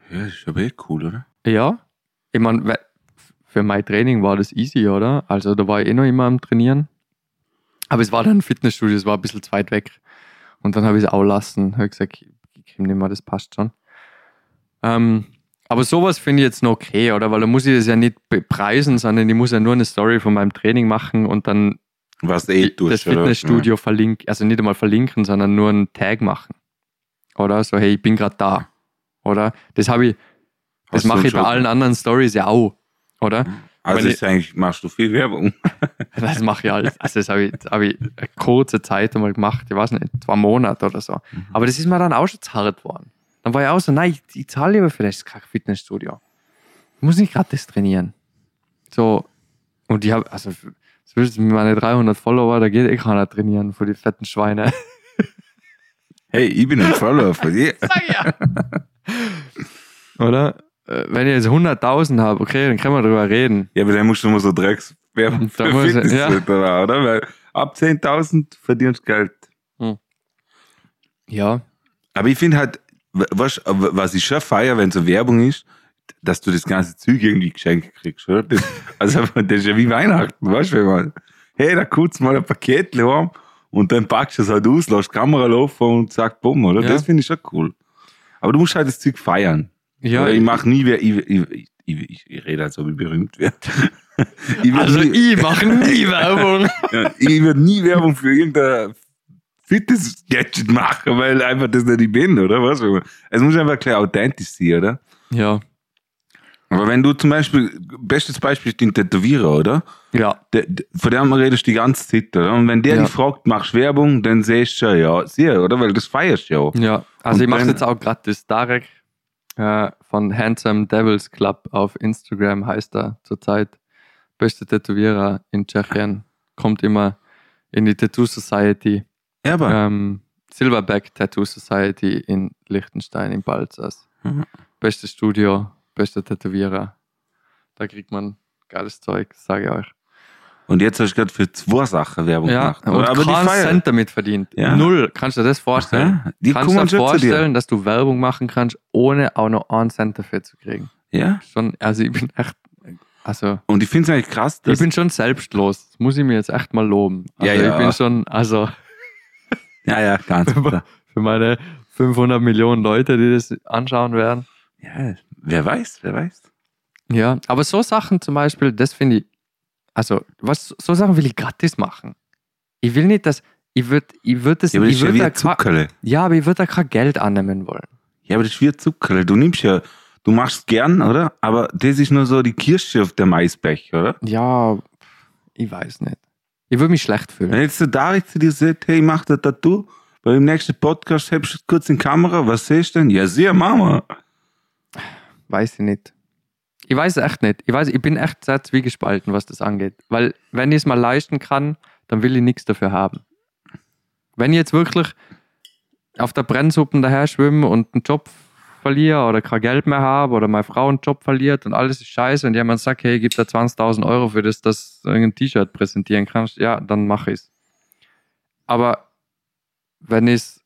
Ja, das ist aber eh cool, oder? Ja. Ich meine, für mein Training war das easy, oder? Also da war ich eh noch immer am Trainieren. Aber es war dann ein Fitnessstudio, es war ein bisschen zu weit weg. Und dann habe ich es auch lassen. Habe gesagt, ich komme nicht mehr, das passt schon. Ähm, aber sowas finde ich jetzt noch okay, oder? Weil da muss ich das ja nicht bepreisen, sondern ich muss ja nur eine Story von meinem Training machen und dann Was eh das tust, oder? Fitnessstudio verlinken, also nicht einmal verlinken, sondern nur einen Tag machen. Oder so, hey, ich bin gerade da. Oder? Das habe ich, das mache ich bei allen anderen Stories ja auch. Oder? Also Wenn ist eigentlich, machst du viel Werbung. (laughs) Das mache ich alles. Also das habe ich, das habe ich eine kurze Zeit einmal gemacht, ich weiß nicht, zwei Monate oder so. Mhm. Aber das ist mir dann auch schon zu hart worden. Dann war ich auch so, nein, ich, ich zahle lieber für das kack Fitnessstudio. Ich muss nicht gratis trainieren. So, und ich habe, also, mit meinen 300 Follower, da geht eh keiner trainieren für die fetten Schweine. Hey, ich bin ein Follower von dir. (laughs) Sag ja. (laughs) Oder? Äh, Wenn ich jetzt 100.000 habe, okay, dann können wir drüber reden. Ja, aber dann musst du immer so Dreckswerbung Da für muss- Fitnesscenter machen, oder? Weil ab 10.000 verdienst du Geld. Ja. Aber ich finde halt, was, was ich schon feier, wenn so Werbung ist, dass du das ganze Zeug irgendwie geschenkt kriegst, oder? Das, (laughs) also, das ist ja wie Weihnachten, weißt du, wenn man, hey, da kurz mal ein Paket heim und dann packst du es halt aus, lässt die Kamera laufen und sagst, bumm, oder? Ja. Das finde ich schon cool. Aber du musst halt das Zeug feiern. Ja, Oder ich mache nie, wer- ich, ich, ich, ich, rede, als (laughs) ob ich berühmt wäre. ich werd also nie, ich mache nie Werbung. (laughs) ja, ich würde nie Werbung für irgendein Fitness-Gadget machen, weil einfach das nicht ich bin, oder was? Es muss einfach gleich authentisch sein, oder? Ja. Aber wenn du zum Beispiel, bestes Beispiel ist den Tätowierer, oder? Ja. Der, der, von dem redest du die ganze Zeit, oder? Und wenn der Ja. dich fragt, machst du Werbung, dann siehst du schon, ja, sehr, oder? Weil das feierst du ja auch. Ja, also Und ich mache jetzt auch gratis. Darek äh, von Handsome Devils Club auf Instagram heißt er zurzeit. Beste Tätowierer in Tschechien. Kommt immer in die Tattoo Society. Ja, aber, Ähm, Silverback Tattoo Society in Liechtenstein, in Balzers. Mhm. Bestes Studio, bester Tätowierer. Da kriegt man geiles Zeug, sage ich euch. Und jetzt hast du gerade für zwei Sachen Werbung Ja, gemacht. und? Aber keinen. Cent damit verdient. Ja. Null. Kannst du dir das vorstellen? Aha, die kannst du dir. vorstellen, dass du Werbung machen kannst, ohne auch noch einen Cent dafür zu kriegen? Ja. Schon, also ich bin echt, also Und ich finde es eigentlich krass, dass ich bin schon selbstlos. Das muss ich mir jetzt echt mal loben. Also Ja, ja. ich bin schon, also ja, ja, ganz (laughs) klar. für meine 500 Millionen Leute, die das anschauen werden. Ja, wer weiß, wer weiß. Ja, aber so Sachen zum Beispiel, das finde ich, also was, so Sachen will ich gratis machen. Ich will nicht, dass, ich würde, ich würde das, Ja, aber das ich ist ja würde wie da ein kein, Zuckerle. ja, aber ich würde da kein Geld annehmen wollen. Ja, aber das ist wie Zuckerle. Du nimmst ja, du machst es gern, oder? Aber das ist nur so die Kirsche auf der Maisbech, oder? Ja, ich weiß nicht. Ich würde mich schlecht fühlen. Wenn jetzt der Darik zu dir sagt, hey, mach das Tattoo, bei dem nächsten Podcast hebst du kurz in die Kamera, was siehst du denn? Ja, sehr, Mama. Weiß ich nicht. Ich weiß es echt nicht. Ich weiß, ich bin echt sehr zwiegespalten, was das angeht. Weil, wenn ich es mal leisten kann, dann will ich nichts dafür haben. Wenn ich jetzt wirklich auf der Brennsuppen daher schwimme und einen Job verliere oder kein Geld mehr habe oder meine Frau einen Job verliert und alles ist scheiße und jemand sagt, hey, gib da 20.000 Euro für das, dass du ein T-Shirt präsentieren kannst, ja, dann mache ich es. Aber wenn ich es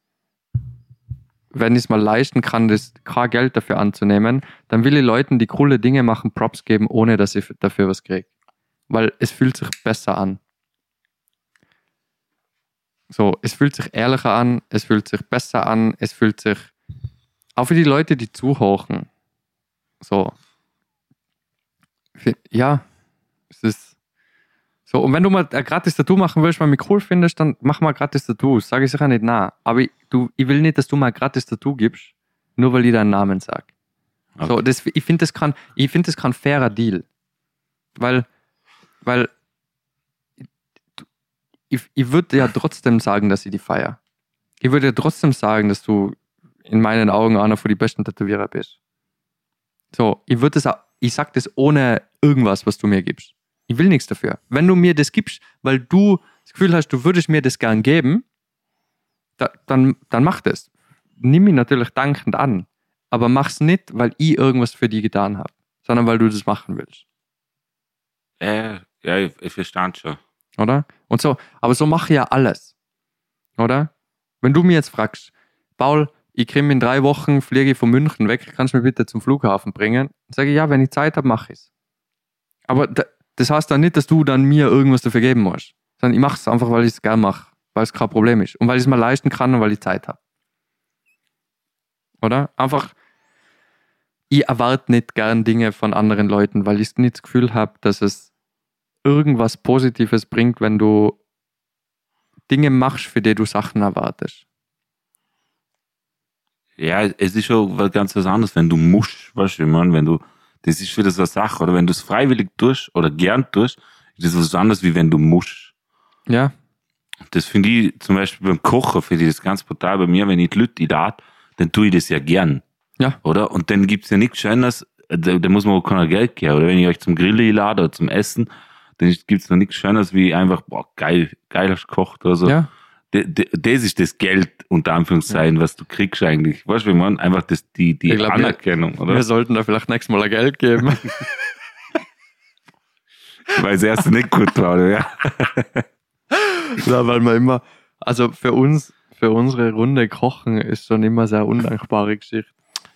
wenn ich es mal leisten kann, das kein Geld dafür anzunehmen, dann will ich Leuten, die coole Dinge machen, Props geben, ohne dass ich dafür was kriege. Weil es fühlt sich besser an. So, es fühlt sich ehrlicher an, es fühlt sich besser an, es fühlt sich auch für die Leute, die zuhören. So. Ja, es ist so. Und wenn du mal ein gratis Tattoo machen willst, weil mich cool findest, dann mach mal gratis Tattoos. Sage ich sicher nicht na. Aber ich, du, ich will nicht, dass du mal gratis Tattoo gibst, nur weil ich deinen Namen sag. So, Okay. das, ich finde das kann, ich finde das kein fairer Deal. Weil, weil ich, ich würde ja trotzdem sagen, dass ich die feier. Ich würde ja trotzdem sagen, dass du in meinen Augen einer von die besten Tätowierer bist. So, ich würde das ich sag das ohne irgendwas, was du mir gibst. Ich will nichts dafür. Wenn du mir das gibst, weil du das Gefühl hast, du würdest mir das gern geben, da, dann, dann mach das. Nimm mich natürlich dankend an. Aber mach's nicht, weil ich irgendwas für die getan habe, sondern weil du das machen willst. Äh, ja, ich, ich verstand schon. oder? Und so, aber so mache ich ja alles, oder? Wenn du mir jetzt fragst, Paul, ich komme in drei Wochen, fliege ich von München weg, kannst du mich bitte zum Flughafen bringen? Dann sage ich, ja, wenn ich Zeit habe, mache ich es. Aber da, das heißt dann nicht, dass du dann mir irgendwas dafür geben musst, sondern ich mache es einfach, weil ich es gerne mache, weil es kein Problem ist und weil ich es mir leisten kann und weil ich Zeit habe. Oder? Einfach, ich erwarte nicht gern Dinge von anderen Leuten, weil ich nicht das Gefühl habe, dass es irgendwas Positives bringt, wenn du Dinge machst, für die du Sachen erwartest. Ja, es ist schon was ganz was anderes, wenn du musst, weißt du, ich meine, wenn du, das ist wieder so eine Sache, oder wenn du es freiwillig tust oder gern tust, ist das was anderes, wie wenn du musst. Ja, Das finde ich zum Beispiel beim Kochen, finde ich das ganz brutal bei mir, wenn ich die Leute lade, dann tue ich das ja gern. Ja. Oder? Und dann gibt's ja nichts Schönes, da, da muss man auch keiner Geld geben. Oder wenn ich euch zum Grillen lade oder zum Essen, dann gibt's noch nichts Schönes wie einfach, boah, geil, geil hast gekocht oder so. ja, D- d- Das ist das Geld, unter Anführungszeichen, was du kriegst eigentlich. Weißt du, wie man einfach das, die, die glaub, wir- Anerkennung, oder? wir sollten da vielleicht nächstes Mal ein Geld geben. (laughs) (laughs) Weil das erste nicht gut war, oder? Ja. (laughs) (laughs) ja, weil man immer, also für uns, für unsere Runde Kochen ist schon immer sehr undankbare Geschichte.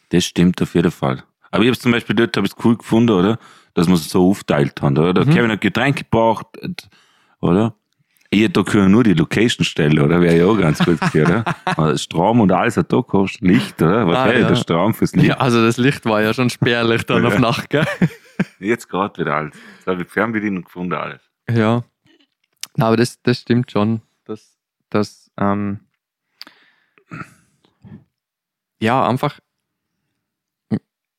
Das stimmt auf jeden Fall. Aber ich habe zum Beispiel dort hab ich's cool gefunden, oder? Dass man es so aufteilt hat, oder? Der Mhm. Kevin hat Getränke gebracht, oder? Ich da können nur die Location stellen, oder? Wäre ja auch ganz gut gewesen, oder? (laughs) Strom und alles hat da gekostet. Licht, oder? Was Ah, ja. der Strom fürs Licht? Ja, also das Licht war ja schon spärlich dann Ja. (laughs) auf Nacht, gell? Jetzt gerade wieder alles. Jetzt habe ich Fernbedienung gefunden, alles. Ja. Na, aber das, das stimmt schon. Dass, dass, ähm, ja, einfach,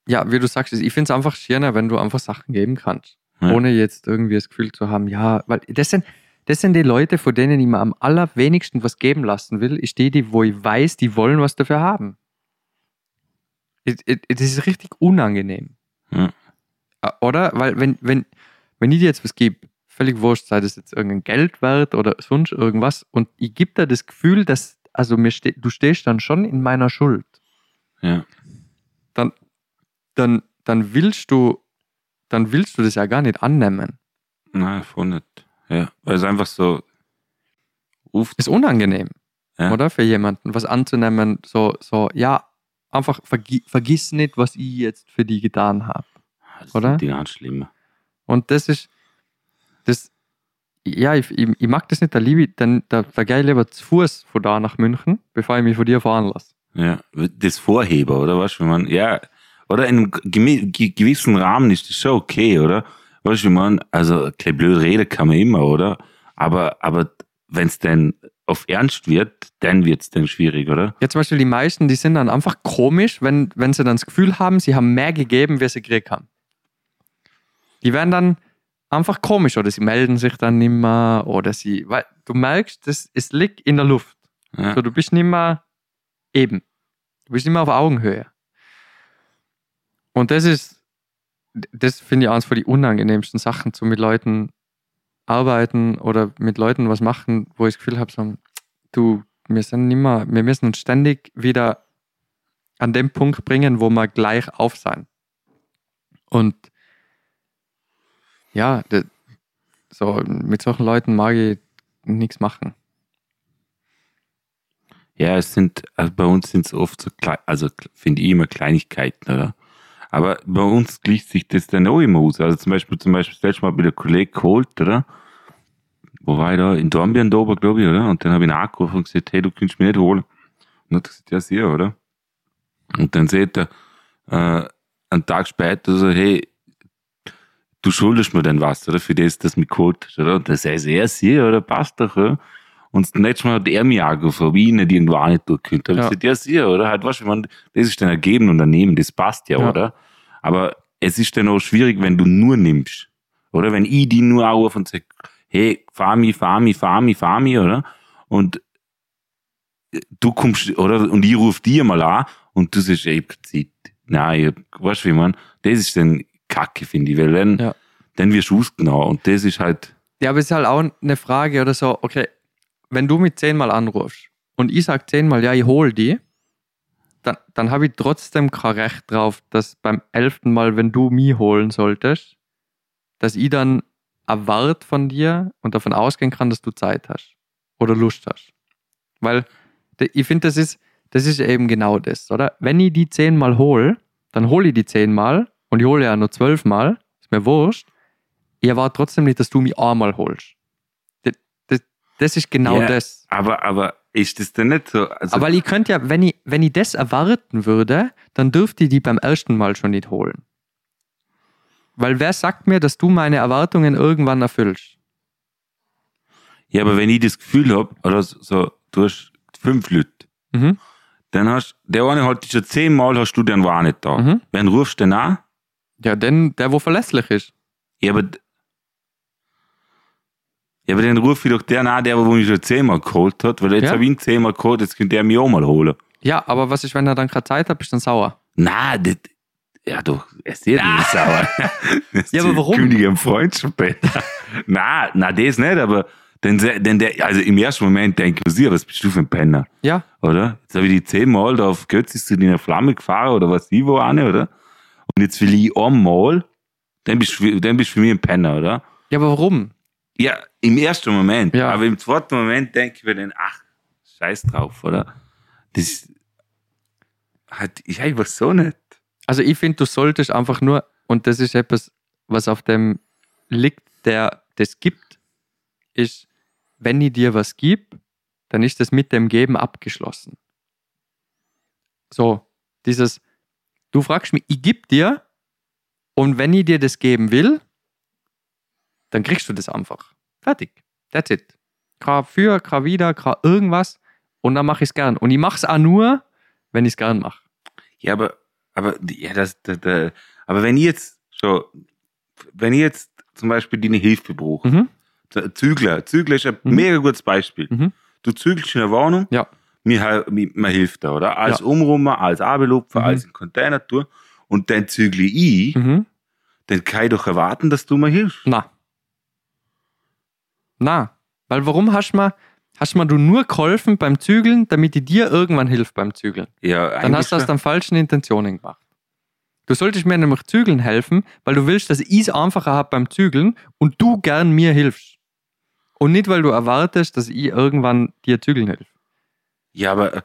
ja, wie du sagst, ich finde es einfach schöner, wenn du einfach Sachen geben kannst. Ja. Ohne jetzt irgendwie das Gefühl zu haben, ja, weil das sind, das sind die Leute, vor denen ich mir am allerwenigsten was geben lassen will. Ich stehe die, wo ich weiß, die wollen was dafür haben. Das ist richtig unangenehm. Ja. Oder? Weil, wenn, wenn, wenn ich dir jetzt was gebe, völlig wurscht, sei das jetzt irgendein Geld wert oder sonst irgendwas, und ich gebe dir das Gefühl, dass, also mir ste du stehst dann schon in meiner Schuld, Ja. dann, dann, dann willst du, dann willst du das ja gar nicht annehmen. Nein, voll nicht. Ja. Weil es einfach so, uff, Ist unangenehm, Ja. oder? Für jemanden, was anzunehmen, so, so, ja, einfach vergi vergiss nicht, was ich jetzt für die getan habe. das Oder? ist die ganz schlimm. Und das ist, das, ja, ich, ich, ich mag das nicht, da liebe ich, dann, da, da gehe ich lieber zu Fuß von da nach München, bevor ich mich von dir fahren lasse. Ja, das Vorheber, oder was? Wenn man, ja, oder in einem gewissen Rahmen ist das schon okay, oder? Weißt du, man, also, ein bisschen blöd reden kann man immer, oder? Aber, aber wenn es denn auf Ernst wird, dann wird es dann schwierig, oder? Ja, zum Beispiel die meisten, die sind dann einfach komisch, wenn, wenn sie dann das Gefühl haben, sie haben mehr gegeben, wie sie gekriegt haben. Die werden dann einfach komisch oder sie melden sich dann nicht mehr oder sie, weil du merkst, das, es liegt in der Luft. Ja. So, du bist nicht mehr eben. Du bist nicht mehr auf Augenhöhe. Und das ist, das finde ich eines von die unangenehmsten Sachen, zu mit Leuten arbeiten oder mit Leuten was machen, wo ich das Gefühl habe, so, du, wir sind nicht mehr, wir müssen uns ständig wieder an den Punkt bringen, wo wir gleich auf sein. Und ja, das, so mit solchen Leuten mag ich nichts machen. Ja, es sind, also bei uns sind es oft so also finde ich immer Kleinigkeiten, oder? Aber bei uns gleicht sich das dann auch immer aus. Also zum Beispiel, zum Beispiel, das letzte Mal habe ich den Kollegen geholt, oder? Wo war ich da? In Dornbirn da oben, glaube ich, oder? Und dann habe ich ihn angerufen und gesagt, hey, du kannst mich nicht holen. Und dann hat gesagt, ja, sicher, oder? Und dann sagt er, äh, einen Tag später so, hey, du schuldest mir denn was, oder? Für das, dass du mich geholt hast, oder? Dann sagt er, sicher, oder? Passt doch, oder? Und das letzte Mal hat er mich angerufen, ob ich nicht irgendwo auch nicht durchkönnte. Da habe Ja. ich gesagt, ja, sicher, oder? Halt, weißt du, ich meine, das ist dann ergeben und daneben, das passt ja, Ja. oder? Aber es ist dann auch schwierig, wenn du nur nimmst. Oder wenn ich die nur auf und sage, hey, fahr mich, fahr mich, fahr mich, fahr mich, oder? Und du kommst, oder? Und ich rufe dir mal an und du sagst, ey, ich hab Zeit. Nein, ich weißt du, wie man, das ist dann Kacke, finde ich, weil dann, Ja. dann wirst du ausgenommen und das ist halt, Ja, aber es ist halt auch eine Frage oder so, okay, wenn du mich zehnmal anrufst und ich sag zehnmal, ja, ich hol die, dann, dann habe ich trotzdem kein Recht drauf, dass beim elften Mal, wenn du mich holen solltest, dass ich dann erwarte von dir und davon ausgehen kann, dass du Zeit hast oder Lust hast. Weil ich finde, das ist, das ist eben genau das, oder? Wenn ich die zehnmal hole, dann hole ich die zehnmal und ich hole ja nur zwölfmal, ist mir wurscht. Ich erwarte trotzdem nicht, dass du mich einmal holst. Das, das, das ist genau Ja, das. Aber, aber ist das denn nicht so? Also, Aber ich könnte ja, wenn ich, wenn ich das erwarten würde, dann dürfte ich die beim ersten Mal schon nicht holen. Weil wer sagt mir, dass du meine Erwartungen irgendwann erfüllst? ja, aber wenn ich das Gefühl habe, oder so- du hast fünf Leute, Mhm. dann hast der eine halt dich schon zehnmal, hast du den war nicht da. Mhm. Wen rufst du denn an? Ja, denn der, wo verlässlich ist. Ja, aber. Ja, aber dann ruf ich doch den an, der, wo mich schon zehnmal geholt hat, weil jetzt Ja. habe ich ihn zehnmal geholt, jetzt könnte er mich auch mal holen. Ja, aber was ist, wenn er dann gerade Zeit hat, bist du dann sauer? Na, das. Ja, doch, er ist ja nicht sauer. (laughs) Ja, ist aber warum? Königin im Freundschaft. (laughs) na, na, das nicht, aber. Denn, denn der, also im ersten Moment denke ich mir, was bist du für ein Penner, Ja, oder? Jetzt habe ich die zehnmal da auf Götzis zu deiner Flamme gefahren oder was ich wo an, oder? Und jetzt will ich einmal, dann bist du dann bist du für mich ein Penner, oder? ja, aber warum? Ja, im ersten Moment. Ja. Aber im zweiten Moment denke ich mir dann, ach, scheiß drauf, oder? Das hat ich einfach so nicht. Also ich finde, du solltest einfach nur, und das ist etwas, was auf dem liegt, der das gibt, ist, wenn ich dir was gebe, dann ist das mit dem Geben abgeschlossen. So, dieses, du fragst mich, ich gebe dir, und wenn ich dir das geben will, dann kriegst du das einfach. Fertig. That's it. Kein für, kein wieder, kein irgendwas. Und dann mache ich es gern. Und ich mache es auch nur, wenn ich es gern mache. Ja, aber, aber, ja, das, das, das, aber wenn ich jetzt schon, wenn ich jetzt zum Beispiel deine Hilfe brauche, Mhm. Zügler, Zügler ist ein Mhm. mega gutes Beispiel. Mhm. Du zügelst in der Wohnung, Ja. Mir, mir, mir hilft da, oder? Als Ja. Umrummer, als Abelupfer, Mhm. als in Container tue, und dann zügle ich, Mhm. dann kann ich doch erwarten, dass du mir hilfst. Na. Na. Weil warum hast du mir, hast mir du nur geholfen beim Zügeln, damit ich dir irgendwann hilf beim Zügeln? Ja, Dann hast du schon. den falschen Intentionen gemacht. Du solltest mir nämlich zügeln helfen, weil du willst, dass ich es einfacher habe beim Zügeln und du gern mir hilfst. Und nicht, weil du erwartest, dass ich irgendwann dir zügeln helfe. Ja, aber äh,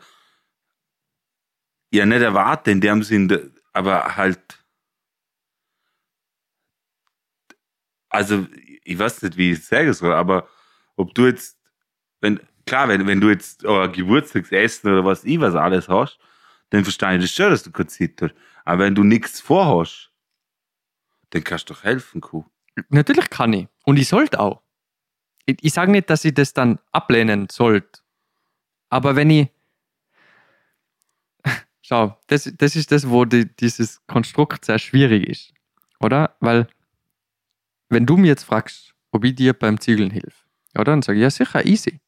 ja, nicht erwarten in dem Sinn, aber halt. Also, ich weiß nicht, wie ich es sagen soll, aber ob du jetzt, wenn, klar, wenn, wenn du jetzt oh, Geburtstagsessen oder was ich was alles hast, dann verstehe ich das schon, dass du keine Zeit hast. Aber wenn du nichts vorhast, dann kannst du doch helfen, Kuh. Natürlich kann ich. Und ich sollte auch. Ich, ich sage nicht, dass ich das dann ablehnen sollte. Aber wenn ich. (laughs) Schau, das, das ist das, wo die, dieses Konstrukt sehr schwierig ist. Oder? Weil, wenn du mir jetzt fragst, ob ich dir beim Zügeln hilf, oder? Dann sage ich, ja, sicher, easy.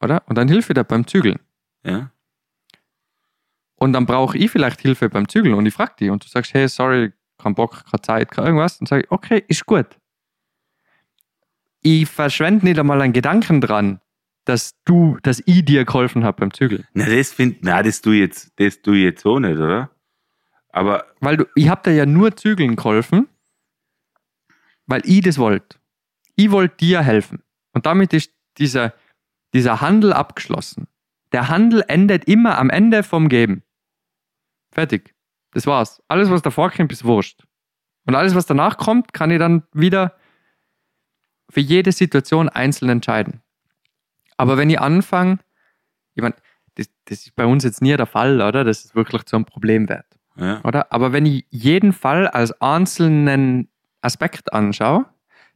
Oder? Und dann hilfe ich dir beim Zügeln. Ja? Und dann brauche ich vielleicht Hilfe beim Zügeln und ich frage dich und du sagst, hey, sorry, kein Bock, keine Zeit, kein irgendwas. Dann sage ich, okay, ist gut. Ich verschwende nicht einmal einen Gedanken dran, dass du, dass ich dir geholfen habe beim Zügeln. Na, das find, na, das tu jetzt, das ich jetzt auch nicht, oder? Aber, Weil du, ich habe dir ja nur Zügeln geholfen, weil ich das wollte. Ich wollte dir helfen. Und damit ist dieser, dieser Handel abgeschlossen. Der Handel endet immer am Ende vom Geben. Fertig. Das war's. Alles, was davor kommt, ist wurscht. Und alles, was danach kommt, kann ich dann wieder für jede Situation einzeln entscheiden. Aber wenn ich anfange, ich meine, das, das ist bei uns jetzt nie der Fall, oder? Das ist wirklich zu einem Problem wird ja. oder? Aber wenn ich jeden Fall als einzelnen Aspekt anschaue,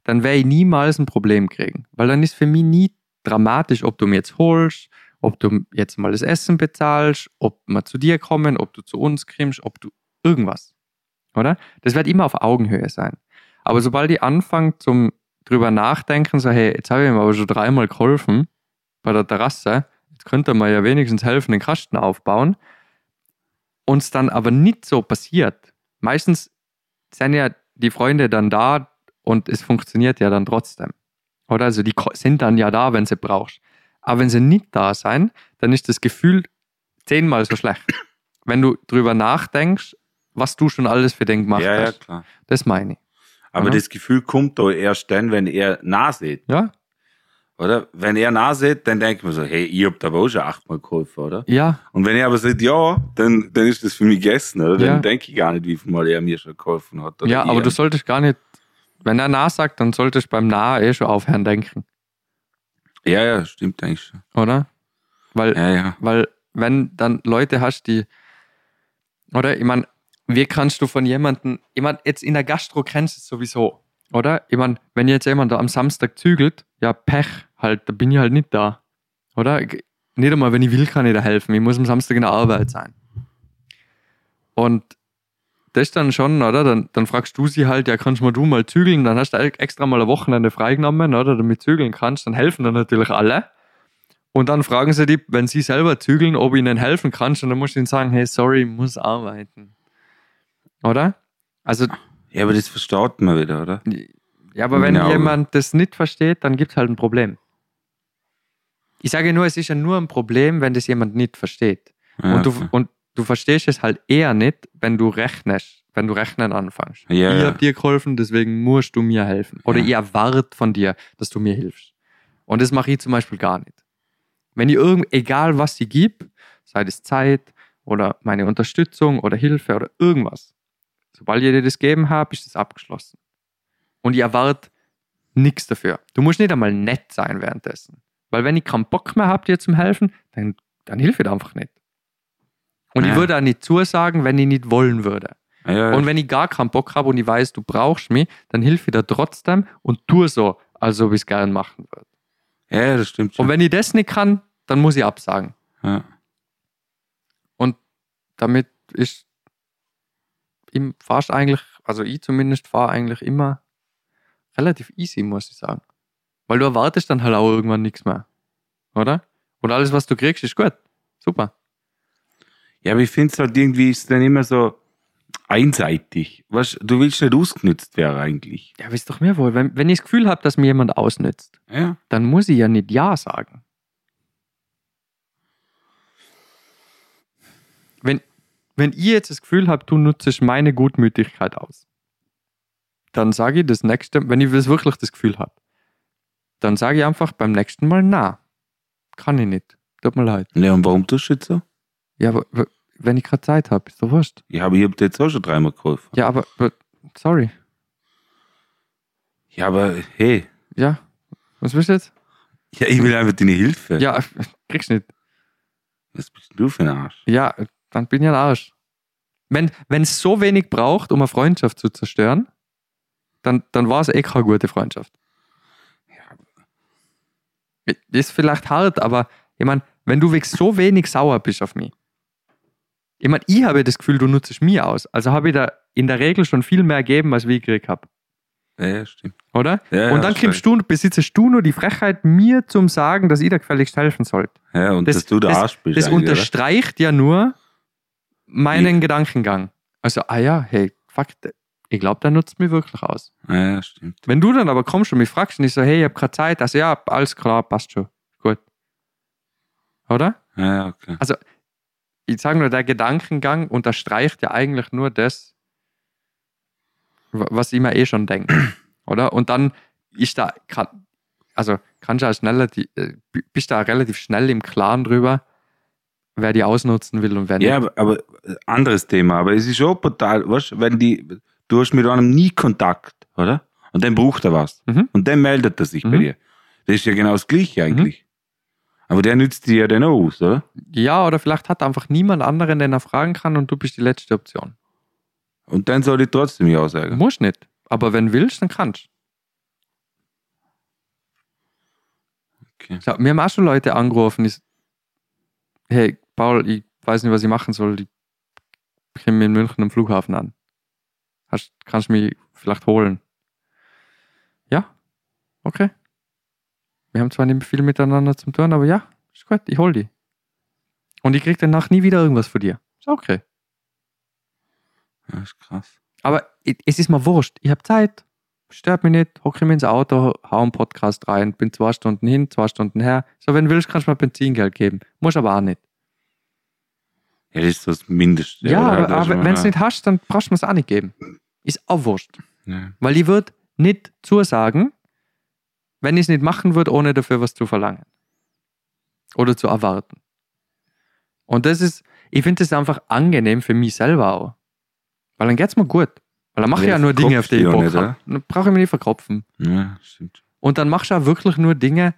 dann werde ich niemals ein Problem kriegen. Weil dann ist für mich nie dramatisch, ob du mir jetzt holst, ob du jetzt mal das Essen bezahlst, ob wir zu dir kommen, ob du zu uns kommst, ob du irgendwas. Oder? Das wird immer auf Augenhöhe sein. Aber sobald ich anfange zum drüber nachdenken, so, hey, jetzt habe ich ihm aber schon dreimal geholfen bei der Terrasse, jetzt könnte man ja wenigstens helfen, den Kasten aufbauen, uns dann aber nicht so passiert. Meistens sind ja die Freunde dann da und es funktioniert ja dann trotzdem. Oder? Also die sind dann ja da, wenn sie brauchst. Aber wenn sie nicht da sein, dann ist das Gefühl zehnmal so schlecht. Wenn du drüber nachdenkst, was du schon alles für den gemacht ja, ja, hast. klar. Das meine ich. Aber Aha. das Gefühl kommt doch erst dann, wenn er nah sieht. Ja? Oder? Wenn er nah sieht, dann denkt man so, hey, ich hab da aber auch schon achtmal geholfen, oder? Ja, Und wenn er aber sagt, ja, dann, dann ist das für mich gegessen, oder? Dann Ja. denke ich gar nicht, wie viel Mal er mir schon geholfen hat. Ja, aber ihr. du solltest gar nicht, wenn er nah sagt, dann solltest du beim Nah eh schon aufhören denken, Ja, ja, stimmt eigentlich schon. oder? Weil, Ja, ja. weil wenn dann Leute hast, die, oder? Ich meine, wie kannst du von jemandem, ich meine, jetzt in der Gastro kennst du es sowieso, oder? Ich meine, wenn jetzt jemand da am Samstag zügelt, ja, Pech halt, da bin ich halt nicht da, oder? Ich- Nicht einmal, wenn ich will, kann ich da helfen. Ich muss am Samstag in der Arbeit sein. Und das dann schon, oder? Dann, dann fragst du sie halt, ja, kannst mal du mal zügeln? Dann hast du extra mal ein Wochenende freigenommen, oder? Damit zügeln kannst. Dann helfen dann natürlich alle. Und dann fragen sie dich, wenn sie selber zügeln, ob ich ihnen helfen kannst. Und dann musst du ihnen sagen, hey, sorry, ich muss arbeiten. Oder? Also, Ja, aber das verstaut man wieder, oder? ja, aber wenn Genau. jemand das nicht versteht, dann gibt es halt ein Problem. Ich sage nur, es ist ja nur ein Problem, wenn das jemand nicht versteht. Ja, und, du, okay. und du verstehst es halt eher nicht, wenn du rechnest, wenn du rechnen anfängst. Ja, ich ja. habe dir geholfen, deswegen musst du mir helfen. Oder Ja. ich erwarte von dir, dass du mir hilfst. Und das mache ich zum Beispiel gar nicht. Wenn ich irgend, egal was ich gebe, sei es Zeit oder meine Unterstützung oder Hilfe oder irgendwas, sobald ich dir das gegeben habe, ist das abgeschlossen. Und ich erwarte nichts dafür. Du musst nicht einmal nett sein währenddessen. Weil wenn ich keinen Bock mehr habe, dir zum helfen, dann, dann hilf ich dir einfach nicht. Und ich Ja. würde auch nicht zusagen, wenn ich nicht wollen würde. Ja, ja. Und wenn ich gar keinen Bock habe und ich weiß, du brauchst mich, dann hilf ich dir trotzdem und tu so, als ob ich es gern machen würde. ja, das stimmt. Und wenn ich das nicht kann, dann muss ich absagen. Und damit ist im fast eigentlich, also ich zumindest fahre eigentlich immer relativ easy, muss ich sagen. Weil du erwartest dann halt auch irgendwann nichts mehr. Oder? Und alles, was du kriegst, ist gut. Super. ja, aber ich finde es halt irgendwie ist dann immer so einseitig. Weißt, du willst nicht ausgenutzt werden eigentlich. Ja, wisst doch mir wohl, wenn, wenn ich das Gefühl habe, dass mir jemand ausnützt, Ja. dann muss ich ja nicht Ja sagen. Wenn, wenn ich jetzt das Gefühl habe, du nutzt meine Gutmütigkeit aus, dann sage ich das nächste, wenn ich das wirklich das Gefühl habe, dann sage ich einfach beim nächsten Mal na. Kann ich nicht. Tut mir leid. ja, und warum tust du jetzt so? Ja, aber wenn ich gerade Zeit habe, ist doch wurscht. Ja, aber ich hab dir jetzt auch schon dreimal geholfen. Ja, aber, aber sorry. Ja, aber hey, Ja, was willst du jetzt? ja, ich will einfach deine Hilfe. Ja, (laughs) kriegst nicht. Was bist du für ein Arsch? Ja, dann bin ich ein Arsch. Wenn es so wenig braucht, um eine Freundschaft zu zerstören, dann, dann war es eh keine gute Freundschaft. Ist vielleicht hart, aber ich meine, wenn du wirklich so wenig sauer bist auf mich, ich meine, ich habe das Gefühl, du nutzt mich aus. Also habe ich da in der Regel schon viel mehr gegeben, als wie ich gekriegt habe. Ja, ja, stimmt. Oder? Ja, ja, Und dann kommst du, besitzt du nur die Frechheit, mir zum sagen, dass ich dir gefälligst helfen sollte. Ja, und Das- dass du der das- Arsch bist. Das eigentlich, oder? unterstreicht ja nur meinen Gedankengang. Also, ah ja, hey, fuck, ich glaube, der nutzt mich wirklich aus. Ja, ja, stimmt. Wenn du dann aber kommst und mich fragst und ich so, hey, ich habe keine Zeit, also ja, alles klar, passt schon. Gut. Oder? Ja, ja, okay. Ich sage nur, der Gedankengang unterstreicht ja eigentlich nur das, wa- was ich mir eh schon denke. (clears throat) Oder? Und dann ist da, also kannst du auch schneller, die, äh, bist da relativ schnell im Klaren drüber, wer die ausnutzen will und wer nicht. Ja, aber, aber äh, anderes Thema. Aber es ist schon brutal, weißt du, wenn die, du hast mit einem nie Kontakt, oder? Und dann braucht er was. Mhm. Und dann meldet er sich bei Mhm. dir. Das ist ja genau das Gleiche eigentlich. Aber der nützt dir ja dann aus, oder? Ja, oder vielleicht hat einfach niemand anderen, den er fragen kann und du bist die letzte Option. Und dann soll ich trotzdem ja sagen. Muss nicht. Aber wenn willst, dann kannst Okay. Mir haben auch schon Leute angerufen, s- hey, Paul, ich weiß nicht, was ich machen soll. Ich komme in München am Flughafen an. Hast, kannst du mich vielleicht holen? Ja, okay. Wir haben zwar nicht viel miteinander zu tun, aber ja, ist gut, ich hol die. Und ich krieg danach nie wieder irgendwas von dir. Ist okay. Ja, ist krass. Aber es ist mir wurscht. Ich habe Zeit. Stört mich nicht. Hocke mir ins Auto, hau einen Podcast rein, bin zwei Stunden hin, zwei Stunden her. So, wenn du willst, kannst du mir Benzingeld geben. Muss aber auch nicht. Ja, das ist das Mindeste. Ja, aber, ist aber wenn du es nicht hast, dann brauchst du mir es auch nicht geben. Ist auch wurscht. Ja. Weil die wird nicht zusagen, wenn ich es nicht machen würde, ohne dafür was zu verlangen. Oder zu erwarten. Und das ist, ich finde das einfach angenehm für mich selber auch. Weil dann geht's mir gut. Weil dann mache ich Ja, nur Dinge, auf die ich Bock auch habe. nicht, Dann brauche ich mich nicht verkopfen. Ja, stimmt. Und dann machst du auch wirklich nur Dinge,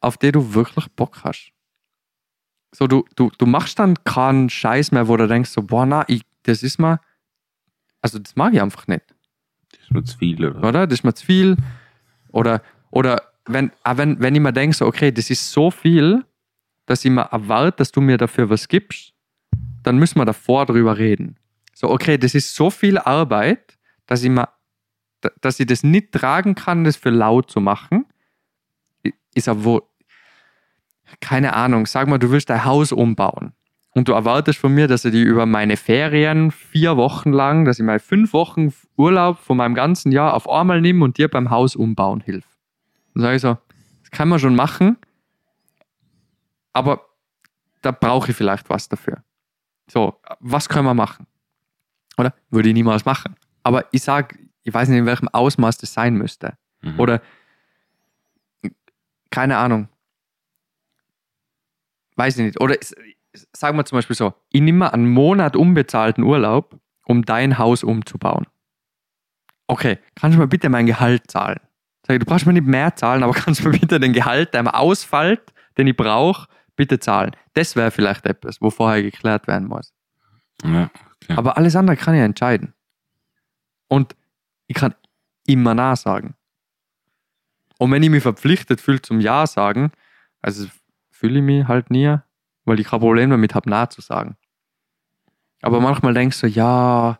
auf die du wirklich Bock hast. So, du, du, du machst dann keinen Scheiß mehr, wo du denkst, so, boah, na, ich, das ist mal, also das mag ich einfach nicht, Das ist mir zu viel, oder? oder? Das ist mir zu viel. Oder, oder wenn, auch wenn, wenn ich mir denke, so, okay, das ist so viel, dass ich mir erwarte, dass du mir dafür was gibst, dann müssen wir davor drüber reden. So, okay, das ist so viel Arbeit, dass ich mir, da- dass ich das nicht tragen kann, das für laut zu machen. Ist aber wohl, keine Ahnung, sag mal, du willst dein Haus umbauen. Und du erwartest von mir, dass ich die über meine Ferien vier Wochen lang, dass ich mal fünf Wochen Urlaub von meinem ganzen Jahr auf einmal nehme und dir beim Haus umbauen hilf. Dann sage ich so, das kann man schon machen, aber da brauche ich vielleicht was dafür. So, was können wir machen? Oder? Würde ich niemals machen. Aber ich sage, ich weiß nicht, in welchem Ausmaß das sein müsste. Mhm. Oder keine Ahnung. Weiß ich nicht. Oder sagen wir zum Beispiel so, ich nehme einen Monat unbezahlten Urlaub, um dein Haus umzubauen. Okay, kannst du mir bitte mein Gehalt zahlen? Sag ich, du brauchst mir nicht mehr zahlen, aber (laughs) kannst du mir bitte den Gehalt, der mir ausfällt, den ich brauche, bitte zahlen. Das wäre vielleicht etwas, wo vorher geklärt werden muss. Ja, okay. Aber alles andere kann ich entscheiden. Und ich kann immer Nein sagen. Und wenn ich mich verpflichtet fühle zum Ja sagen, also fühle ich mich halt nie, weil ich kein Problem damit habe, Nein zu sagen. Aber manchmal denkst du, ja,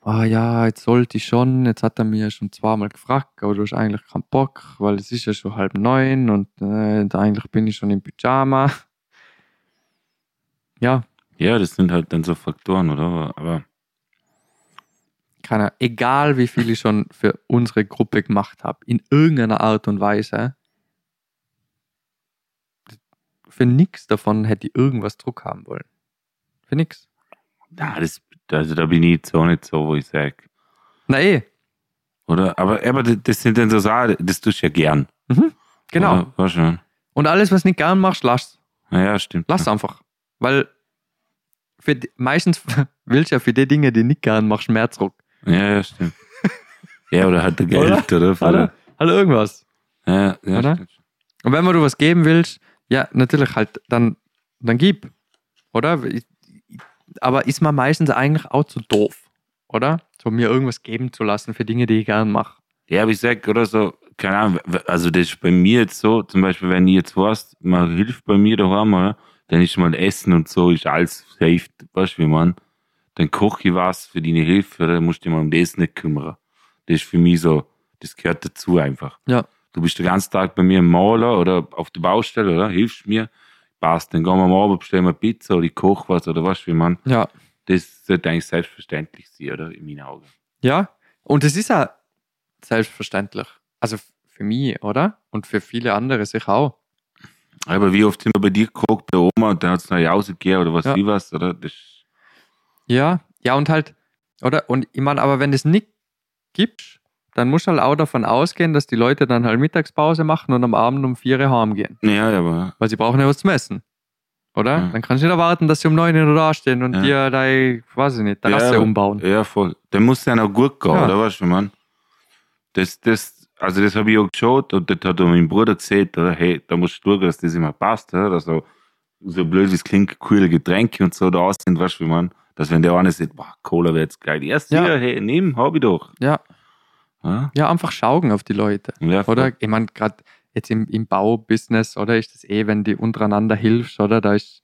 ah ja, jetzt sollte ich schon, jetzt hat er mir schon zweimal gefragt, aber du hast eigentlich keinen Bock, weil es ist ja schon halb neun und äh, eigentlich bin ich schon im Pyjama. (laughs) Ja, ja, das sind halt dann so Faktoren, oder? Aber keine, egal wie viel ich schon für unsere Gruppe gemacht habe, in irgendeiner Art und Weise, für nichts davon hätte ich irgendwas Druck haben wollen. Für nichts. ja, das, also da bin ich jetzt auch nicht so, wo ich sage. Na eh, Oder? Aber, aber das sind dann so Sachen, das tust du ja gern. genau. Oder? War schon. Und alles, was nicht gern machst, lass. Naja, stimmt. Lass einfach. Weil für meistens (laughs) willst du ja für die Dinge, die nicht gern machst, mehr zurück. Ja, ja, stimmt. ja, oder halt der (laughs) Geld, oder? Oder? Halt irgendwas. Ja, ja, Oder? stimmt. Und wenn man du was geben willst, ja, natürlich halt, dann, dann gib. Oder? Aber ist man meistens eigentlich auch zu doof, oder? So mir irgendwas geben zu lassen für Dinge, die ich gern mache. Ja, aber ich sag, oder so, keine Ahnung, also das ist bei mir jetzt so, zum Beispiel, wenn ich jetzt weißt, man hilft bei mir daheim, oder? dann ist mal Essen und so, ist alles safe, weißt du, wie man, dann koche ich was für deine Hilfe, oder? dann musst du dich mal um das nicht kümmern. Das ist für mich so, das gehört dazu einfach. Ja. Du bist den ganzen Tag bei mir im Maler oder auf der Baustelle, oder? Hilfst mir, passt, dann gehen wir am Abend, bestellen wir Pizza oder ich koche was, oder was, wie man, Ja. das sollte eigentlich selbstverständlich sein, oder? In meinen Augen. Ja. Und es ist ja selbstverständlich. Also für mich, oder? Und für viele andere sicher auch. Aber wie oft sind wir bei dir geguckt, bei der Oma, und dann hat es nach Hause gegeben oder was Ja. wie was, oder? Das, Ja. Ja, und halt, oder? Und ich meine, aber wenn es nicht gibt, dann musst du halt auch davon ausgehen, dass die Leute dann halt Mittagspause machen und am Abend um vier Uhr heimgehen. ja, aber Weil sie brauchen ja was zum Essen. Oder? Ja. Dann kannst du nicht erwarten, dass sie um 9 Uhr da stehen und Ja. dir deine, weiß ich nicht, Terrasse Ja, umbauen. ja, voll. Dann muss dann auch gut gehen, Ja. oder weißt du, man? Das, das, also das habe ich auch geschaut und das hat auch mein Bruder gesagt, oder? Hey, da musst du schauen, dass das immer passt, oder? Dass so, so blöd wie es klingt, coole Getränke und so da sind, weißt du, wie man? Dass wenn der eine sagt, boah, Cola wäre jetzt geil. Erst Ja. ja. hey, nimm, hab ich doch. Ja. Ja, ja, einfach schaugen auf die Leute. ja. Oder? Ich meine, gerade jetzt im, im Baubusiness, oder ist das eh, wenn die untereinander hilfst, oder? Da ist,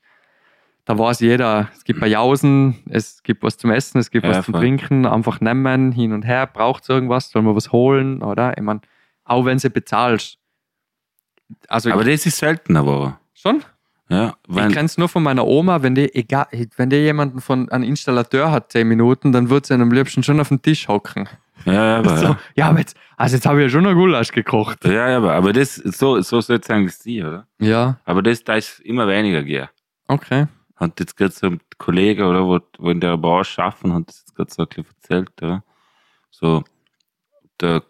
da weiß jeder, es gibt bei Jausen, es gibt was zum Essen, es gibt Ja, was zum voll. Trinken, einfach nehmen, hin und her, braucht es irgendwas, soll man was holen, oder? Ich meine, auch wenn sie bezahlst. Also Aber das ist selten, aber. schon? Ja, Ich kenne es nur von meiner Oma, wenn die, egal, wenn die jemanden von einem Installateur hat, zehn Minuten, dann wird sie am liebsten schon auf den Tisch hocken. Ja, aber, So, ja. aber jetzt, also jetzt habe ich ja schon ein Gulasch gekocht. ja, aber, aber das, so, so soll es eigentlich sein, oder? Ja, Aber das, da ist immer weniger gehen. okay. hat jetzt gerade so ein Kollege, oder, wo, wo in der Branche schaffen, hat das jetzt gerade so ein bisschen erzählt, oder? So, der,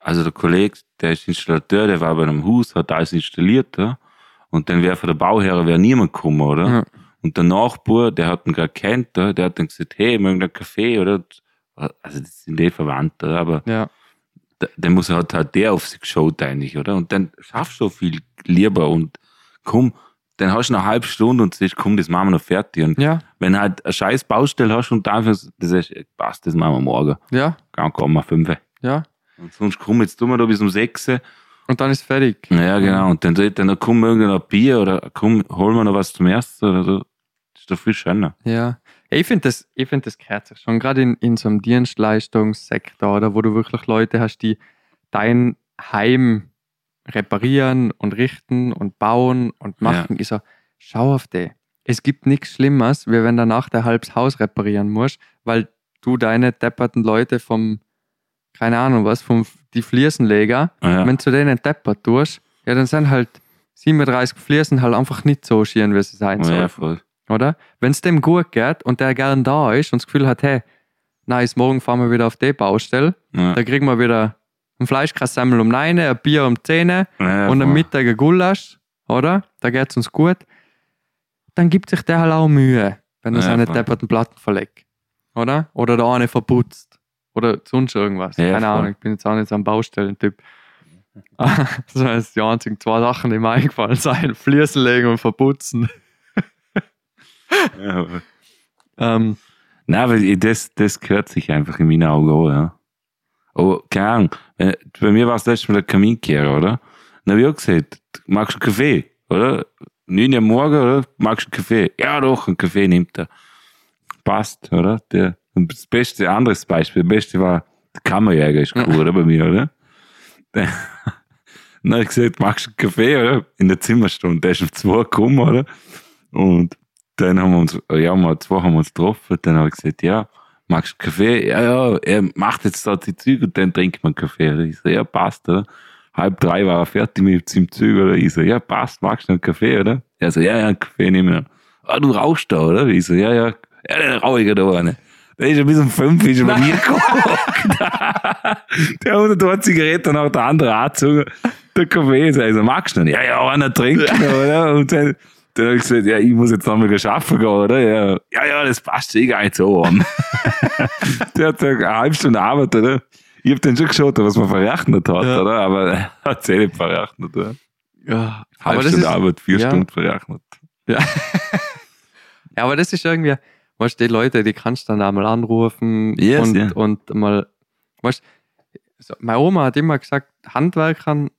Also der Kollege, der ist Installateur, der war bei einem Haus, hat alles installiert, ja? und dann wäre von der Bauherr wäre niemand gekommen, oder? Ja. Und der Nachbar, der hat ihn gerade kennt, der hat dann gesagt, hey, mögen einen Kaffee, oder? Also das sind eh Verwandte, aber Ja. dann muss halt halt der auf sich geschaut eigentlich, oder? Und dann schaffst du so viel lieber und komm, dann hast du eine halbe Stunde und siehst, komm, das machen wir noch fertig. Und Ja, wenn halt eine scheiß Baustelle hast und dafür, das ist, passt, das machen wir morgen. ja, Kann kommen, fünf. ja. Und sonst komm, jetzt tun wir da bis um sechs. Und dann ist fertig. Ja, genau. Und dann dann, komm, irgendein Bier oder komm, hol mir noch was zum Essen oder so. Das ist doch viel schöner. Ja. Ich finde das, ich find das gehört sich schon, gerade in, in so einem Dienstleistungssektor, oder wo du wirklich Leute hast, die dein Heim reparieren und richten und bauen und machen. Ich so, schau auf die. Es gibt nichts Schlimmeres, wie wenn danach der halbs Haus reparieren musst, weil du deine depperten Leute vom, keine Ahnung was, vom die Fliesenleger, Ja. wenn du denen deppert tust, ja, dann sind halt 37 Fliesen halt einfach nicht so schieren, wie sie sein sollen ja, voll. Oder? Wenn es dem gut geht und der gern da ist und das Gefühl hat, hey, nice, morgen fahren wir wieder auf die Baustelle, Ja. da kriegen wir wieder ein Fleischkassemmel um 9, ein Bier um 10 Ja, und am. Mittag ein Gulasch, oder? Da geht es uns gut. Dann gibt sich der halt auch Mühe, wenn er Ja, seine depperten Platten verlegt, oder? Oder der eine verputzt. Oder sonst irgendwas. Ja, Keine voll. Ahnung, ich bin jetzt auch nicht so ein Baustellentyp. (laughs) das sind die einzigen zwei Sachen, die mir eingefallen sind. Fließen legen und verputzen. Ja. (laughs) Ähm, Nein, aber das, das gehört sich einfach in meinen Augen auch, ja. Aber keine Ahnung, wenn- bei mir war es letztes Mal der Kaminkehrer, oder? Dann habe ich auch gesagt, magst du einen Kaffee, oder? 9 Uhr morgen, oder? Magst du einen Kaffee? Ja, doch, einen Kaffee nimmt er. Passt, oder? Der, das beste, anderes Beispiel, das beste war, der Kammerjäger ist cool, oder? Bei mir, oder? Der, dann habe ich gesagt, magst du einen Kaffee, oder? In der Zimmerstunde. Der ist um zwei gekommen, oder? Und dann haben wir uns, ja, um zwei haben wir uns getroffen. Dann habe ich gesagt, ja, magst du einen Kaffee? Ja, ja, er macht jetzt da die Züge und dann trinkt man Kaffee. Oder? Ich so, ja, passt, oder? Halb drei war er fertig mit seinem Züge, oder? Ich so, ja, passt, magst du einen Kaffee, oder? Er so, ja, ja, einen Kaffee nehmen wir. Ah, du rauchst da, oder? Ich so, ja, ja, ja, dann rauche ich da eine. Der ist ja bis um fünf ist er bei mir (laughs) gekommen. (laughs) der hat da eine Zigarette nach der andere angezogen. Der Kaffee ist also, magst du nicht? Ja, ja, einer trinken, oder? Und dann, dann habe ich gesagt, ja, ich muss jetzt noch mal schaffen gehen, oder? Ja, ja, ja das passt eh gar nicht so an. der hat eine halbe Stunde Arbeit, oder? Ich habe dann schon geschaut, was man verrechnet hat, Ja. oder? Aber er hat es eh nicht verrechnet, oder? ja, Halbe Stunde ist, Arbeit, vier ja. Stunden verrechnet. Ja. (laughs) ja, aber das ist irgendwie, weißt du, die Leute, die kannst du dann einmal anrufen Yes, und, ja. und mal, weißt du, meine Oma hat immer gesagt, Handwerkern,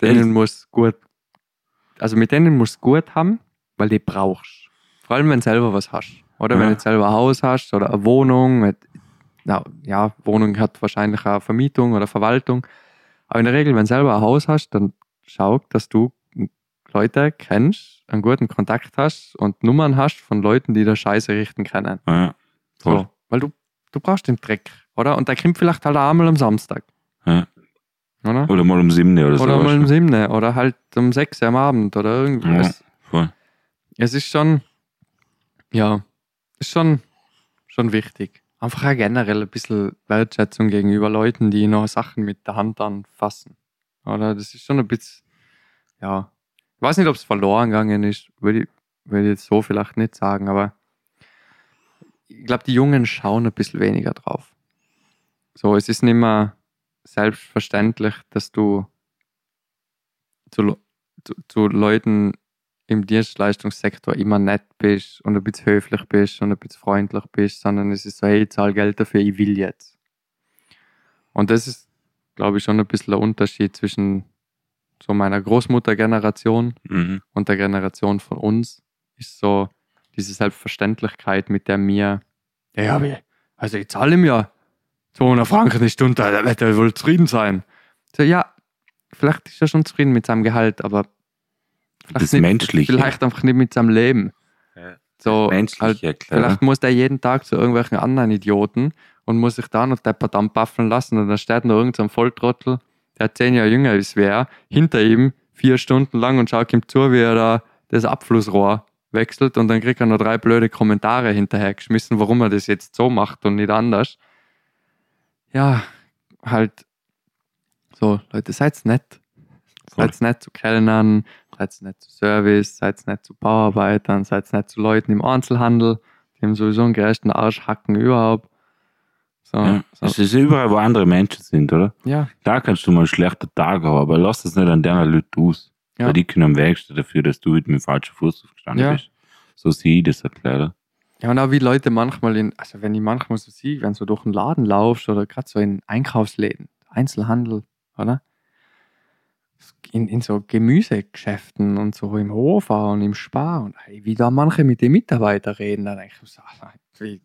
denen muss gut, also mit denen musst du gut haben, weil die brauchst. Vor allem, wenn du selber was hast. Oder wenn Ja. du jetzt selber ein Haus hast oder eine Wohnung. Mit, na, ja, Wohnung hat wahrscheinlich auch Vermietung oder Verwaltung. Aber in der Regel, wenn du selber ein Haus hast, dann schau, dass du Leute kennst, einen guten Kontakt hast und Nummern hast von Leuten, die da Scheiße richten können. Ja, voll. So, weil du, du brauchst den Dreck, oder? Und der kommt vielleicht halt einmal am Samstag. Ja. Oder? Oder mal um sieben oder so. Oder mal um sieben oder halt um sechs am Abend oder Ja, irgendwas. voll. Es ist schon, ja, ist schon, schon wichtig. Einfach auch generell ein bisschen Wertschätzung gegenüber Leuten, die noch Sachen mit der Hand anfassen. Oder das ist schon ein bisschen, ja, ich weiß nicht, ob es verloren gegangen ist, würde ich, würde ich jetzt so vielleicht nicht sagen, aber ich glaube, die Jungen schauen ein bisschen weniger drauf. So, es ist nicht mehr selbstverständlich, dass du zu, zu, zu Leuten im Dienstleistungssektor immer nett bist und ein bisschen höflich bist und ein bisschen freundlich bist, sondern es ist so, hey, ich zahle Geld dafür, ich will jetzt. Und das ist, glaube ich, schon ein bisschen der Unterschied zwischen so meiner Großmuttergeneration Mhm. und der Generation von uns, ist so diese Selbstverständlichkeit, mit der mir, ja, also ich zahle ihm ja 200 Franken die Stunde, da wird er wohl zufrieden sein. So, ja, vielleicht ist er schon zufrieden mit seinem Gehalt, aber vielleicht Das nicht, Menschliche. Vielleicht einfach nicht mit seinem Leben. Ja. So, Menschlich, halt, ja klar. vielleicht muss der jeden Tag zu irgendwelchen anderen Idioten und muss sich da noch deppert anpaffeln lassen und dann steht noch irgendein so ein Volltrottel, der zehn Jahre jünger ist, wer hinter ihm vier Stunden lang und schaut ihm zu, wie er da das Abflussrohr wechselt und dann kriegt er noch drei blöde Kommentare hinterher geschmissen, warum er das jetzt so macht und nicht anders. Ja, halt, So, Leute, seid nett. Voll. Seid nett zu Kellnern, seid nett zu Service, seid nett zu Bauarbeitern, seid nett zu Leuten im Einzelhandel. Die haben sowieso einen gerechten Arschhacken überhaupt. So, Ja. so. Es ist überall, wo andere Menschen sind, oder? ja, Da kannst du mal einen schlechten Tag haben, aber lass das nicht an deiner Leute aus. Ja. Weil die können am wenigsten dafür, dass du mit dem falschen Fuß aufgestanden Ja. bist. So sehe ich das halt leider. Ja, und auch wie Leute manchmal in, also wenn ich manchmal so sehe, wenn du durch einen Laden laufst oder gerade so in Einkaufsläden, Einzelhandel, oder? In, in so Gemüsegeschäften und so im Hof und im Spar und hey, wie da manche mit den Mitarbeitern reden, dann denke ich so, ich,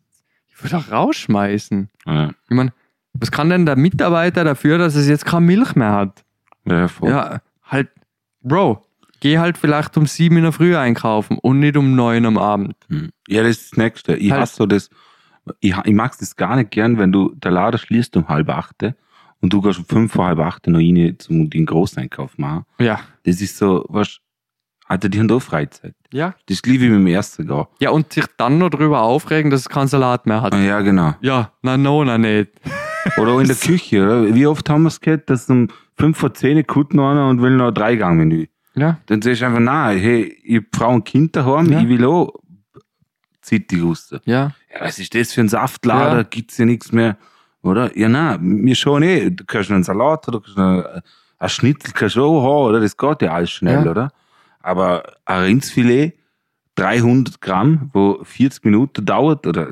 ich würde auch rausschmeißen. Ja, Ich meine, was kann denn der Mitarbeiter dafür, dass es jetzt keine Milch mehr hat? ja voll. Ja, halt, Bro, geh halt vielleicht um sieben in der Früh einkaufen und nicht um neun am Abend. Hm. Ja, das ist das Nächste. Ich Halt. hasse so das. Ich, ich mag das gar nicht gern, wenn du der Laden schließt um halb acht und du gehst um fünf vor halb acht noch rein zum den Großeinkauf machen. Ja. Das ist so, was, Alter, die haben da Freizeit. Ja. Das gleich wie mit dem ersten gehen. Ja, und sich dann noch darüber aufregen, dass es keinen Salat mehr hat. Ja, genau. Ja, na no, na nicht. (laughs) Oder auch in der Küche, oder? Wie oft haben wir es gehabt, dass um fünf vor zehn kommt noch einer und will noch ein Dreigang-Menü. Ja. Dann sagst du einfach, nein, hey, ich Frau und Kind daheim, Ja. ich will auch zeitig raus. Ja. Ja, was ist das für ein Saftlader? Ja. Gibt's ja nichts mehr, oder? Ja, nein, mir schon eh. Du kannst einen Salat oder du kannst noch ein Schnitzel kannst du auch haben, oder? Das geht ja alles schnell, Ja. oder? Aber ein Rindsfilet, 300 Gramm, wo 40 Minuten dauert, oder,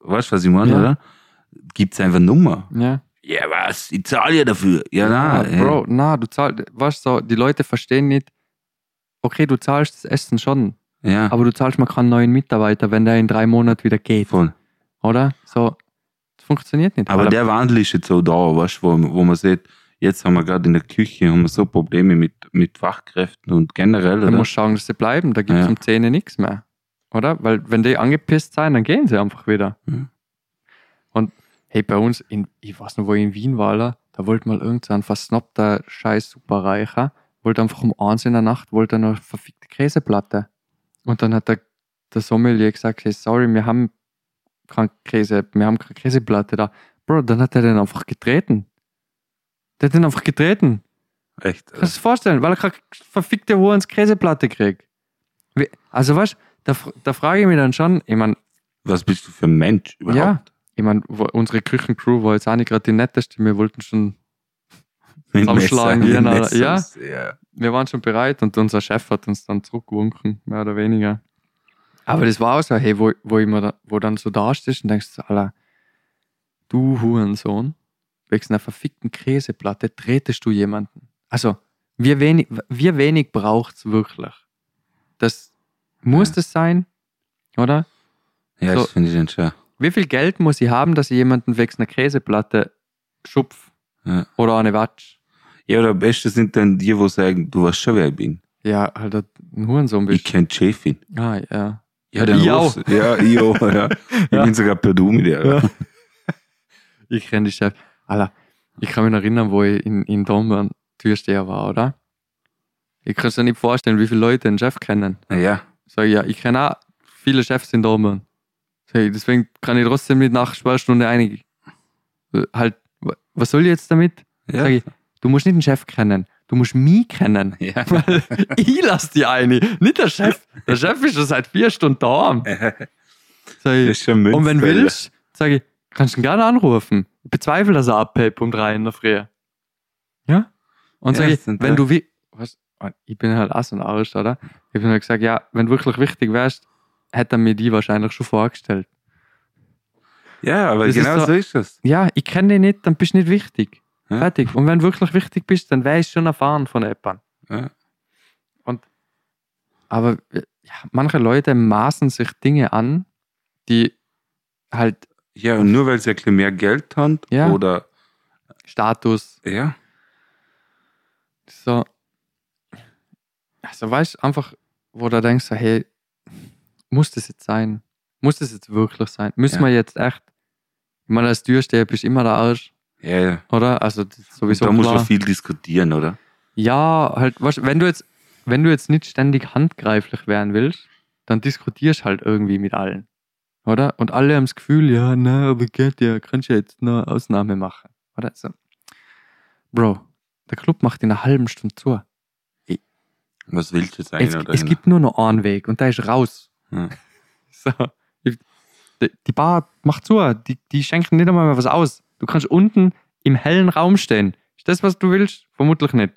weißt du, was ich meine, Ja. oder? Gibt's einfach Nummer. Ja. Ja, was? Ich zahle ja dafür. Ja, Ja, nein. Bro, na, du zahlst, weißt so, die Leute verstehen nicht, okay, du zahlst das Essen schon, Ja, aber du zahlst mal keinen neuen Mitarbeiter, wenn der in drei Monaten wieder geht, voll. oder? So, das funktioniert nicht. Aber der Wandel ist jetzt so da, weißt du, wo, wo man sieht, jetzt haben wir gerade in der Küche haben wir so Probleme mit, mit Fachkräften und generell. Man muss schauen, dass sie bleiben, da gibt es Ja. um Zähne nichts mehr. Oder? Weil wenn die angepisst sein, dann gehen sie einfach wieder. Mhm. Hey, bei uns, in, ich weiß noch, wo ich in Wien war, Alter, da wollte mal irgendein versnobter scheiß Superreicher, wollte einfach um eins in der Nacht, wollte eine verfickte Käseplatte. Und dann hat der, der Sommelier gesagt, hey, sorry, wir haben kein Käse, wir haben keine Käseplatte da. Bro, dann hat er den einfach getreten. Der hat den einfach getreten. Echt. Kannst du dir vorstellen, weil er keine verfickte Wurens Käseplatte kriegt. Also weißt da, f- da frage ich mich dann schon, ich meine, Was bist du für ein Mensch überhaupt? ja, ich meine, unsere Küchencrew war jetzt auch nicht gerade die netteste, wir wollten schon, Zusammenschlagen gehen. Ja. Ja. wir waren schon bereit und unser Chef hat uns dann zurückgewunken, mehr oder weniger. Aber das war auch so, hey, wo, wo, ich mir da, wo dann so da stehst und denkst, so, Alter, du Hurensohn, wegen einer verfickten Käseplatte tretest du jemanden. Also, wie wenig, wie wenig braucht es wirklich? Das muss Ja. das sein, oder? Ja, So. das finde ich dann schon. Wie viel Geld muss ich haben, dass ich jemanden wegen einer Käseplatte schupf Ja. oder eine Watsch? Ja, oder am besten sind dann die, die sagen, du weißt schon, wer ich bin. Ja, halt ein Hurensohn Ich bist. kenne die Chefin. Ah, ja. Ja, dann Ich rufst du- Ja, ich auch. Ja. (laughs) Ich Ja. bin sogar per Du mit dir. Ja. (laughs) Ich kenne die Chef. Alter, ich kann mich noch erinnern, wo ich in, in Dornbirn Türsteher war, oder? Ich kann es mir nicht vorstellen, wie viele Leute einen Chef kennen. Ja. Sag ich, ja, ich kenne auch viele Chefs in Dornbirn. Ich, deswegen kann ich trotzdem nicht nach Sperrstunde einig. Äh, Halt, wa- was soll ich jetzt damit? Ja. Sag ich, du musst nicht den Chef kennen, du musst mich kennen. Ja. (laughs) Weil ich lass die eine, nicht der Chef. Der Chef ist schon seit vier Stunden daheim. (laughs) Sag ich, Das ist schon und wenn willst, sage ich, kannst du ihn gerne anrufen. Ich bezweifle, dass er abhebt um drei in der Früh. Ja? Und Ja, sage ich, das sind wenn du wie, was, ich bin halt auch so ein Arsch, oder? Ich habe halt gesagt, ja, wenn du wirklich wichtig wärst, hätte er mir die wahrscheinlich schon vorgestellt. Ja, aber Das ist genau so- so ist das. Ja, ich kenne dich nicht, dann bist du nicht wichtig. Ja. Fertig. Und wenn du wirklich wichtig bist, dann wäre ich schon erfahren von jemandem. Ja. Aber äh, ja, manche Leute maßen sich Dinge an, die halt Ja, und nur weil sie ein bisschen mehr Geld haben Ja. oder Status, ja, so, also weißt du, einfach, wo du denkst, hey, muss das jetzt sein? Muss das jetzt wirklich sein? Müssen Ja. wir jetzt echt, ich meine, als Türsteher bist du immer der Arsch, ja, ja. oder? Also ist Und sowieso da muss man viel diskutieren, oder? Ja, halt, weißt, du, wenn du jetzt, wenn du jetzt nicht ständig handgreiflich werden willst, dann diskutierst halt irgendwie mit allen. Oder? Und alle haben das Gefühl, ja, na, aber geht ja, kannst ja jetzt eine Ausnahme machen. Oder? So. Bro, Der Club macht in einer halben Stunde zu. Was willst du jetzt eigentlich Es, es gibt nur noch einen Weg und der ist raus. Ja. (laughs) So. Die Bar macht zu. Die, die schenken nicht einmal mehr was aus. Du kannst unten im hellen Raum stehen. Ist das, was du willst? Vermutlich nicht.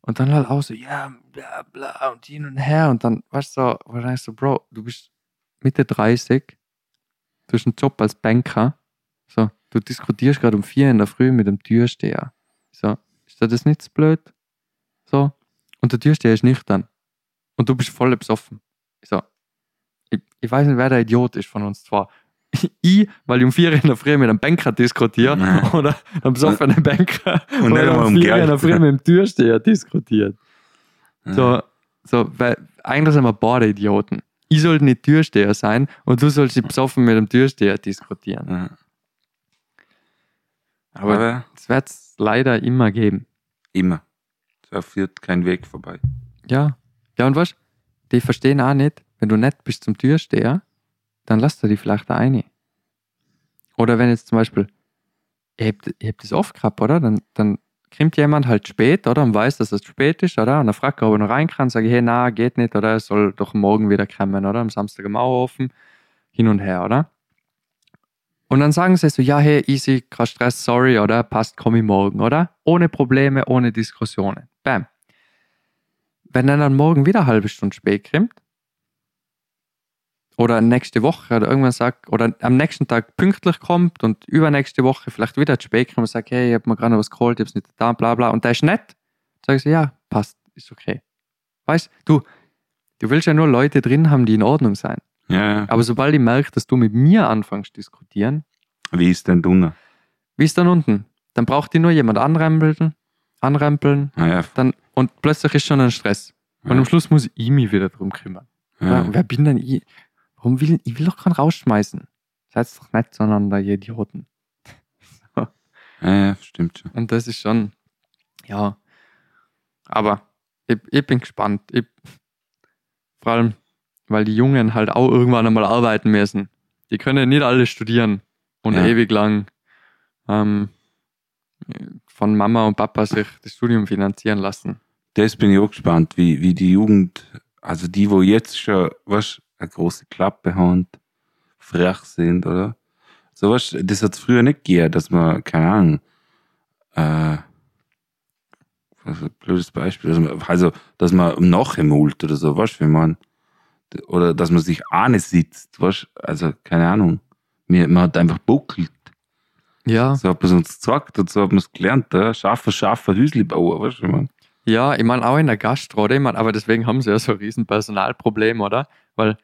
Und dann halt auch so, ja, bla bla und hin und her. Und dann, weißt du, so, wahrscheinlich so, Bro, du bist Mitte 30, du hast einen Job als Banker. So, du diskutierst gerade um vier in der Früh mit dem Türsteher. So, ist das nicht zu blöd? So, und der Türsteher ist nüchtern. Und du bist voll besoffen. So, ich, ich weiß nicht, wer der Idiot ist von uns zwei. (laughs) Ich, weil ich um vier in der Früh mit einem Banker diskutiere Nein. (laughs) oder einem besoffenen Banker Und oder um vier in der Geld. Früh mit dem Türsteher diskutiert. So, so, weil eigentlich sind wir beide Idioten. Ich sollte nicht Türsteher sein und du sollst dich besoffen mit dem Türsteher diskutieren. Aber Aber das wird es leider immer geben. immer. Da führt kein Weg vorbei. Ja. Ja, und was? Die verstehen auch nicht, wenn du nett bist zum Türsteher, dann lass du die vielleicht da rein. Oder wenn jetzt zum Beispiel, ihr habt, ihr habt das oft gehabt, oder? Dann, dann kommt jemand halt spät, oder? Und weiß, dass es spät ist, oder? Und dann fragt er, ob er noch rein kann, sage ich, hey, na, geht nicht, oder? Er soll doch morgen wieder kommen, oder? Am Samstag am offen, hin und her, oder? Und dann sagen sie so, ja, hey, easy, kein Stress, sorry, oder? Passt, komm ich morgen, oder? Ohne Probleme, ohne Diskussionen. Bam. Wenn er dann morgen wieder eine halbe Stunde spät kommt, oder nächste Woche oder irgendwann sagt, oder am nächsten Tag pünktlich kommt und übernächste Woche vielleicht wieder zu spät kommt und sagt, hey, ich habe mir gerade was geholt, ich habe es nicht da, bla bla, und der ist nett, sage ich so, ja, passt, ist okay. Weißt du, du willst ja nur Leute drin haben, die in Ordnung sein. Ja. Aber sobald ich merke, dass du mit mir anfängst zu diskutieren, Wie ist denn du? wie ist dann unten? Dann braucht die nur jemand anrempeln, anrempeln, Ah, ja. dann, und plötzlich ist schon ein Stress. Und am Schluss muss ich mich wieder drum kümmern. Wer bin denn ich? Warum will ich will doch keinen rausschmeißen? Seid doch nicht zueinander, ihr Idioten. Ja, ja, stimmt schon. Und das ist schon, ja. Aber ich, ich bin gespannt. Ich, vor allem, weil die Jungen halt auch irgendwann einmal arbeiten müssen. Die können nicht alle studieren und Ja. ewig lang ähm, von Mama und Papa sich das Studium finanzieren lassen. Das bin ich auch gespannt, wie, wie die Jugend, also die, wo jetzt schon, was, eine große Klappe haben, frech sind, oder? So was, das hat es früher nicht gegeben, dass man, keine Ahnung, äh, was ein blödes Beispiel, dass man, also, dass man nachhemult oder so, was, wenn man, oder dass man sich ahne sitzt, was, also, keine Ahnung. Man hat einfach buckelt. Ja. So hat man es uns gesagt und so hat man es gelernt, ja? Schaffer, Schaffer, Hüsli bauen, weißt du, man. Ja, ich meine auch in der Gastro, oder? Ich mein, aber deswegen haben sie ja so ein riesen Personalproblem, oder? Weil,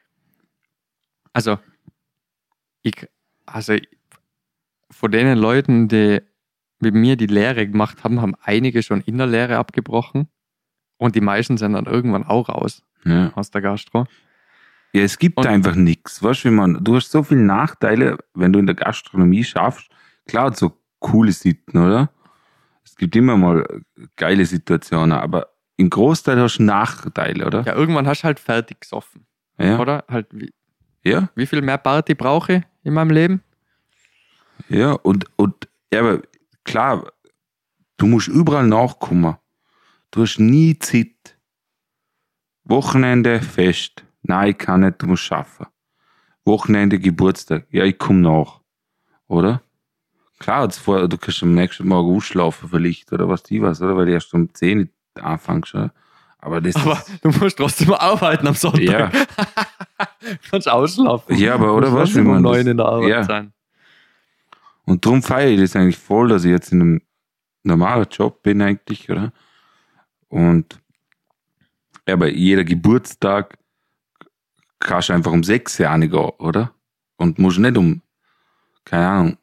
also, ich, also, von den Leuten, die mit mir die Lehre gemacht haben, haben einige schon in der Lehre abgebrochen und die meisten sind dann irgendwann auch raus Ja. aus der Gastro. Ja, es gibt Und- einfach nichts. Weißt du, wie man, du hast so viele Nachteile, wenn du in der Gastronomie schaffst. Klar, so coole Sitten, oder? Es gibt immer mal geile Situationen, aber im Großteil hast du Nachteile, oder? Ja, irgendwann hast du halt fertig gesoffen, Ja. oder? Halt, wie, Ja, wie viel mehr Party brauche ich in meinem Leben? ja. Und, und ja, aber klar, du musst überall nachkommen. Du hast nie Zeit. Wochenende fest. Nein, ich kann nicht, du musst schaffen. Wochenende Geburtstag. Ja, ich komme nach. Oder? Klar, vor, du kannst am nächsten Morgen ausschlafen vielleicht oder was die was, oder? Weil du erst um 10 Uhr anfängst. Aber das Aber ist, du musst trotzdem arbeiten am Sonntag. Ja. (laughs) Kannst ausschlafen. Ja, aber oder Du musst was, wie man um das- neun in der Arbeit ja. sein. Und darum feiere ich das eigentlich voll, dass ich jetzt in einem normalen Job bin eigentlich, oder? Und ja, bei jeder Geburtstag kannst du einfach um sechs Uhr gehen, oder? Und musst nicht um, keine Ahnung,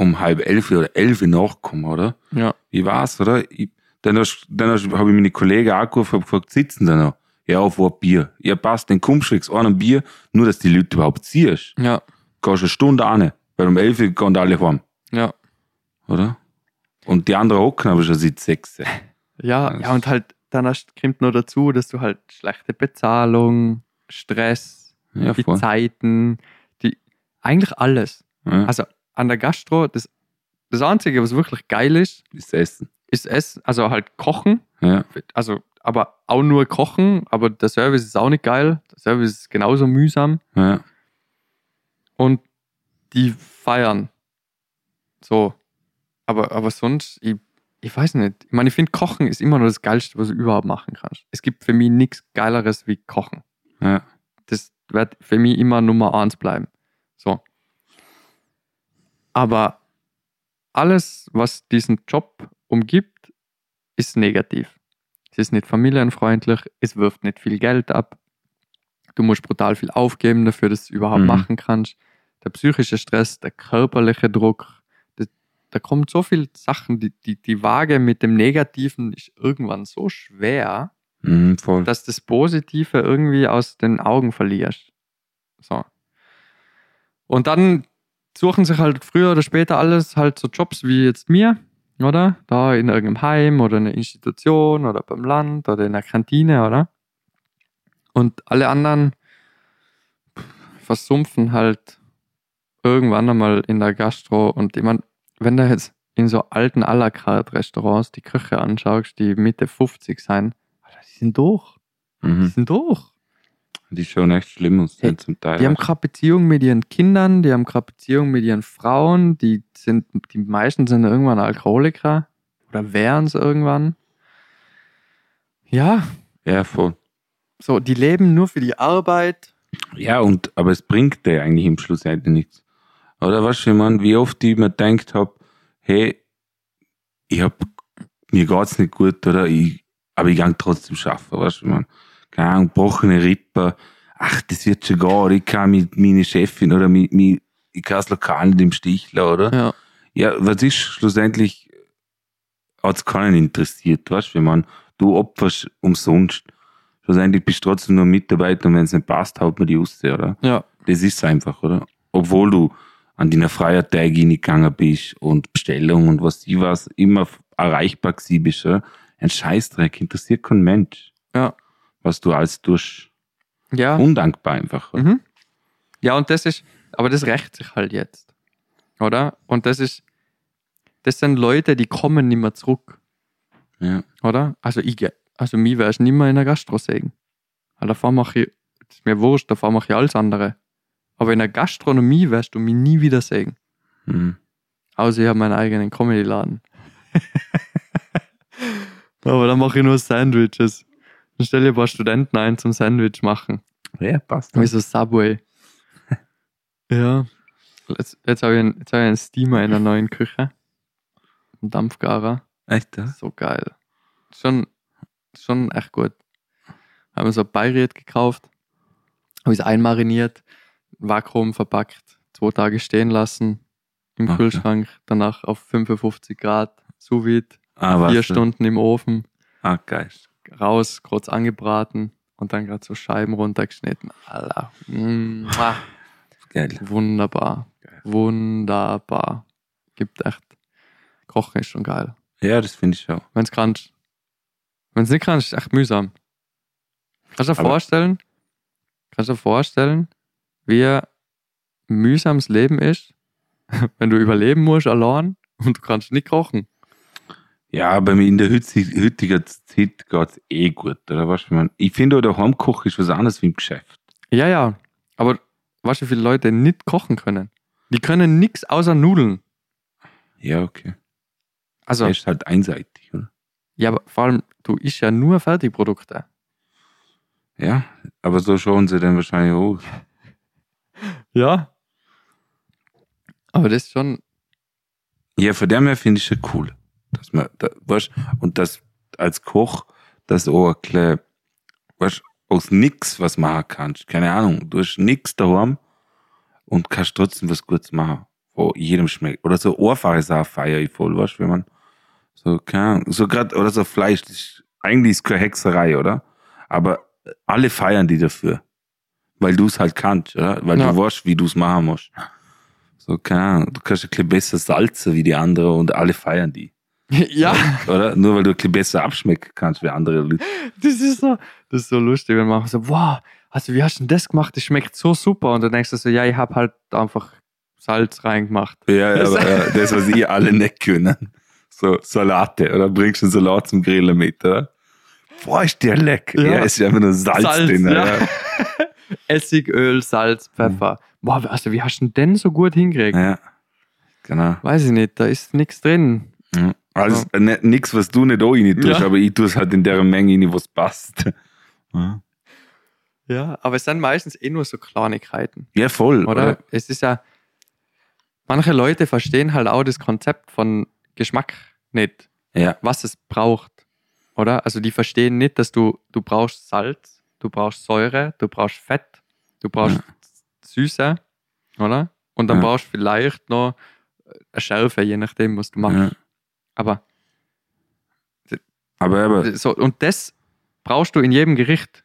um halb elf oder elf Uhr nachkommen, oder? Ja. Wie war's, oder? Ich, dann hast- dann hast- habe ich meine Kollegen angerufen und gefragt, sitzen da noch? Ja, auf ein Bier. Ja, passt, dann kommst du jetzt an ein Bier, nur dass die Leute überhaupt ziehst. Ja, Gehst eine Stunde an, weil um elf Uhr gehen alle heim ja. oder? Und die anderen hocken aber schon seit sechs. Ja, Das- ja, und halt, dann hast, kommt noch dazu, dass du halt schlechte Bezahlung, Stress, Ja, die voll. Zeiten, die, eigentlich alles. Ja, Also an der Gastro, das, das Einzige, was wirklich geil ist, das Essen. ist Essen, also halt kochen, Ja. also aber auch nur kochen, aber der Service ist auch nicht geil. Der Service ist genauso mühsam Ja. und die feiern. So. Aber, aber sonst, ich, ich weiß nicht. Ich meine, ich finde, Kochen ist immer noch das Geilste, was du überhaupt machen kannst. Es gibt für mich nichts Geileres wie Kochen. Ja. Das wird für mich immer Nummer eins bleiben. So. Aber alles, was diesen Job umgibt, ist negativ. Es ist nicht familienfreundlich, es wirft nicht viel Geld ab. Du musst brutal viel aufgeben dafür, dass du es überhaupt Mhm. machen kannst. Der psychische Stress, der körperliche Druck, das, da kommen so viele Sachen, die, die, die Waage mit dem Negativen ist irgendwann so schwer, Mhm, dass das Positive irgendwie aus den Augen verlierst. So. Und dann suchen sich halt früher oder später alles halt so Jobs wie jetzt mir, oder? Da in irgendeinem Heim oder in einer Institution oder beim Land oder in einer Kantine, oder? Und alle anderen versumpfen halt irgendwann einmal in der Gastro. Und ich mein, wenn du jetzt in so alten à la carte Restaurants die Köche anschaust, die Mitte 50 sein, die sind durch. Die Mhm. sind durch. Die schauen echt schlimm aus Hey, zum Teil. Die haben gerade Beziehungen mit ihren Kindern, die haben gerade Beziehungen mit ihren Frauen, die sind, die meisten sind irgendwann Alkoholiker oder wären es irgendwann. Ja, ja, voll. so, die leben nur für die Arbeit. Ja, und, aber es bringt dir eigentlich im Schluss eigentlich nichts. Oder was ich meine, wie oft ich mir denkt habe, hey, ich hab, mir geht's nicht gut, oder ich, aber ich kann trotzdem schaffen, weißt du, man. Keine Ahnung, gebrochene Rippen, ach, das wird schon gehen, ich kann mit meine Chefin oder mit, mit ich kann das Lokal nicht im Stich lassen, oder? Ja, Ja, was ist schlussendlich, hat's keinen interessiert, weißt du, wenn man, du opferst umsonst. Schlussendlich bist du trotzdem nur Mitarbeiter und wenn es nicht passt, haut man die raus, oder? ja, Das ist einfach, oder? Obwohl du an deiner Feiertage nicht gegangen bist und Bestellung und was ich was immer erreichbar gewesen bist, oder? Ein Scheißdreck, interessiert kein Mensch. Ja. Was du alles tust. ja. Undankbar einfach. Mhm. Ja, und das ist, aber das rächt sich halt jetzt. Oder? Und das ist, das sind Leute, die kommen nicht mehr zurück. Ja. Oder? Also ich, also mich wärst nicht mehr in der Gastro sägen. Davor mache ich, das ist mir wurscht, davor mache ich alles andere. Aber in der Gastronomie wirst du mich nie wieder sägen. Mhm. Außer ich habe meinen eigenen Comedy-Laden. (laughs) Aber dann mache ich nur Sandwiches. Dann stelle ich ein paar Studenten ein zum Sandwich machen. ja, passt. Wie so Subway. (laughs) ja. Jetzt, jetzt habe ich, einen- jetzt hab ich einen Steamer in der neuen Küche. Einen Dampfgarer. Echt, ja? So geil. Schon, schon echt gut. Haben wir so ein Beirät gekauft. Habe es einmariniert, Vakuum verpackt, zwei Tage stehen lassen im Okay. Kühlschrank, danach auf 55 Grad, sous vide, Ah, vier Stunden im Ofen, Ah, geil. Raus, kurz angebraten und dann gerade so Scheiben runtergeschnitten. Mua. Geil. Wunderbar. Wunderbar. Gibt echt. Kochen ist schon geil. Ja, das finde ich auch. Wenn es kannst. Wenn es nicht kannst, ist echt mühsam. Kannst du dir vorstellen, kannst du dir vorstellen, wie mühsam das Leben ist, (laughs) wenn du überleben musst allein und du kannst nicht kochen. Ja, aber in der heutigen Zeit geht's eh gut, oder was? Ich, mein, ich finde, auch der Heimkoch ist was anderes wie im Geschäft. Ja, ja. Aber weißt du, wie viele Leute nicht kochen können? Die können nichts außer Nudeln. Ja, okay. Also, Er ist halt einseitig, oder? ja, aber vor allem, du isst ja nur Fertigprodukte. Ja, aber so schauen sie dann wahrscheinlich aus. Ja. Aber das ist schon, Ja, von dem her finde ich schon cool. Dass man, da, weißt, und das als Koch, das auch ein weißt, aus nix was machen kannst. Keine Ahnung, du hast nix daheim und kannst trotzdem was Gutes machen, wo jedem schmeckt. Oder so einfache Sachen feiere ich voll, weißt, wenn man so, keine so grad, oder so Fleisch, ist, eigentlich ist keine Hexerei, oder? Aber alle feiern die dafür. Weil du es halt kannst, oder? Weil Ja. du weißt, wie du es machen musst. So, keine Ahnung, du kannst ein bisschen besser salzen wie die anderen und alle feiern die. Ja, Oder? Nur weil du besser abschmecken kannst wie andere Leute. das ist so, das ist so lustig, wenn man so, wow, also wie hast du denn das gemacht? Das schmeckt so super. Und dann denkst du so, ja, ich habe halt einfach Salz reingemacht. Ja, Das- aber äh, das, was ihr alle nicht können. so Salate oder bringst einen Salat zum Grillen mit, oder? Boah, ist der lecker. Ja. Ja, es ist einfach nur Salz, Salz, drin. ja. Ja. (laughs) Essig, Öl, Salz, Pfeffer. Boah, also wie hast du denn den so gut hingekriegt? ja. Genau. Weiß ich nicht, da ist nichts drin. Ja. Also ne, nichts, was du nicht auch rein tust, Ja. aber ich tue es halt in der Menge rein, was passt. Ja, Ja, aber es sind meistens eh nur so Kleinigkeiten, ja voll. oder? Es ist ja, manche Leute verstehen halt auch das Konzept von Geschmack nicht, Ja. was es braucht, oder? Also die verstehen nicht, dass du, du brauchst Salz, du brauchst Säure, du brauchst Fett, du brauchst Süße, oder? Und dann Ja. brauchst du vielleicht noch eine Schärfe, je nachdem, was du machst. Aber Aber, aber so, und das brauchst du in jedem Gericht.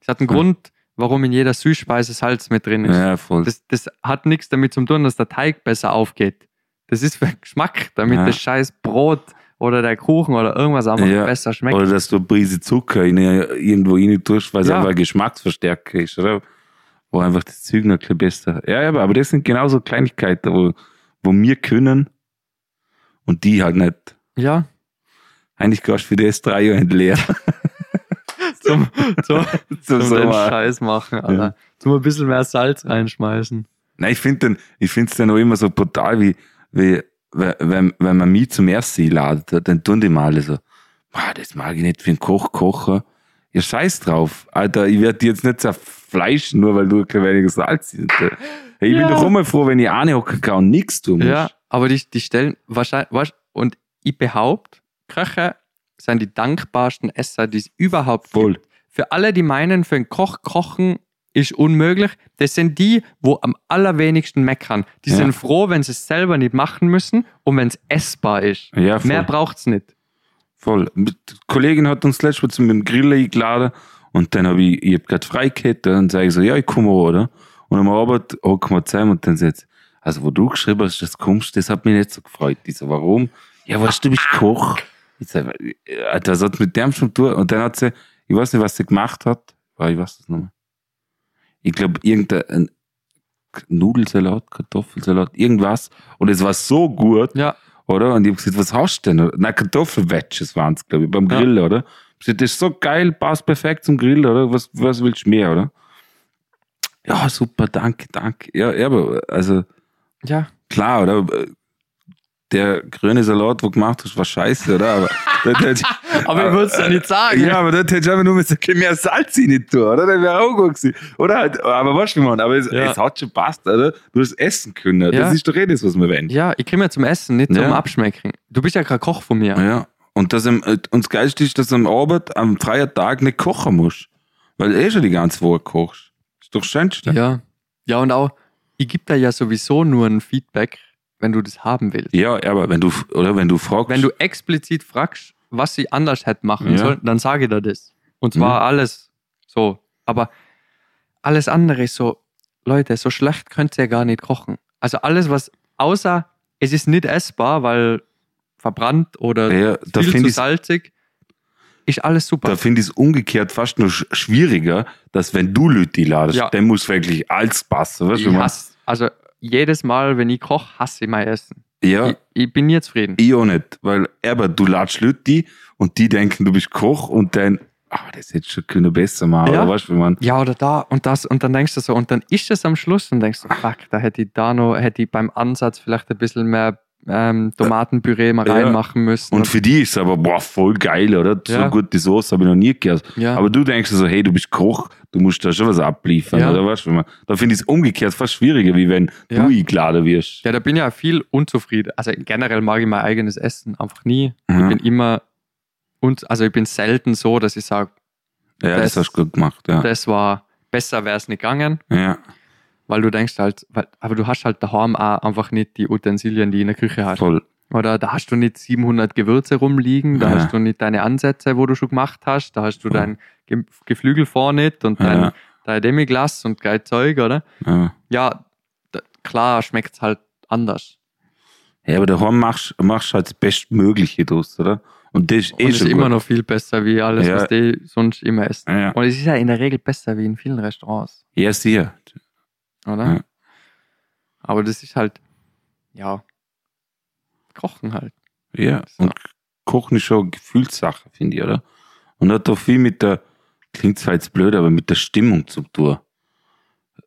Das hat einen Ja. Grund, warum in jeder Süßspeise Salz mit drin ist. ja, voll. Das, das hat nichts damit zu tun, dass der Teig besser aufgeht. Das ist für Geschmack, damit Ja. das scheiß Brot oder der Kuchen oder irgendwas einfach Ja. besser schmeckt. Oder dass du eine Prise Zucker in, irgendwo rein tust, weil es Ja. einfach ein Geschmacksverstärker ist, oder? Wo einfach das Zeug noch ein bisschen besser. Ja, aber, aber das sind genauso Kleinigkeiten, wo, wo wir können und die halt nicht. ja, Eigentlich gehst du für das drei Jahre leer. (laughs) zum, zum, (laughs) Zum zum den. Scheiß machen, Alter. Zum ein bisschen mehr Salz reinschmeißen. Nein, ich finde es dann auch immer so brutal, wie, wie wenn, wenn, man mich zum ersten einladet, dann tun die mal alle so, "Boah, das mag ich nicht für einen Koch kochen. Ja, scheiß drauf. Alter, ich werde dich jetzt nicht zerfleischen, nur weil du ein bisschen weniger Salz hast. Hey, ich Ja. bin doch immer froh, wenn ich eine hocken kann und nichts tun muss. Ja, aber die, die stellen wahrscheinlich, weißt, und ich behaupte, Köche sind die dankbarsten Esser, die es überhaupt Voll. gibt. Für alle, die meinen, für einen Koch kochen ist unmöglich, das sind die, wo am allerwenigsten meckern. Die Ja. sind froh, wenn sie es selber nicht machen müssen und wenn es essbar ist. Ja, voll. Mehr braucht es nicht. Voll. Die Kollegin hat uns letztes Mal zum Grillen eingeladen und dann habe ich, ich hab grad frei gehabt und sage ich so, ja, ich komme oder? Und am Abend hocken wir zusammen und dann sagt also wo du geschrieben hast, das kommst, das hat mich nicht so gefreut. Ich so, warum? Ja, weißt du, du bist Koch. Ich so, Alter, was hat mit dem schon tun? Und dann hat sie, ich weiß nicht, was sie gemacht hat, aber ich weiß das nochmal. Ich glaube, irgendein Nudelsalat, Kartoffelsalat, irgendwas. Und es war so gut, Ja, oder? Und ich hab gesagt, was hast du denn? Na, Kartoffelwedges waren es, glaube ich, beim Ja. Grillen, oder? Ich gesagt, das ist so geil, passt perfekt zum Grillen, oder? Was, was willst du mehr, oder? Ja, super, danke, danke. Ja, ja, aber, also, ja. klar, oder? Der grüne Salat, wo du gemacht hast, war scheiße, oder? Aber, (laughs) das Aber ich würde es ja nicht sagen. ja, aber das hätte ich einfach nur mit so ein mehr Salz rein tun, oder? Das wäre auch gut gewesen. Oder halt, aber weißt du, man, aber es, Ja. es hat schon passt, oder? Du hast essen können. Ja. Das ist doch eh das, was wir wollen. Ja, ich komme ja zum Essen, nicht zum. Abschmecken. Du bist ja kein Koch von mir. Ja. Und das am, äh, und das Geilste ist, dass du am Abend, am freien Tag nicht kochen musst. Weil du eh schon die ganze Woche kochst. Ist doch das Schönste. Ja. Ja, und auch, ich gebe da ja sowieso nur ein Feedback, wenn du das haben willst. Ja, aber wenn du, oder wenn du fragst. Wenn du explizit fragst, was sie anders hätte machen Ja. sollen, dann sage ich dir das. Und zwar Mhm. alles so. Aber alles andere ist so, Leute, so schlecht könnt ihr gar nicht kochen. Also alles, was außer es ist nicht essbar, weil verbrannt oder ja, viel zu salzig, ist alles super. da finde ich es umgekehrt fast sch- schwieriger, dass wenn du Leute ladest, Ja. dann muss wirklich alles passen. Weißt du, ich hasse, also jedes Mal, wenn ich koche, hasse ich mein Essen. Ja, Ich, ich bin nie zufrieden. ich auch nicht. Weil, aber du ladest Leute und die denken, du bist Koch und dann, ah, das hätte schon können besser machen. Ja. Oder weißt du, man. Ja, oder da und das und dann denkst du so, und dann ist es am Schluss und denkst du, fuck, da hätte ich da noch, hätte ich beim Ansatz vielleicht ein bisschen mehr ähm, Tomatenpüree mal Ja. reinmachen müssen. Und für die ist es aber, boah, voll geil, oder? Ja. So gute Soße habe ich noch nie gehört. ja. Aber du denkst so, hey, du bist Koch, du musst da schon was abliefern, Ja. oder man- Da finde ich es umgekehrt fast schwieriger, wie wenn Ja. du eingeladen wirst. ja, da bin ich ja viel unzufrieden. Also generell mag ich mein eigenes Essen einfach nie. Mhm. Ich bin immer, und, also ich bin selten so, dass ich sage, Ja, das, Das- hast du gut gemacht, ja. das war besser, wäre es nicht gegangen. ja. Weil du denkst halt, weil, aber du hast halt daheim auch einfach nicht die Utensilien, die in der Küche hast. Voll. Oder da hast du nicht 700 Gewürze rumliegen, da Ja. hast du nicht deine Ansätze, wo du schon gemacht hast, da hast du Voll. dein Ge Geflügel vorne nicht und dein, Ja. dein Demiglas und geil Zeug, oder? Ja. Ja, da, klar schmeckt es halt anders. ja, aber daheim machst du machst halt das Bestmögliche draus, oder? Und das ist eh ist immer noch viel besser wie alles, Ja. was die sonst immer essen. Ja, Und es ist ja in der Regel besser wie in vielen Restaurants, ja sicher. Oder? Ja. Aber das ist halt, ja, Kochen halt. Ja, So. und Kochen ist schon eine Gefühlssache, finde ich, oder? Und hat auch viel mit der, klingt zwar jetzt blöd, aber mit der Stimmung zu tun.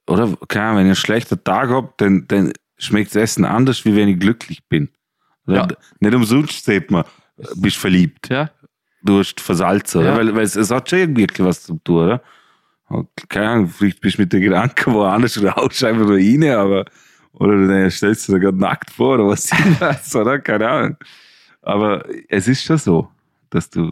Oder, keine Ahnung, wenn ich einen schlechten Tag habe, dann, dann schmeckt das Essen anders, wie wenn ich glücklich bin. Ja. Nicht umsonst sagt man, bist verliebt. Ja, Du hast versalzen, oder? Ja. Weil, weil es, es hat schon irgendwie was zu tun, oder? Keine Ahnung, vielleicht bist du mit den Gedanken woanders oder haust einfach nur rein, aber, oder du stellst dir da gerade nackt vor, oder was ich (laughs) weiß, oder? Keine Ahnung. Aber es ist schon so, dass du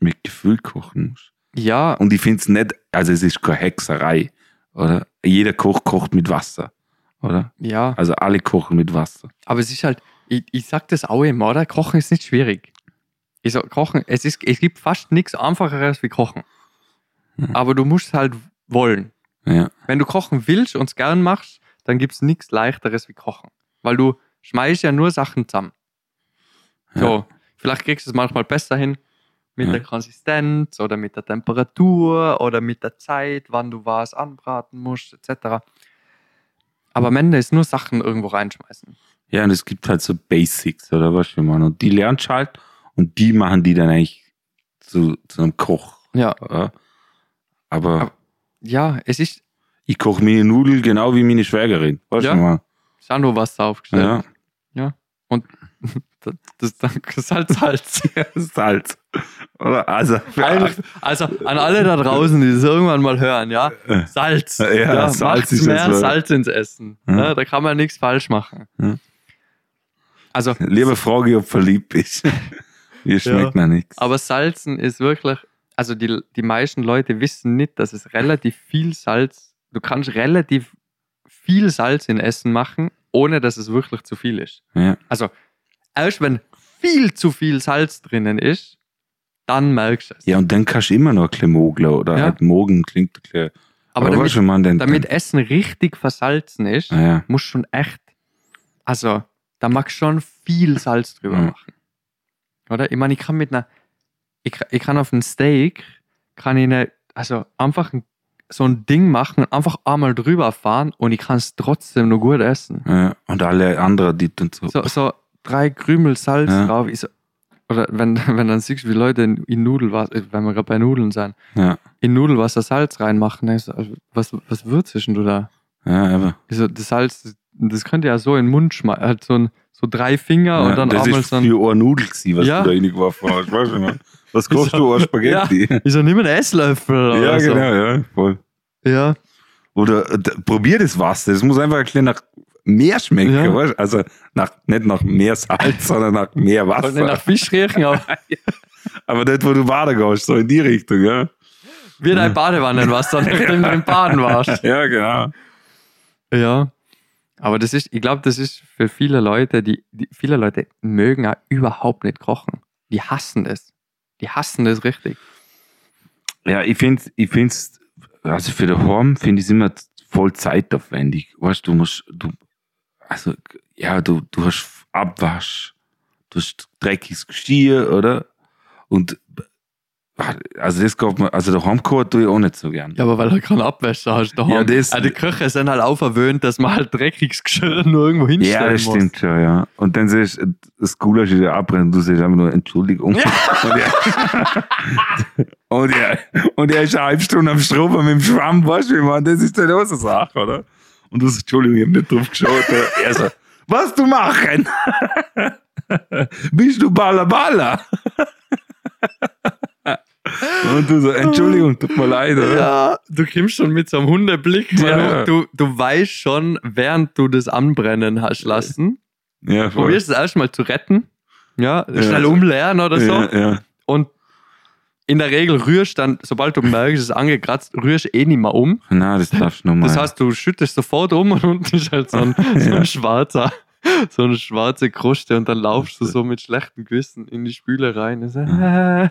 mit Gefühl kochen musst. ja, Und ich finde es nicht, also es ist keine Hexerei, oder? Jeder Koch kocht mit Wasser, oder? ja. Also alle kochen mit Wasser. Aber es ist halt, ich, ich sag das auch immer, oder? Kochen ist nicht schwierig. Ich sag, Kochen, es, ist, es gibt fast nichts Einfacheres wie Kochen. Mhm. Aber du musst halt wollen. Ja, Wenn du kochen willst und es gern machst, dann gibt es nichts leichteres wie Kochen. Weil du schmeißt ja nur Sachen zusammen. So, vielleicht kriegst du es manchmal besser hin mit Ja. der Konsistenz oder mit der Temperatur oder mit der Zeit, wann du was anbraten musst, etc. Aber am Ende ist nur Sachen irgendwo reinschmeißen. Ja, und es gibt halt so Basics, oder was ich meine. Und die lernst du halt und die machen die dann eigentlich zu, zu einem Koch. Ja. Oder? Aber Aber- Ja, es ist, ich koche meine Nudeln genau wie meine Schwägerin. Weißt Ja. du mal? ist auch nur Wasser aufgestellt. Ja. Ja. Und (laughs) das, das, das halt Salz. (laughs) Salz. Oder? Also, Eigentlich, also an alle da draußen, die das irgendwann mal hören, ja, Salz. Ja, Salz macht ist mehr? Salz ins Essen. Ja. Ja, da kann man nichts falsch machen. Ja. Also, Lieber frage ob verliebt bist. Mir (laughs) schmeckt mir nichts. aber Salzen ist wirklich, also die, die meisten Leute wissen nicht, dass es relativ viel Salz, du kannst relativ viel Salz in Essen machen, ohne dass es wirklich zu viel ist. Ja. Also, erst wenn viel zu viel Salz drinnen ist, dann merkst du es. ja, und dann kannst du immer noch ein bisschen mogeln oder Ja. halt mogen klingt ein bisschen. aber weißt damit, man, dann, damit Essen richtig versalzen ist, dann, ja. muss schon echt, also da magst du schon viel Salz drüber Mhm. machen. Oder? Ich meine, ich kann mit einer, ich, ich kann auf ein Steak, kann ich eine, also einfach ein, so ein Ding machen und einfach einmal drüber fahren und ich kann es trotzdem noch gut essen. ja. Und alle anderen, die dann so. So, so drei Krümel Salz Ja. drauf. So, oder wenn, (laughs) wenn dann siehst, wie Leute in, in Nudelwasser, äh, wenn wir gerade bei Nudeln sind, Ja, in Nudelwasser Salz reinmachen, ich so, also, was, was würzest denn du da? ja, aber. Ich so, das Salz, das, das könnt ihr ja so in den Mund schmeißen. Halt so, ein, so drei Finger Ja, und dann das einmal ist so ein. für eine Nudel was Ja. du da reingeworfen hast. Weißt du? (laughs) Was kochst so- du? Ein Spaghetti? Ja, Ich so, nimm einen Esslöffel. oder so. genau, ja, voll. Ja, Oder äh, d- probier das Wasser. Es muss einfach ein bisschen nach mehr schmecken, Ja. weißt? Also nach, nicht nach mehr Salz, sondern nach mehr wollte nicht nach Wasser. Fisch riechen, aber (laughs) Aber nicht, wo du baden gehst, so in die Richtung, ja? wie dein Badewannenwasser, nachdem du im Baden (laughs) warst. Ja, genau. Ja. Aber das ist, ich glaube, das ist für viele Leute, die, die viele Leute mögen auch überhaupt nicht kochen. Die hassen es. Die hassen das richtig. Ja, ich finde ich find's, also für daheim finde ich es immer voll zeitaufwendig. Weißt du, du musst, du, also, ja, du, du hast Abwasch, du hast dreckiges Geschirr, oder? Und, also das geht mir, also daheim kochen tue ich auch nicht so gern. Ja, aber weil du keine Abwäsche hast daheim. Ja, das- also die Köche sind halt auch verwöhnt, dass man halt dreckiges Geschirr nur irgendwo hinstellen Ja, das muss. stimmt schon, ja. Und dann siehst du, das Gulasch ist ja abbrennen und du siehst einfach nur Entschuldigung. Und, er, und, er, und er ist eine halbe Stunde am Strubben mit dem Schwamm, weißt du, wie man, das ist dann auch so eine Sache, oder? Und du sagst, Entschuldigung, ich hab nicht drauf geschaut. er so, was du machen? (laughs) Bist du Balla Balla? Und du so, Entschuldigung, tut mir leid, oder? Ja, du kommst schon mit so einem Hundeblick. weil Ja. Du, du weißt schon, während du das Anbrennen hast lassen, Ja, voll. probierst es erstmal zu retten. Ja, Ja. schnell umleeren oder so. Ja, ja. Und in der Regel rührst dann, sobald du merkst, es ist angekratzt, rührst eh nicht mehr um. Na, das darfst du nochmal. Das heißt, du schüttest sofort um und (laughs) unten ist halt so ein, (laughs) so ein schwarzer, so eine schwarze Kruste und dann laufst du so mit schlechtem Gewissen in die Spüle rein. So, äh,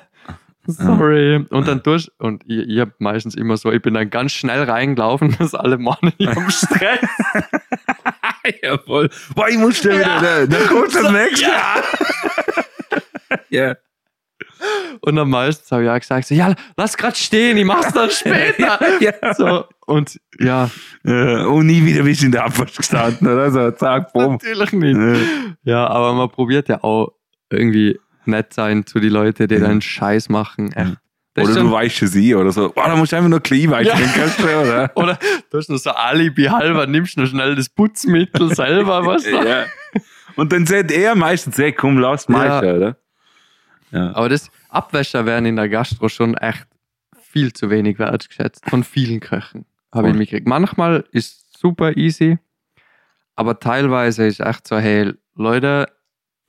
sorry. Und dann durch, und ich, ich hab meistens immer so, ich bin dann ganz schnell reingelaufen, (laughs) dass alle Mann nicht am Stress. (laughs) Jawohl. Boah, ich muss schon wieder, Ja. da, da kommt das nächste. Ja. (laughs) Ja. Und am meisten habe ich auch gesagt, so, ja, lass grad stehen, ich mach's dann später. ja. So, und ja, Äh, und nie wieder bist du in der Abwasch gestanden, oder? So, zack, bumm. natürlich nicht. Äh, Ja, aber man probiert ja auch irgendwie nett sein zu den Leuten, die Ja. dann Scheiß machen. Echt. Das Oder du weißt es eh, oder so. Oh, da musst du einfach nur klein weichen, Ja. oder? (laughs) oder du hast noch so Alibi halber, nimmst noch schnell das Putzmittel (laughs) selber, was da. ja. Und dann sagt er meistens, hey, komm, lass mal, Ja. oder? Ja. Aber das Abwäscher werden in der Gastro schon echt viel zu wenig wertgeschätzt. Von vielen Köchen habe ich mitgekriegt. Manchmal ist super easy, aber teilweise ist echt so, hey, Leute,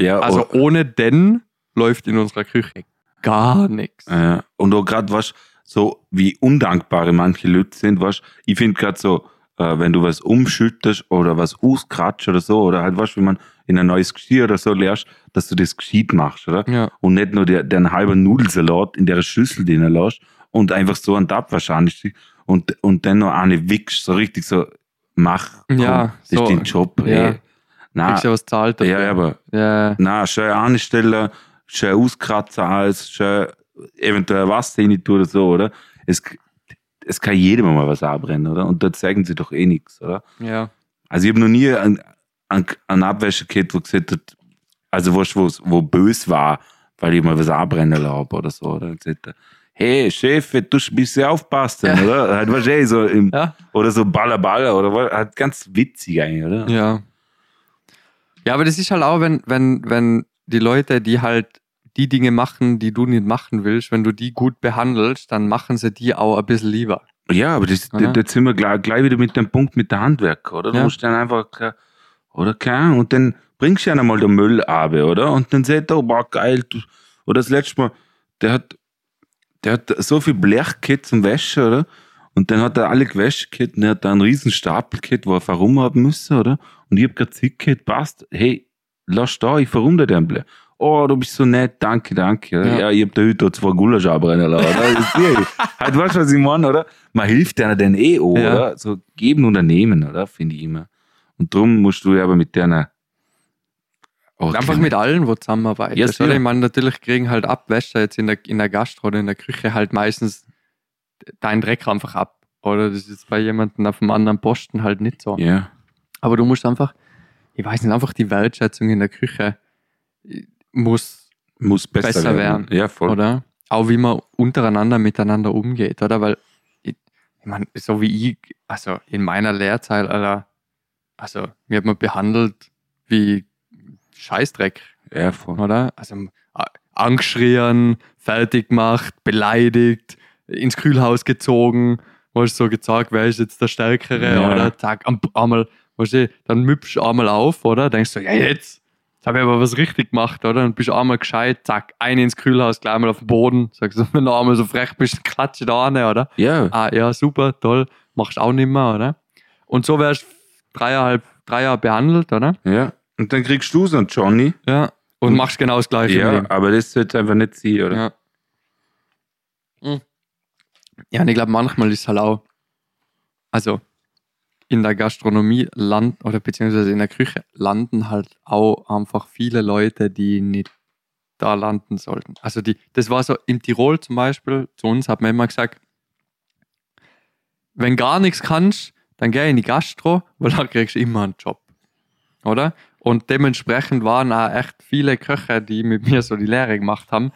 ja also oh, ohne den läuft in unserer Küche gar nichts. äh, und auch gerade, was so wie undankbare manche Leute sind, was ich finde gerade so, äh, wenn du was umschüttest oder was auskratzt oder so, oder halt was, wie man in ein neues Geschirr oder so lernst, dass du das gescheit machst, oder? Ja, und nicht nur der, den halben Nudelsalat in der Schüssel drin lässt und einfach so ein Tab wahrscheinlich und, und dann noch eine wickst, so richtig so, mach, komm, Ja, das so, ist dein Job, ja. ey. Na, kriegst ja was zahlt dafür. ja, aber, Ja, na, schön anstellen, schön auskratzen alles, schön eventuell Wasser rein tun oder so, oder? Es, es kann jedem mal was abbrennen, oder? Und da zeigen sie doch eh nichts, oder? ja. Also ich habe noch nie einen, einen, einen Abwäscher gehabt, wo gesagt hat, also wo, wo, wo böse war, weil ich mal was anbrennen habe oder so. Oder gesagt, hey Chef, du musst ein bisschen aufpassen, oder? Halt wahrscheinlich so im, Ja, oder so Baller Baller oder was, halt ganz witzig eigentlich, oder? ja. Ja, aber das ist halt auch, wenn, wenn, wenn die Leute, die halt die Dinge machen, die du nicht machen willst, wenn du die gut behandelst, dann machen sie die auch ein bisschen lieber. Ja, aber das, Oder? da, sind wir gleich, gleich wieder mit dem Punkt mit der Handwerker, oder? Du Ja. musst dann einfach, oder kein, und dann bringst du ja einmal den Müll ab, oder? Und dann sagt er, oh, boah, geil, du, oder das letzte Mal, der hat, der hat so viel Blech gehabt zum Wäschen, oder? Und dann hat er alle gewäscht gehabt und er hat da einen riesen Stapel gehabt, wo er warum haben müssen, oder? Und ich hab grad Zeit gehabt, passt, hey, lass da, ich warum da den Blech? Oh, du bist so nett, danke, danke. Ja, Ja. ja ich hab da heute zwei Gulasch abbrennen lassen, halt, (laughs) weißt du, was ich meine, oder? Man hilft denen dann eh auch, Ja. oder? So geben und nehmen, oder? Finde ich immer. Und darum musst du ja aber mit denen auch Einfach mit allen, wo zusammenarbeiten. Ja, oder? sicher. Ich meine, natürlich kriegen halt Abwäscher jetzt in der, in der Gastro oder in der Küche halt meistens deinen Dreck einfach ab. Oder das ist bei jemandem auf dem anderen Posten halt nicht so. Ja. Aber du musst einfach, ich weiß nicht, einfach die Wertschätzung in der Küche muss, Muss besser, Besser werden. werden. Ja, voll. oder? Auch wie man untereinander miteinander umgeht, oder? Weil, ich, ich meine, so wie ich, also in meiner Lehrzeit, Alter, also, mir hat man behandelt wie Scheißdreck, Ja, voll. oder? Also angeschrien, fertig gemacht, beleidigt, ins Kühlhaus gezogen, wo ich so gezeigt, wer ist jetzt der Stärkere, Ja. oder? Zack, am- einmal, weißt du, dann müpfst du einmal auf, oder? Denkst du, ja jetzt, jetzt habe ich aber was richtig gemacht, oder? Und bist einmal gescheit, zack, eine ins Kühlhaus, gleich mal auf den Boden, sagst du, (laughs) wenn du einmal so frech bist, klatsche da an, oder? Ja. Ah, ja, super, toll, machst auch nicht mehr, oder? Und so wärst du dreieinhalb, drei Jahre behandelt, oder? Ja. Und dann kriegst du so einen Johnny. Ja. Und Und- machst genau das Gleiche. Ja, aber das sollte einfach nicht sein, oder? Ja. Mhm. Ja, und ich glaube, manchmal ist halt auch, also in der Gastronomie landen, oder beziehungsweise in der Küche landen halt auch einfach viele Leute, die nicht da landen sollten. Also die, das war so in Tirol zum Beispiel, zu uns hat man immer gesagt, wenn gar nichts kannst, dann geh in die Gastro, weil da kriegst du immer einen Job. Oder? Und dementsprechend waren auch echt viele Köche, die mit mir so die Lehre gemacht haben.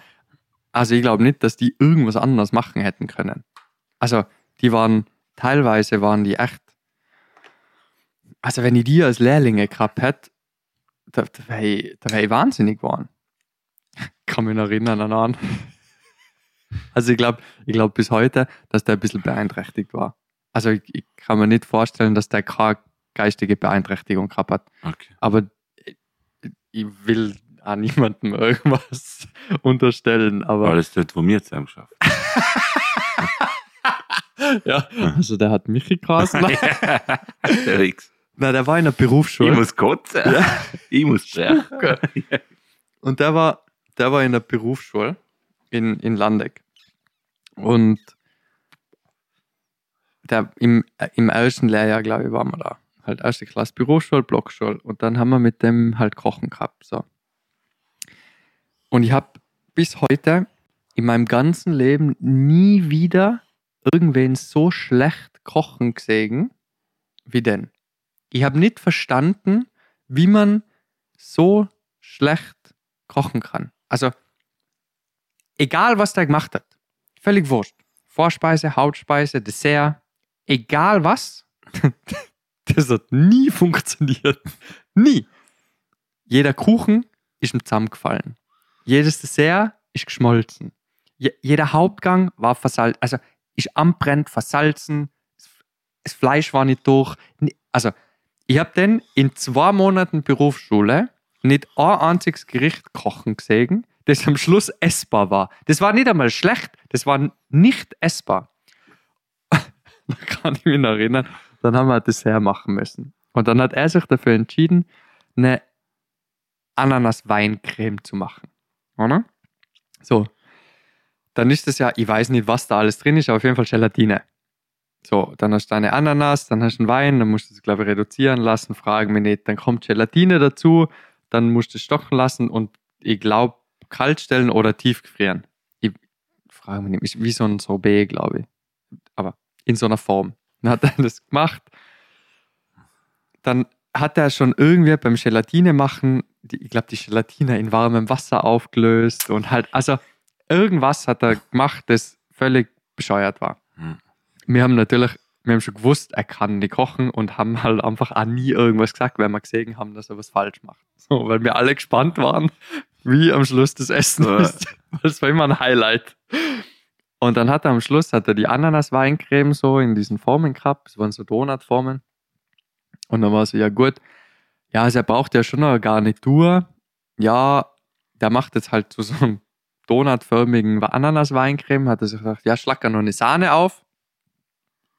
Also ich glaube nicht, dass die irgendwas anderes machen hätten können. Also die waren, teilweise waren die echt, also wenn ich die als Lehrlinge gehabt hätte, da, da wäre ich, wär ich wahnsinnig geworden. Ich kann mich noch erinnern an einen. Also ich glaube ich glaub bis heute, dass der ein bisschen beeinträchtigt war. Also ich, ich kann mir nicht vorstellen, dass der keine geistige Beeinträchtigung gehabt hat. Okay. Aber ich- ich will an niemandem irgendwas (laughs) unterstellen. Aber Weil das dort, wo wir zusammen schaffen. (laughs) ja, also der hat mich gekrast. (laughs) Der Rix. Na, der war in der Ich Berufsschule. muss kotzen. (laughs) Ich muss sprechen. (laughs) Und der war, der war in der Berufsschule in, in Landeck. Und der, im, im ersten Lehrjahr, glaube ich, waren wir da. Halt erste Klasse Berufsschule, Blockschule. Und dann haben wir mit dem halt Kochen gehabt. So. Und ich habe bis heute in meinem ganzen Leben nie wieder irgendwen so schlecht kochen gesehen wie denn. Ich habe nicht verstanden, wie man so schlecht kochen kann. Also, egal was der gemacht hat, völlig wurscht. Vorspeise, Hauptspeise, Dessert, egal was, (laughs) das hat nie funktioniert. Nie. Jeder Kuchen ist ihm zusammengefallen. Jedes Dessert ist geschmolzen. Je jeder Hauptgang war versalzen, also ist anbrennt, versalzen, das Fleisch war nicht durch. Also, ich habe dann in zwei Monaten Berufsschule nicht ein einziges Gericht kochen gesehen, das am Schluss essbar war. Das war nicht einmal schlecht, das war nicht essbar. (laughs) da kann ich mich noch erinnern, dann haben wir ein Dessert machen müssen. Und dann hat er sich dafür entschieden, eine Ananas-Weincreme zu machen. Oder? So. Dann ist das ja, ich weiß nicht, was da alles drin ist, aber auf jeden Fall Gelatine. So, dann hast du eine Ananas, dann hast du einen Wein, dann musst du es, glaube ich, reduzieren lassen, fragen mich nicht. Dann kommt Gelatine dazu, dann musst du es stocken lassen und ich glaube, kalt stellen oder tiefgefrieren. Ich frage mich nicht, wie so ein Sorbet, glaube ich. Aber in so einer Form. Dann hat er das gemacht. Dann hat er schon irgendwie beim Gelatine machen, die, ich glaube, die Gelatine in warmem Wasser aufgelöst und halt, also irgendwas hat er gemacht, das völlig bescheuert war. Hm. Wir haben natürlich, wir haben schon gewusst, er kann nicht kochen und haben halt einfach auch nie irgendwas gesagt, weil wir gesehen haben, dass er was falsch macht. So, weil wir alle gespannt waren, wie am Schluss das Essen Ja. ist. Das war immer ein Highlight. Und dann hat er am Schluss hat er die Ananas-Weincreme so in diesen Formen gehabt. Es waren so Donutformen. Und dann war so, ja gut, ja, also er braucht ja schon eine Garnitur. Ja, der macht jetzt halt so, so einen donutförmigen Ananas-Weincreme. Hat er sich gedacht, ja, schlag er noch eine Sahne auf.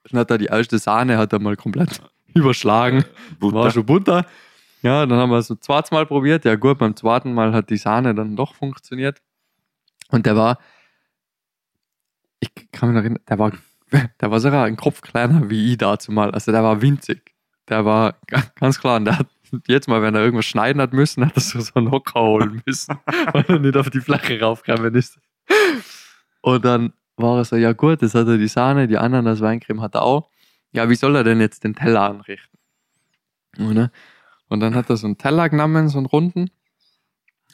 Dann hat er die erste Sahne hat er mal komplett (laughs) überschlagen. War Butter. schon Butter. Ja, dann haben wir es so zweites Mal probiert. Ja gut, beim zweiten Mal hat die Sahne dann doch funktioniert. Und der war, ich kann mich noch erinnern, der war, (laughs) der war sogar ein Kopf kleiner wie ich dazu mal. Also der war winzig. Der war ga- ganz klar. Und der hat (laughs) jetzt mal, wenn er irgendwas schneiden hat müssen, hat er so, so einen Hocker holen müssen, weil er nicht auf die Fläche raufgekommen ist. Und dann war er so, ja gut, das hat er die Sahne, die Ananas, Weincreme hat er auch. Ja, wie soll er denn jetzt den Teller anrichten? Oder? Und dann hat er so einen Teller genommen, so einen runden.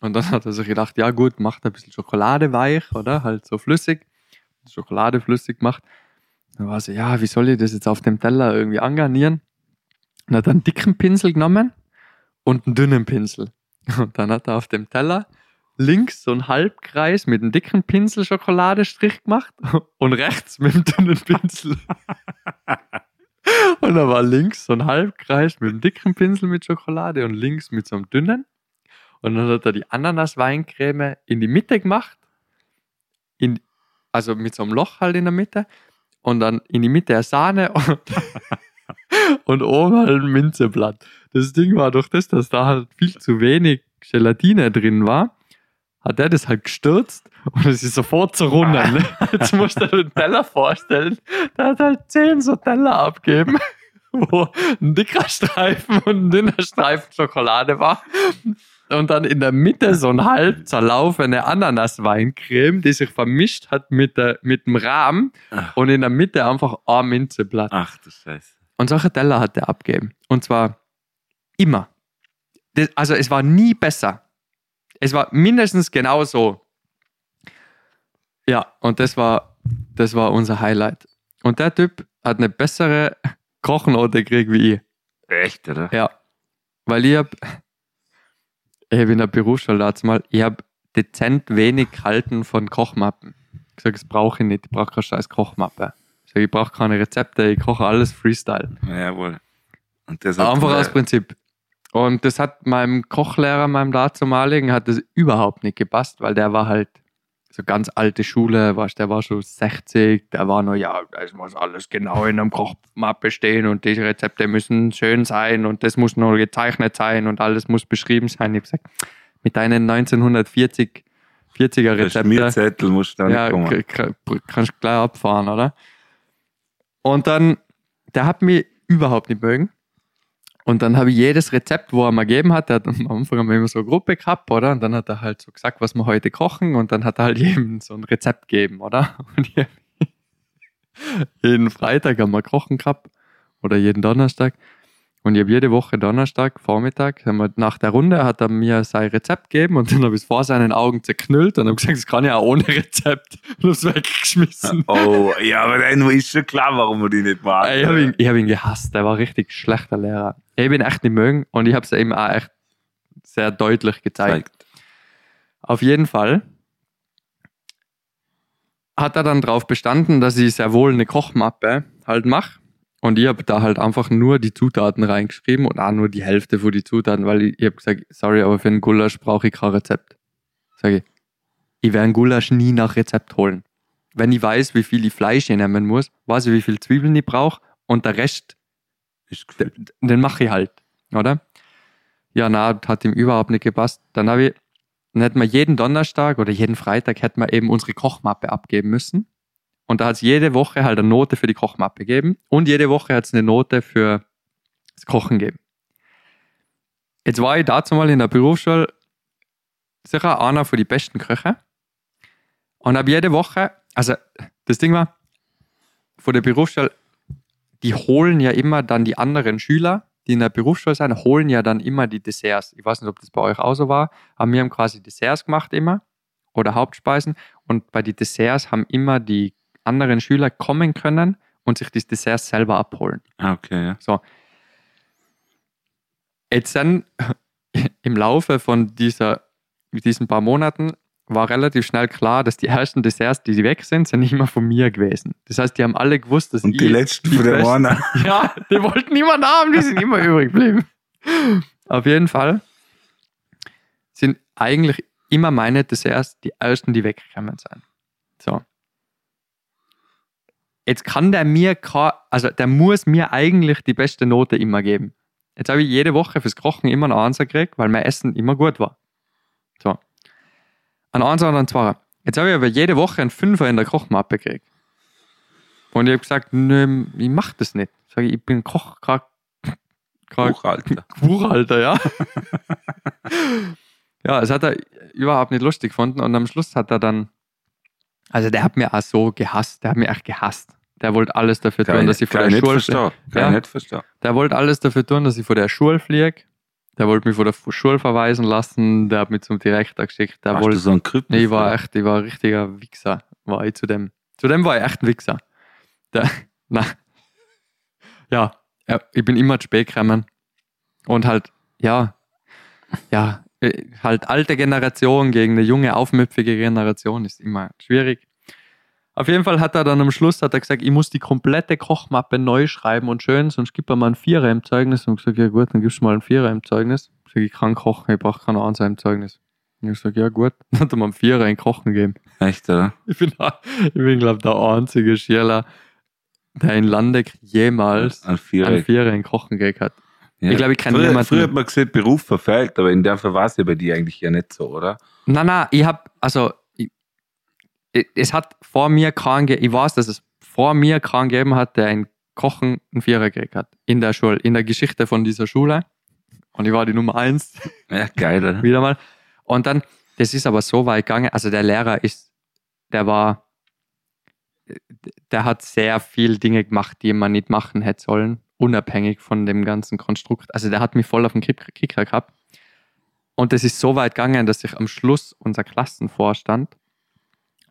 Und dann hat er sich gedacht, ja gut, macht ein bisschen Schokolade weich, oder? Halt so flüssig. Schokolade flüssig gemacht. Dann war so, ja, wie soll ich das jetzt auf dem Teller irgendwie angarnieren? Und hat einen dicken Pinsel genommen und einen dünnen Pinsel. Und dann hat er auf dem Teller links so einen Halbkreis mit einem dicken Pinsel Schokoladestrich gemacht (laughs) und rechts mit dem dünnen Pinsel. (laughs) Und da war links so ein Halbkreis mit einem dicken Pinsel mit Schokolade und links mit so einem dünnen. Und dann hat er die Ananas-Weincreme in die Mitte gemacht. In, also mit so einem Loch halt in der Mitte. Und dann in die Mitte eine Sahne (laughs) und, und oben halt ein Minzeblatt. Das Ding war durch das, dass da halt viel zu wenig Gelatine drin war, hat er das halt gestürzt und es ist sofort zerrunnen. Ne? (laughs) Jetzt musst du dir den Teller vorstellen. Der hat halt zehn so Teller abgeben, (laughs) wo ein dicker Streifen und ein dünner Streifen Schokolade war. Und dann in der Mitte so ein halb zerlaufene Ananas-Weincreme, die sich vermischt hat mit, der, mit dem Rahmen Ach. und in der Mitte einfach ein Minzeblatt. Ach du Scheiße. Und solche Teller hat er abgeben. Und zwar immer. Das, also es war nie besser. Es war mindestens genauso. Ja, und das war, das war unser Highlight. Und der Typ hat eine bessere (laughs) Kochnote gekriegt wie ich. Echt, oder? Ja. Weil ich hab, ich hab in der Berufsschule mal, ich hab dezent wenig gehalten von Kochmappen. Ich sag, das brauche ich nicht, ich brauche keine scheiß Kochmappe. Ich sag, ich brauche keine Rezepte, ich koche alles Freestyle. Ja, jawohl. Und das Einfach aus Prinzip. Und das hat meinem Kochlehrer, meinem dazumaligen, hat das überhaupt nicht gepasst, weil der war halt so ganz alte Schule, weißt, der war schon 60, der war nur, ja, es muss alles genau in einem Kochmappe stehen und die Rezepte müssen schön sein und das muss nur gezeichnet sein und alles muss beschrieben sein. Ich hab gesagt, mit deinen 1940 40er Der Rezepte Schmierzettel musst du da ja, kommen. kannst du gleich abfahren, oder? Und dann, der hat mich überhaupt nicht mögen. Und dann habe ich jedes Rezept, wo er mir gegeben hat, der hat am Anfang immer so eine Gruppe gehabt, oder? Und dann hat er halt so gesagt, was wir heute kochen und dann hat er halt (laughs) jedem so ein Rezept gegeben, oder? Und (laughs) jeden Freitag haben wir kochen gehabt oder jeden Donnerstag. Und ich habe jede Woche Donnerstag, Vormittag, haben wir, nach der Runde hat er mir sein Rezept gegeben und dann habe ich es vor seinen Augen zerknüllt und habe gesagt, das kann ich auch ohne Rezept und habe es weggeschmissen. (laughs) Oh, ja, aber dann ist schon klar, warum wir die nicht machen. Ich habe ihn, ich hab ihn gehasst, der war richtig schlechter Lehrer. Ich ihn echt nicht mögen und ich habe es ihm auch echt sehr deutlich gezeigt. Zeigt. Auf jeden Fall hat er dann darauf bestanden, dass ich sehr wohl eine Kochmappe halt mache. Und ich habe da halt einfach nur die Zutaten reingeschrieben und auch nur die Hälfte von die Zutaten, weil ich, ich habe gesagt, sorry, aber für einen Gulasch brauche ich kein Rezept. Sage ich, ich werde einen Gulasch nie nach Rezept holen. Wenn ich weiß, wie viel ich Fleisch ich nehmen muss, weiß ich, wie viel Zwiebeln ich brauche und der Rest den, den mache ich halt, oder? Ja, na, hat ihm überhaupt nicht gepasst. Dann habe ich, dann hätten wir jeden Donnerstag oder jeden Freitag hätten wir eben unsere Kochmappe abgeben müssen. Und da hat es jede Woche halt eine Note für die Kochmappe gegeben und jede Woche hat es eine Note für das Kochen gegeben. Jetzt war ich dazu mal in der Berufsschule sicher einer von die besten Köche und habe jede Woche, also das Ding war, von der Berufsschule die holen ja immer dann die anderen Schüler, die in der Berufsschule sind, holen ja dann immer die Desserts. Ich weiß nicht, ob das bei euch auch so war, aber wir haben quasi Desserts gemacht immer oder Hauptspeisen und bei den Desserts haben immer die anderen Schüler kommen können und sich das Dessert selber abholen. Ah, okay, ja. So. Jetzt dann (laughs) im Laufe von dieser, diesen paar Monaten war relativ schnell klar, dass die ersten Desserts, die weg sind, sind nicht mehr von mir gewesen. Das heißt, die haben alle gewusst, dass Und ich die letzten die von der Warner. (laughs) ja, die wollten niemand haben, die sind immer übrig geblieben. Auf jeden Fall sind eigentlich immer meine Desserts die ersten, die weggekommen sind. So. Jetzt kann der mir, also der muss mir eigentlich die beste Note immer geben. Jetzt habe ich jede Woche fürs Kochen immer einen Einser gekriegt, weil mein Essen immer gut war. So. Ein Einser und ein Zweier. Jetzt habe ich aber jede Woche einen Fünfer in der Kochmappe gekriegt. Und ich habe gesagt, nö, ich mach das nicht. Ich, ich bin Koch, kein Buchhalter. Buchhalter, ja. (laughs) ja, es hat er überhaupt nicht lustig gefunden und am Schluss hat er dann, also der hat mir auch so gehasst, der hat mir echt gehasst. Der wollte alles dafür tun, dass ich vor der Schule Ja. nicht verstehen. Der wollte alles dafür tun, dass ich vor der Schule fliege. Der wollte mich vor der Schule verweisen lassen. Der hat mich zum Direktor geschickt. Der Hast wollte du so einen? Nee, ich war echt, ich war ein richtiger Wichser, war ich zu dem. Zu dem war ich echt ein Wichser. Der, (laughs) na, ja, ja, ich bin immer zu spät gekommen. Und halt, ja, ja, äh, halt alte Generation gegen eine junge, aufmüpfige Generation ist immer schwierig. Auf jeden Fall hat er dann am Schluss hat er gesagt, ich muss die komplette Kochmappe neu schreiben und schön, sonst gibt er mal einen Vierer im Zeugnis. Und ich gesagt, ja gut, dann gibst du mal einen Vierer im Zeugnis. Ich sag, ich kann kochen, ich brauche keinen Einser im Zeugnis. Und ich sag, ja gut, (laughs) dann hat er mir einen Vierer in Kochen gegeben. Echt, oder? Ich bin, ich bin glaube der einzige Schüler, der in Landeck jemals Ein Vierer. einen Vierer in Kochen gekriegt hat. Ja. Ich glaube, ich kenne früher, niemanden. Früher hat man gesehen, Beruf verfehlt, aber in der Fall war es ja bei dir eigentlich ja nicht so, oder? Nein, nein, ich habe, also, ich, ich- es hat vor mir keinen, ge- ich weiß, dass es vor mir keinen gegeben hat, der in Kochen einen Vierer gekriegt hat. In der Schule, in der Geschichte von dieser Schule. Und ich war die Nummer eins, Ja, geil, oder? wieder mal. Und dann, das ist aber so weit gegangen, also der Lehrer ist, der war, der hat sehr viel Dinge gemacht, die man nicht machen hätte sollen, unabhängig von dem ganzen Konstrukt. Also der hat mich voll auf den Kick- Kicker gehabt. Und das ist so weit gegangen, dass sich am Schluss unser Klassenvorstand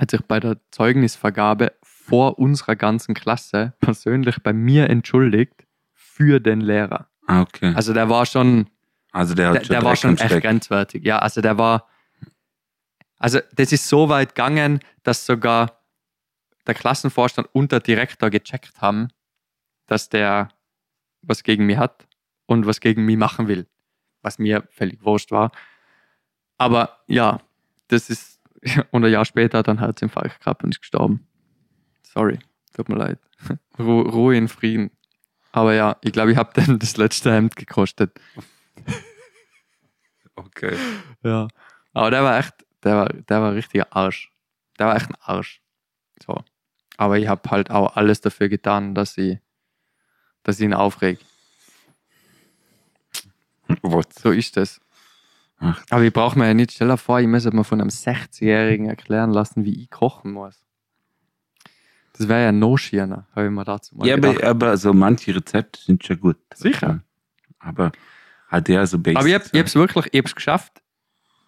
hat sich bei der Zeugnisvergabe vor unserer ganzen Klasse persönlich bei mir entschuldigt für den Lehrer. Ah, okay. Also der war schon, Also der hat der, schon der war schon echt Steck. grenzwertig. Ja, also der war. Also, das ist so weit gegangen, dass sogar der Klassenvorstand und der Direktor gecheckt haben, dass der was gegen mich hat und was gegen mich machen will. Was mir völlig wurscht war. Aber ja, das ist. (laughs) Und ein Jahr später hat er einen Herzinfarkt gehabt und ist gestorben. Sorry, tut mir leid. (laughs) Ru Ruhe in Frieden. Aber ja, ich glaube, ich habe dann das letzte Hemd gekostet. (laughs) Okay. Ja. Aber der war echt, der war, der war richtiger Arsch. Der war echt ein Arsch. So. Aber ich habe halt auch alles dafür getan, dass ich, dass ich ihn aufreg. Was? So ist das. Ach. Aber ich brauche mir ja nicht, stell dir vor, ich muss mir von einem 60-Jährigen erklären lassen, wie ich kochen muss. Das wäre ja no schierner, habe ich mir dazu mal Ja, aber, aber so manche Rezepte sind schon gut. Sicher. Aber hat der so Basics. Aber ich habe es wirklich ich hab's geschafft,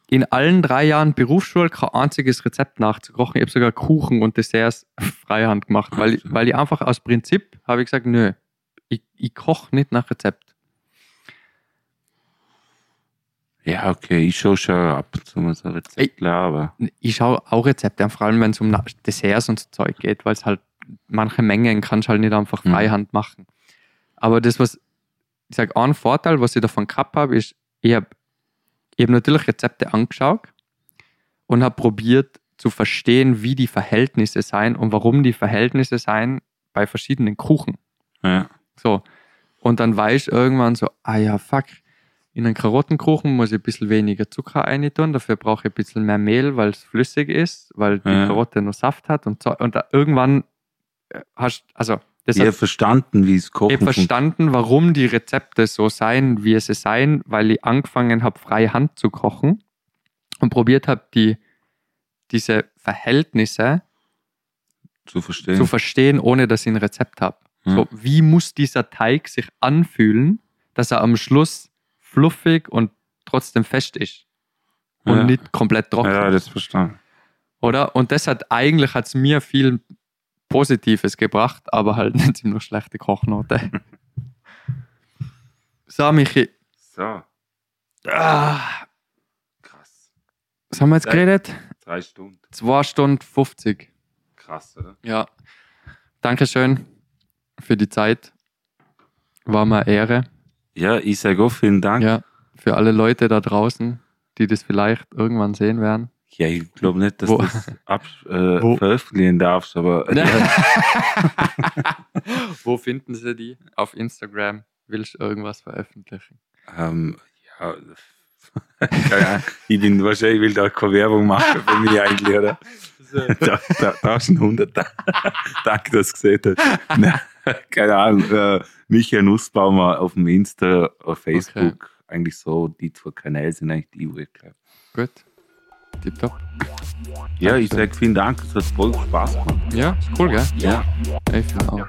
in allen drei Jahren Berufsschule kein einziges Rezept nachzukochen. Ich habe sogar Kuchen und Desserts freihand gemacht, weil, ich- weil ich einfach aus Prinzip habe ich gesagt, nö, ich, ich koche nicht nach Rezept. Ja, okay, ich schaue schon ab und zu mal so Rezepte, aber. Ich schaue auch Rezepte an, vor allem wenn es um Desserts und so Zeug geht, weil es halt manche Mengen kannst du halt nicht einfach Mhm. freihand machen. Aber das, was ich sage, ein Vorteil, was ich davon gehabt habe, ist, ich habe ich hab natürlich Rezepte angeschaut und habe probiert zu verstehen, wie die Verhältnisse sein und warum die Verhältnisse sein bei verschiedenen Kuchen. Ja. So. Und dann weiß ich irgendwann so, ah ja, fuck, in einen Karottenkuchen muss ich ein bisschen weniger Zucker reintun, dafür brauche ich ein bisschen mehr Mehl, weil es flüssig ist, weil die Ja. Karotte nur Saft hat und so. Und da irgendwann äh, hast also das Ich habe verstanden, wie es ich kochen habe verstanden, warum die Rezepte so sein, wie sie sein, weil ich angefangen habe, freie Hand zu kochen und probiert habe, die, diese Verhältnisse zu verstehen. zu verstehen, ohne dass ich ein Rezept habe. Ja. So, wie muss dieser Teig sich anfühlen, dass er am Schluss fluffig und trotzdem fest ist und Ja. nicht komplett trocken. ja, das verstanden. Oder? Und das hat eigentlich hat's mir viel Positives gebracht, aber halt (laughs) nicht ziemlich schlechte Kochnote. (laughs) so, Michi. So, Ah, krass. was haben wir jetzt geredet? Drei Stunden. 2 Stunden 50. Krass, oder? Ja. Dankeschön für die Zeit. War mal Ehre. Ja, ich sage auch vielen Dank. Ja, für alle Leute da draußen, die das vielleicht irgendwann sehen werden. Ja, ich glaube nicht, dass du das ab, äh, Wo- veröffentlichen darfst, aber ja, (laughs) Wo finden sie die? Auf Instagram. Willst du irgendwas veröffentlichen? ähm, ja, ich bin wahrscheinlich will da keine Werbung machen für mich eigentlich, oder? (laughs) Da, da, da ist ein Hunderter. (laughs) Danke, dass du gesehen hast. (laughs) Keine Ahnung. Äh, Michael Nussbaumer auf dem Insta, auf Facebook. Eigentlich so, die zwei Kanäle sind eigentlich die, wo ich glaube. Gut. Tipptopp. Ja, ich sage vielen Dank, es hat voll Spaß gemacht. Ja, cool, gell? Ja. Ich finde auch.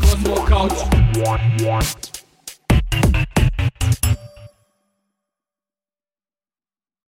Cosmo Couch.